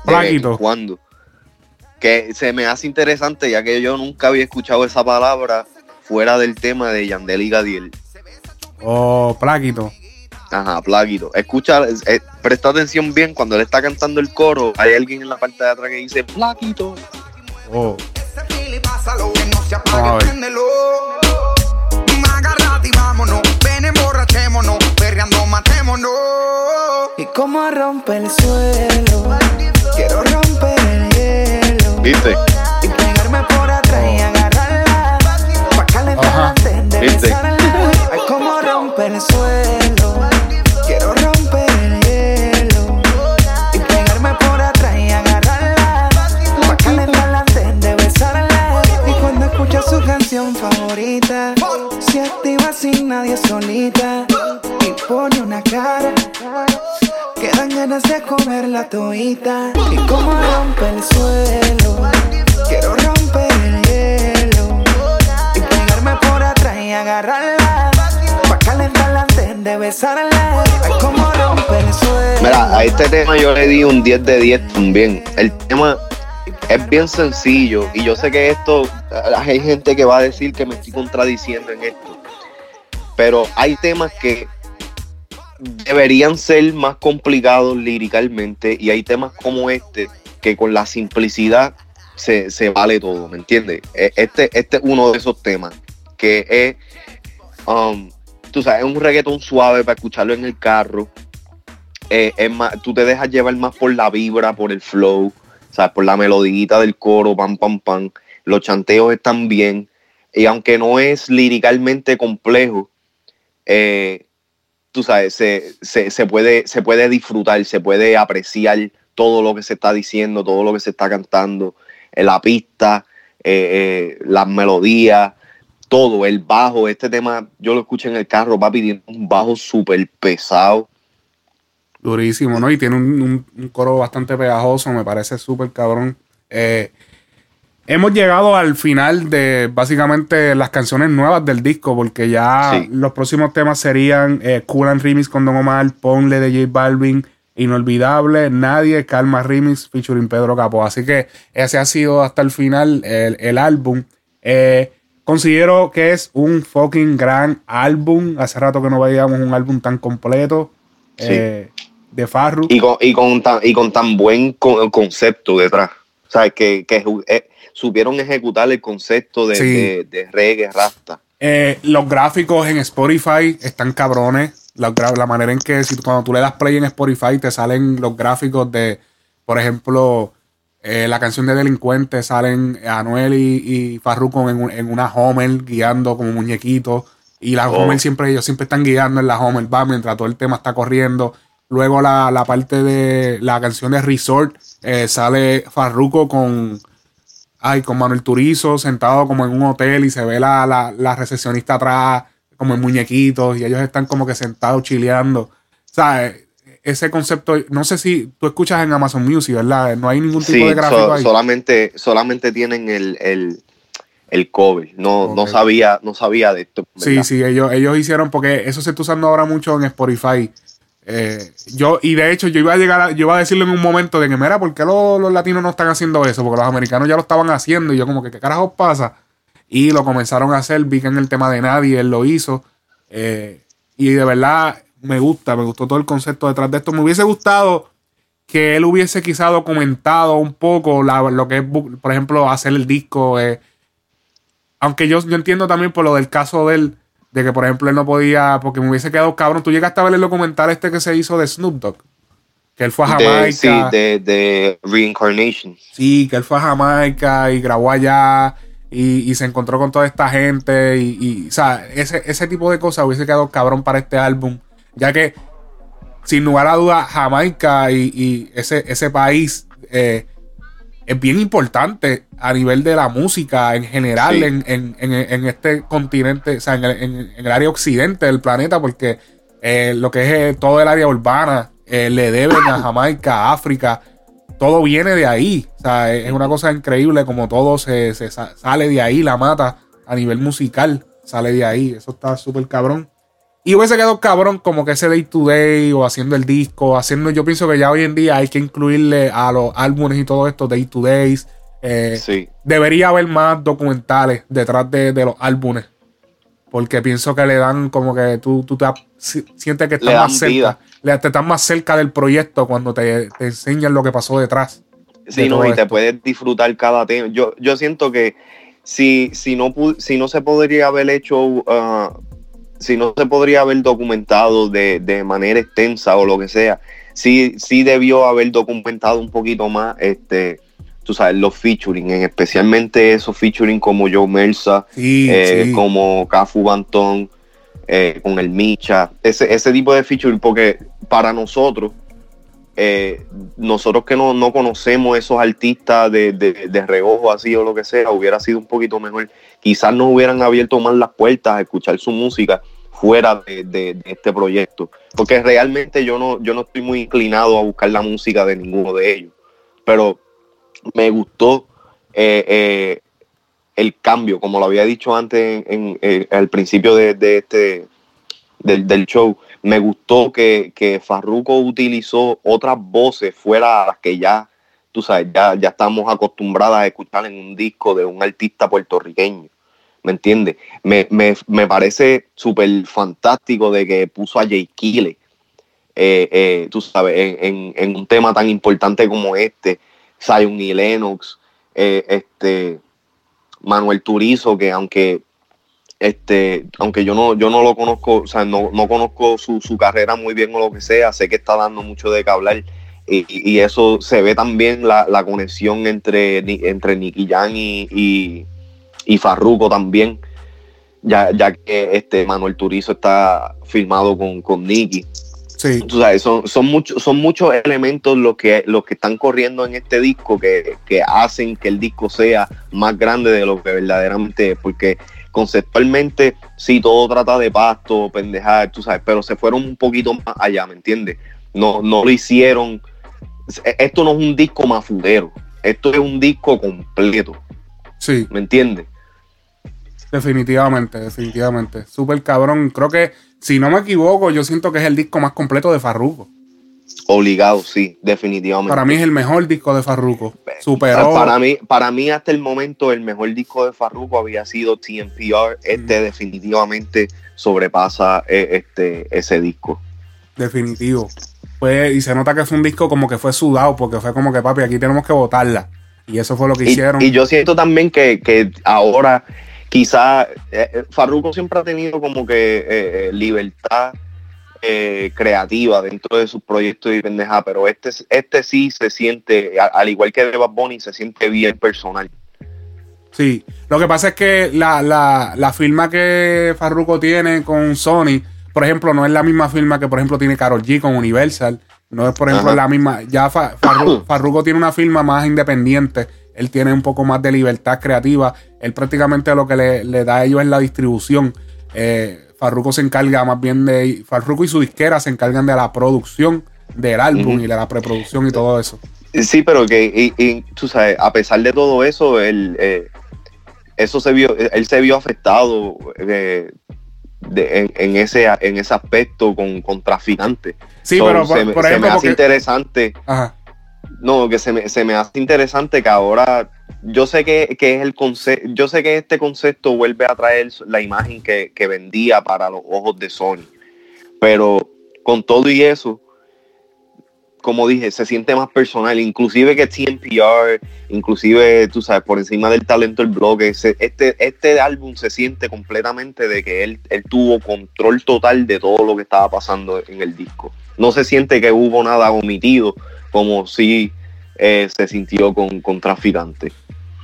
Plaquito. Cuando. Que se me hace interesante, ya que yo nunca había escuchado esa palabra fuera del tema de Yandel y Gadiel. Oh, Plaquito. Ajá, plaquito. Escucha, eh, presta atención bien cuando él está cantando el coro. Hay alguien en la parte de atrás que dice plaquito. Oh. Y como rompe el suelo, quiero romper el hielo ¿Viste? y pegarme por atrás Ajá. antes de ¿Viste? Ay, como rompe el suelo. Quiero romper el hielo. Y pegarme por atrás y agarrarla. Pa' calentarla antes de besarla. Y cuando escucha su canción favorita, se activa sin nadie solita. Y pone una cara. Que dan ganas de comerla todita. Y como rompe el suelo. Quiero romper el hielo. Por atrás y agarrarla. Pa' calentarla antes de besarla. Ay, como rompe el suelo. Mira, a este tema yo le di un 10 de 10 también. El tema es bien sencillo y yo sé que esto, hay gente que va a decir que me estoy contradiciendo en esto, pero hay temas que deberían ser más complicados líricamente y hay temas como este que con la simplicidad se, se vale todo, ¿me entiendes? E- Este, este es uno de esos temas que es, um, tú sabes, es un reggaetón suave para escucharlo en el carro. Eh, es más, tú te dejas llevar más por la vibra, por el flow, ¿sabes? Por la melodita del coro, pam, pam, pam. Los chanteos están bien. Y aunque no es líricamente complejo, eh, tú sabes, se, se- se puede, se puede disfrutar, se puede apreciar todo lo que se está diciendo, todo lo que se está cantando, eh, la pista, eh, eh, las melodías, todo, el bajo. Este tema yo lo escuché en el carro, papi, tiene un bajo súper pesado. Durísimo, ¿no? Y tiene un, un- un coro bastante pegajoso, me parece súper cabrón. Eh, hemos llegado al final de básicamente las canciones nuevas del disco, porque ya Sí. los próximos temas serían eh, Cool and Remix con Don Omar, Ponle de J Balvin, Inolvidable, Nadie, Calma Remix, featuring Pedro Capó. Así que ese ha sido hasta el final el, el álbum. Eh, considero que es un fucking gran álbum. Hace rato que no veíamos un álbum tan completo. Sí. eh, de Farru. y con, y con, tan, y con tan buen co- concepto detrás. O sea, que, que eh, supieron ejecutar el concepto de, Sí. de, de reggae rasta. Eh, los gráficos en Spotify están cabrones. La, la manera en que si cuando tú le das play en Spotify te salen los gráficos de, por ejemplo, eh, la canción de Delincuente, salen Anuel y, y Farruko en, un- en una Homer guiando como muñequitos. Y las Oh. Homer siempre, ellos siempre están guiando en la Homer, va, mientras todo el tema está corriendo. Luego la, la parte de la canción de Resort, eh, sale Farruko con, ay, con Manuel Turizo sentado como en un hotel y se ve la, la, la recepcionista atrás como en muñequitos y ellos están como que sentados chileando. Eh, ese concepto, no sé si tú escuchas en Amazon Music, ¿verdad? No hay ningún tipo Sí, de gráfico so- ahí. solamente, solamente tienen el, el, el cover. No, no sabía, no sabía de esto. Sí, sí, ellos, ellos hicieron, porque eso se está usando ahora mucho en Spotify. Eh, yo, y de hecho, yo iba a llegar a, yo iba a decirlo en un momento de que, mira, ¿por qué los, los latinos no están haciendo eso? Porque los americanos ya lo estaban haciendo y yo como que, ¿qué carajos pasa? Y lo comenzaron a hacer, vi que en el tema de nadie él lo hizo. eh, y de verdad me gusta, me gustó todo el concepto detrás de esto. Me hubiese gustado que él hubiese quizá documentado un poco la- lo que es, por ejemplo, hacer el disco. eh, aunque yo, yo entiendo también por lo del caso de él, de que por ejemplo él no podía, porque me hubiese quedado cabrón. Tú llegaste a ver el documental este que se hizo de Snoop Dogg, que él fue a Jamaica. De, sí, de, de Reincarnation. Sí, que él fue a Jamaica y grabó allá y, y se encontró con toda esta gente y, y, o sea, ese, ese tipo de cosas hubiese quedado cabrón para este álbum, ya que sin lugar a duda Jamaica y, y ese, ese país eh, es bien importante a nivel de la música en general Sí. en, en- en- en este continente, o sea, en el, el área occidente del planeta, porque eh, lo que es eh, todo el área urbana le deben a Jamaica, a África, todo viene de ahí. O sea, es una cosa increíble como todo se, se sa- sale de ahí, la mata a nivel musical, sale de ahí. Eso está súper cabrón. Y hubiese quedado cabrón como que ese day to day o haciendo el disco, haciendo, yo pienso que ya hoy en día hay que incluirle a los álbumes y todo esto, day to days. Eh, Sí. Debería haber más documentales detrás de, de los álbumes. Porque pienso que le dan como que tú, tú te si- sientes que estás más cerca. Le, te estás más cerca del proyecto cuando te, te enseñan lo que pasó detrás. Sí, de no, y te puedes disfrutar cada tema. Yo, yo siento que si, si, no, si no se podría haber hecho, ah, si no se podría haber documentado de, de manera extensa o lo que sea, sí, sí debió haber documentado un poquito más este, tú sabes, los featuring, en especialmente esos featuring como Joe Mersa, Sí, eh, sí. como Cafu Bantón, eh, con el Micha, ese, ese tipo de featuring, porque para nosotros, eh, nosotros que no, no conocemos esos artistas de, de, de reojo así o lo que sea, hubiera sido un poquito mejor. Quizás nos hubieran abierto más las puertas a escuchar su música fuera de, este proyecto. Porque realmente yo no, yo no estoy muy inclinado a buscar la música de ninguno de ellos. Pero me gustó eh, eh, el cambio, como lo había dicho antes en, en- eh, al principio de, este del, del show. Me gustó que, que Farruko utilizó otras voces fuera a las que ya, tú sabes, ya, ya estamos acostumbradas a escuchar en un disco de un artista puertorriqueño. ¿Me entiendes? Me, me, me parece súper fantástico de que puso a Jay Kile, eh, eh, tú sabes, en, en- un tema tan importante como este, Zion y Lennox, eh, este, Manuel Turizo, que aunque este, aunque yo no, yo no lo conozco, o sea, no, no conozco su, su carrera muy bien o lo que sea, sé que está dando mucho de qué hablar. Y, y eso se ve también la, la conexión entre, entre Nicky Jam y, y, y Farruko también, ya, ya que este Manuel Turizo está firmado con, con Nicky. Sí. Tú sabes, son, son, muchos son muchos elementos los que, los que están corriendo en este disco que, que hacen que el disco sea más grande de lo que verdaderamente es, porque conceptualmente sí todo trata de pasto, pendejar, tú sabes, pero se fueron un poquito más allá, ¿me entiendes? No, no lo hicieron. Esto no es un disco mafudero, esto es un disco completo, Sí, ¿me entiendes? definitivamente, definitivamente. Súper cabrón. Creo que, si no me equivoco, yo siento que es el disco más completo de Farruko. Obligado, sí, definitivamente. Para mí es el mejor disco de Farruko. Superó. Para mí, para mí hasta el momento el mejor disco de Farruko había sido TNPR. Este definitivamente sobrepasa eh, este, ese disco. Definitivo. Fue, y se nota que fue un disco como que fue sudado, porque fue como que, papi, aquí tenemos que votarla. Y eso fue lo que Y, hicieron. y yo siento también que, que ahora quizá eh, Farruko siempre ha tenido como que eh, eh, libertad eh, creativa dentro de sus proyectos y pendeja, pero este, este sí se siente, a- al igual que de Bad Bunny, se siente bien personal. Sí, lo que pasa es que la, la, la firma que Farruko tiene con Sony, por ejemplo, no es la misma firma que, por ejemplo, tiene Karol G con Universal. No es, por ejemplo, Ajá. la misma. Ya Fa- Farru- Farruko tiene una firma más independiente. Él tiene un poco más de libertad creativa. Él prácticamente lo que le, le da a ellos es la distribución. Eh, Farruko se encarga más bien de. Farruko y su disquera se encargan de la producción del álbum y de la preproducción y todo eso. Sí, pero que, y, y, tú sabes, a pesar de todo eso, él, eh, eso se vio, él se vio afectado eh, de- en, en ese, en ese aspecto con, con traficantes. Sí, pero por- se, me- se hace porque- interesante. Ajá. No, que se me, se me hace interesante que ahora yo sé que, que es el concepto, yo sé que este concepto vuelve a traer la imagen que, que vendía para los ojos de Sony. Pero con todo y eso, como dije, se siente más personal, inclusive que TNPR, inclusive, tú sabes, por encima del talento del blog, este, este álbum se siente completamente de que él, él tuvo control total de todo lo que estaba pasando en el disco. No se siente que hubo nada omitido, como si eh, se sintió con, con Traficante.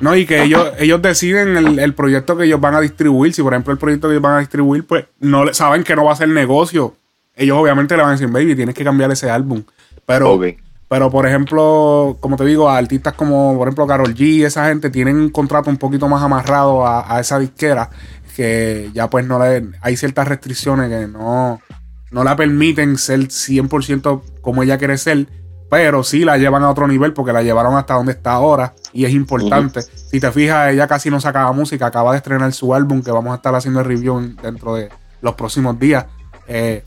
No, y que ellos, ellos deciden el, el proyecto que ellos van a distribuir. Si, por ejemplo, el proyecto que ellos van a distribuir, pues no saben que no va a ser negocio. Ellos obviamente le van a decir, baby, tienes que cambiar ese álbum. Pero, pero por ejemplo, como te digo, artistas como, por ejemplo, Carol G, esa gente tienen un contrato un poquito más amarrado a, a esa disquera que ya pues no le, hay ciertas restricciones que no, no la permiten ser 100% como ella quiere ser, pero sí la llevan a otro nivel porque la llevaron hasta donde está ahora y es importante. Si te fijas, ella casi no sacaba música, acaba de estrenar su álbum que vamos a estar haciendo el review en- dentro de los próximos días. Eh,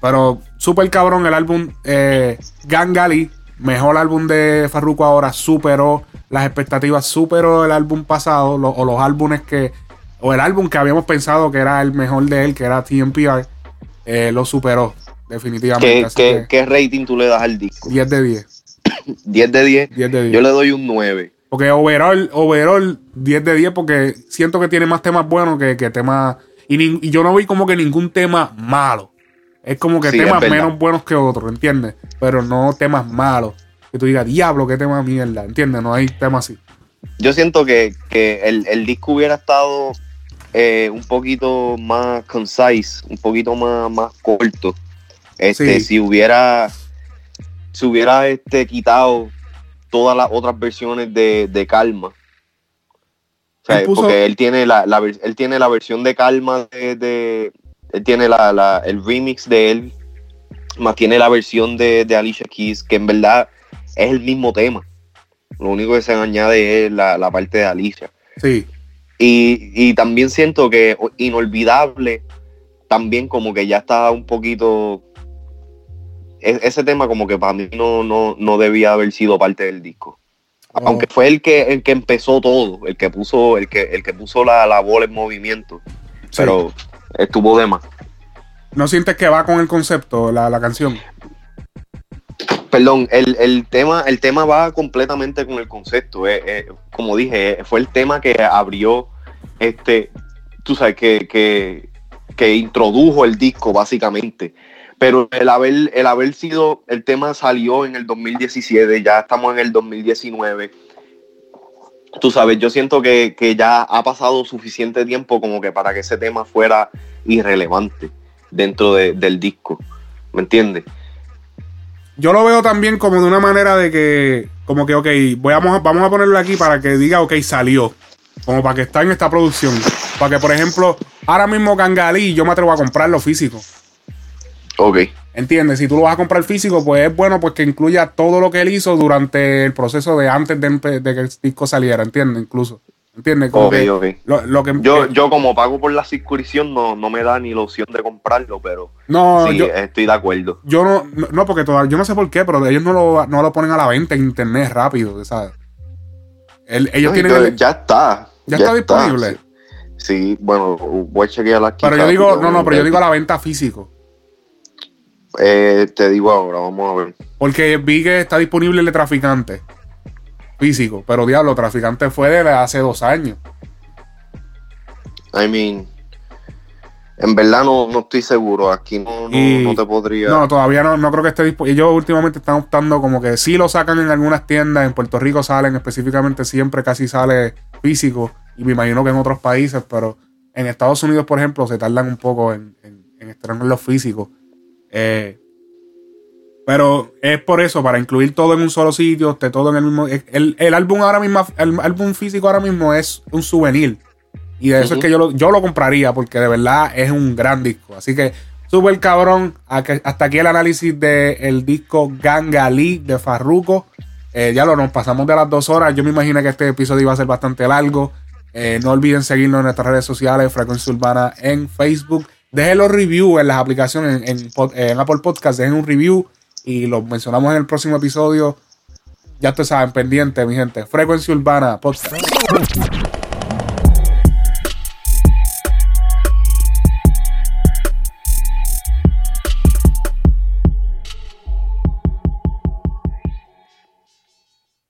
pero súper cabrón el álbum eh, Gangali, mejor álbum de Farruko ahora, superó las expectativas, superó el álbum pasado lo- o los álbumes que, o el álbum que habíamos pensado que era el mejor de él, que era TMPR, eh, lo superó definitivamente. ¿Qué, rating tú le das al disco? 10 de 10. 10 de 10. 10 de 10. Yo le doy un 9. Porque overall, overall 10 de 10 porque siento que tiene más temas buenos que, que temas... Y yo no vi como que ningún tema malo. Es como que Sí, temas menos buenos que otros, ¿entiendes? Pero no temas malos. que tú digas, diablo, qué tema mierda, ¿entiendes? No hay tema así. Yo siento que, que el, el disco hubiera estado eh, un poquito más concise, un poquito más, más corto. Este, Sí. si hubiera, si hubiera este, quitado todas las otras versiones de, de Calma. O sea, Él puso- porque él tiene la, la él tiene la versión de Calma de, de- él tiene la, la- el remix de él, más tiene la versión de, de Alicia Keys, que en verdad es el mismo tema. Lo único que se añade es la, la parte de Alicia. Sí. Y, y también siento que inolvidable, también como que ya está un poquito. e- ese tema como que para mí no, no, no debía haber sido parte del disco. Aunque fue el que, el que empezó todo, el que puso, el que, el que puso la, la bola en movimiento. Pero estuvo de más. ¿No sientes que va con el concepto, la, la canción? Perdón, el, el tema, el tema va completamente con el concepto. eh, eh, como dije, eh, fue el tema que abrió este, tú sabes, que, que, que introdujo el disco, básicamente. Pero el haber, el haber sido, el tema salió en el 2017, ya estamos en el 2019. Tú sabes, yo siento que, que ya ha pasado suficiente tiempo como que para que ese tema fuera irrelevante dentro de- del disco. ¿Me entiendes? Yo lo veo también como de una manera de que, como que, ok, voy a- vamos a, vamos a ponerlo aquí para que diga, ok, salió. Como para que está en esta producción. Para que, por ejemplo, ahora mismo Gangalí, yo me atrevo a comprarlo físico. Ok. ¿Entiendes? Si tú lo vas a comprar físico, pues es bueno pues que incluya todo lo que él hizo durante el proceso de antes de, que el disco saliera, ¿entiendes? Incluso. ¿Entiendes? Como Ok, que ok. Lo, lo que, Yo, yo como pago por la suscripción no, no me da ni la opción de comprarlo, pero No, sí, yo- estoy de acuerdo. Yo no, no, no, porque todavía, yo no sé por qué, pero ellos no lo, no lo ponen a la venta en internet rápido, ¿sabes? El- ellos No, tienen yo- el- ya está. ¿Ya está disponible? Sí. Sí, bueno, voy a chequear aquí. Pero yo digo, no, no, pero yo eh, digo a la venta físico. Eh, te digo ahora, vamos a ver. Porque vi que está disponible el de traficante. Físico. Pero diablo, traficante fue de hace dos años. I mean, en verdad no, no estoy seguro. Aquí no, no, te podría. No, todavía no, no creo que esté disponible. Ellos últimamente están optando como que sí lo sacan en algunas tiendas. En Puerto Rico salen específicamente siempre casi sale físico. Y me imagino que en otros países, pero en Estados Unidos, por ejemplo, se tardan un poco en, en, en estrenar los físicos. Eh, pero es por eso, para incluir todo en un solo sitio, esté todo en el mismo. El, el álbum ahora mismo, el álbum físico ahora mismo es un souvenir. Y de eso es que yo lo, yo lo compraría, porque de verdad es un gran disco. Así que, súper cabrón. Hasta aquí el análisis del disco Gangalí de Farruko. Eh, ya lo nos pasamos de las dos horas. Yo me imaginé que este episodio iba a ser bastante largo. Eh, no olviden seguirnos en nuestras redes sociales, Frecuencia Urbana en Facebook. Dejen los reviews en las aplicaciones, en, Apple Podcast, dejen un review y lo mencionamos en el próximo episodio. Ya ustedes saben, pendiente, mi gente. Frecuencia Urbana.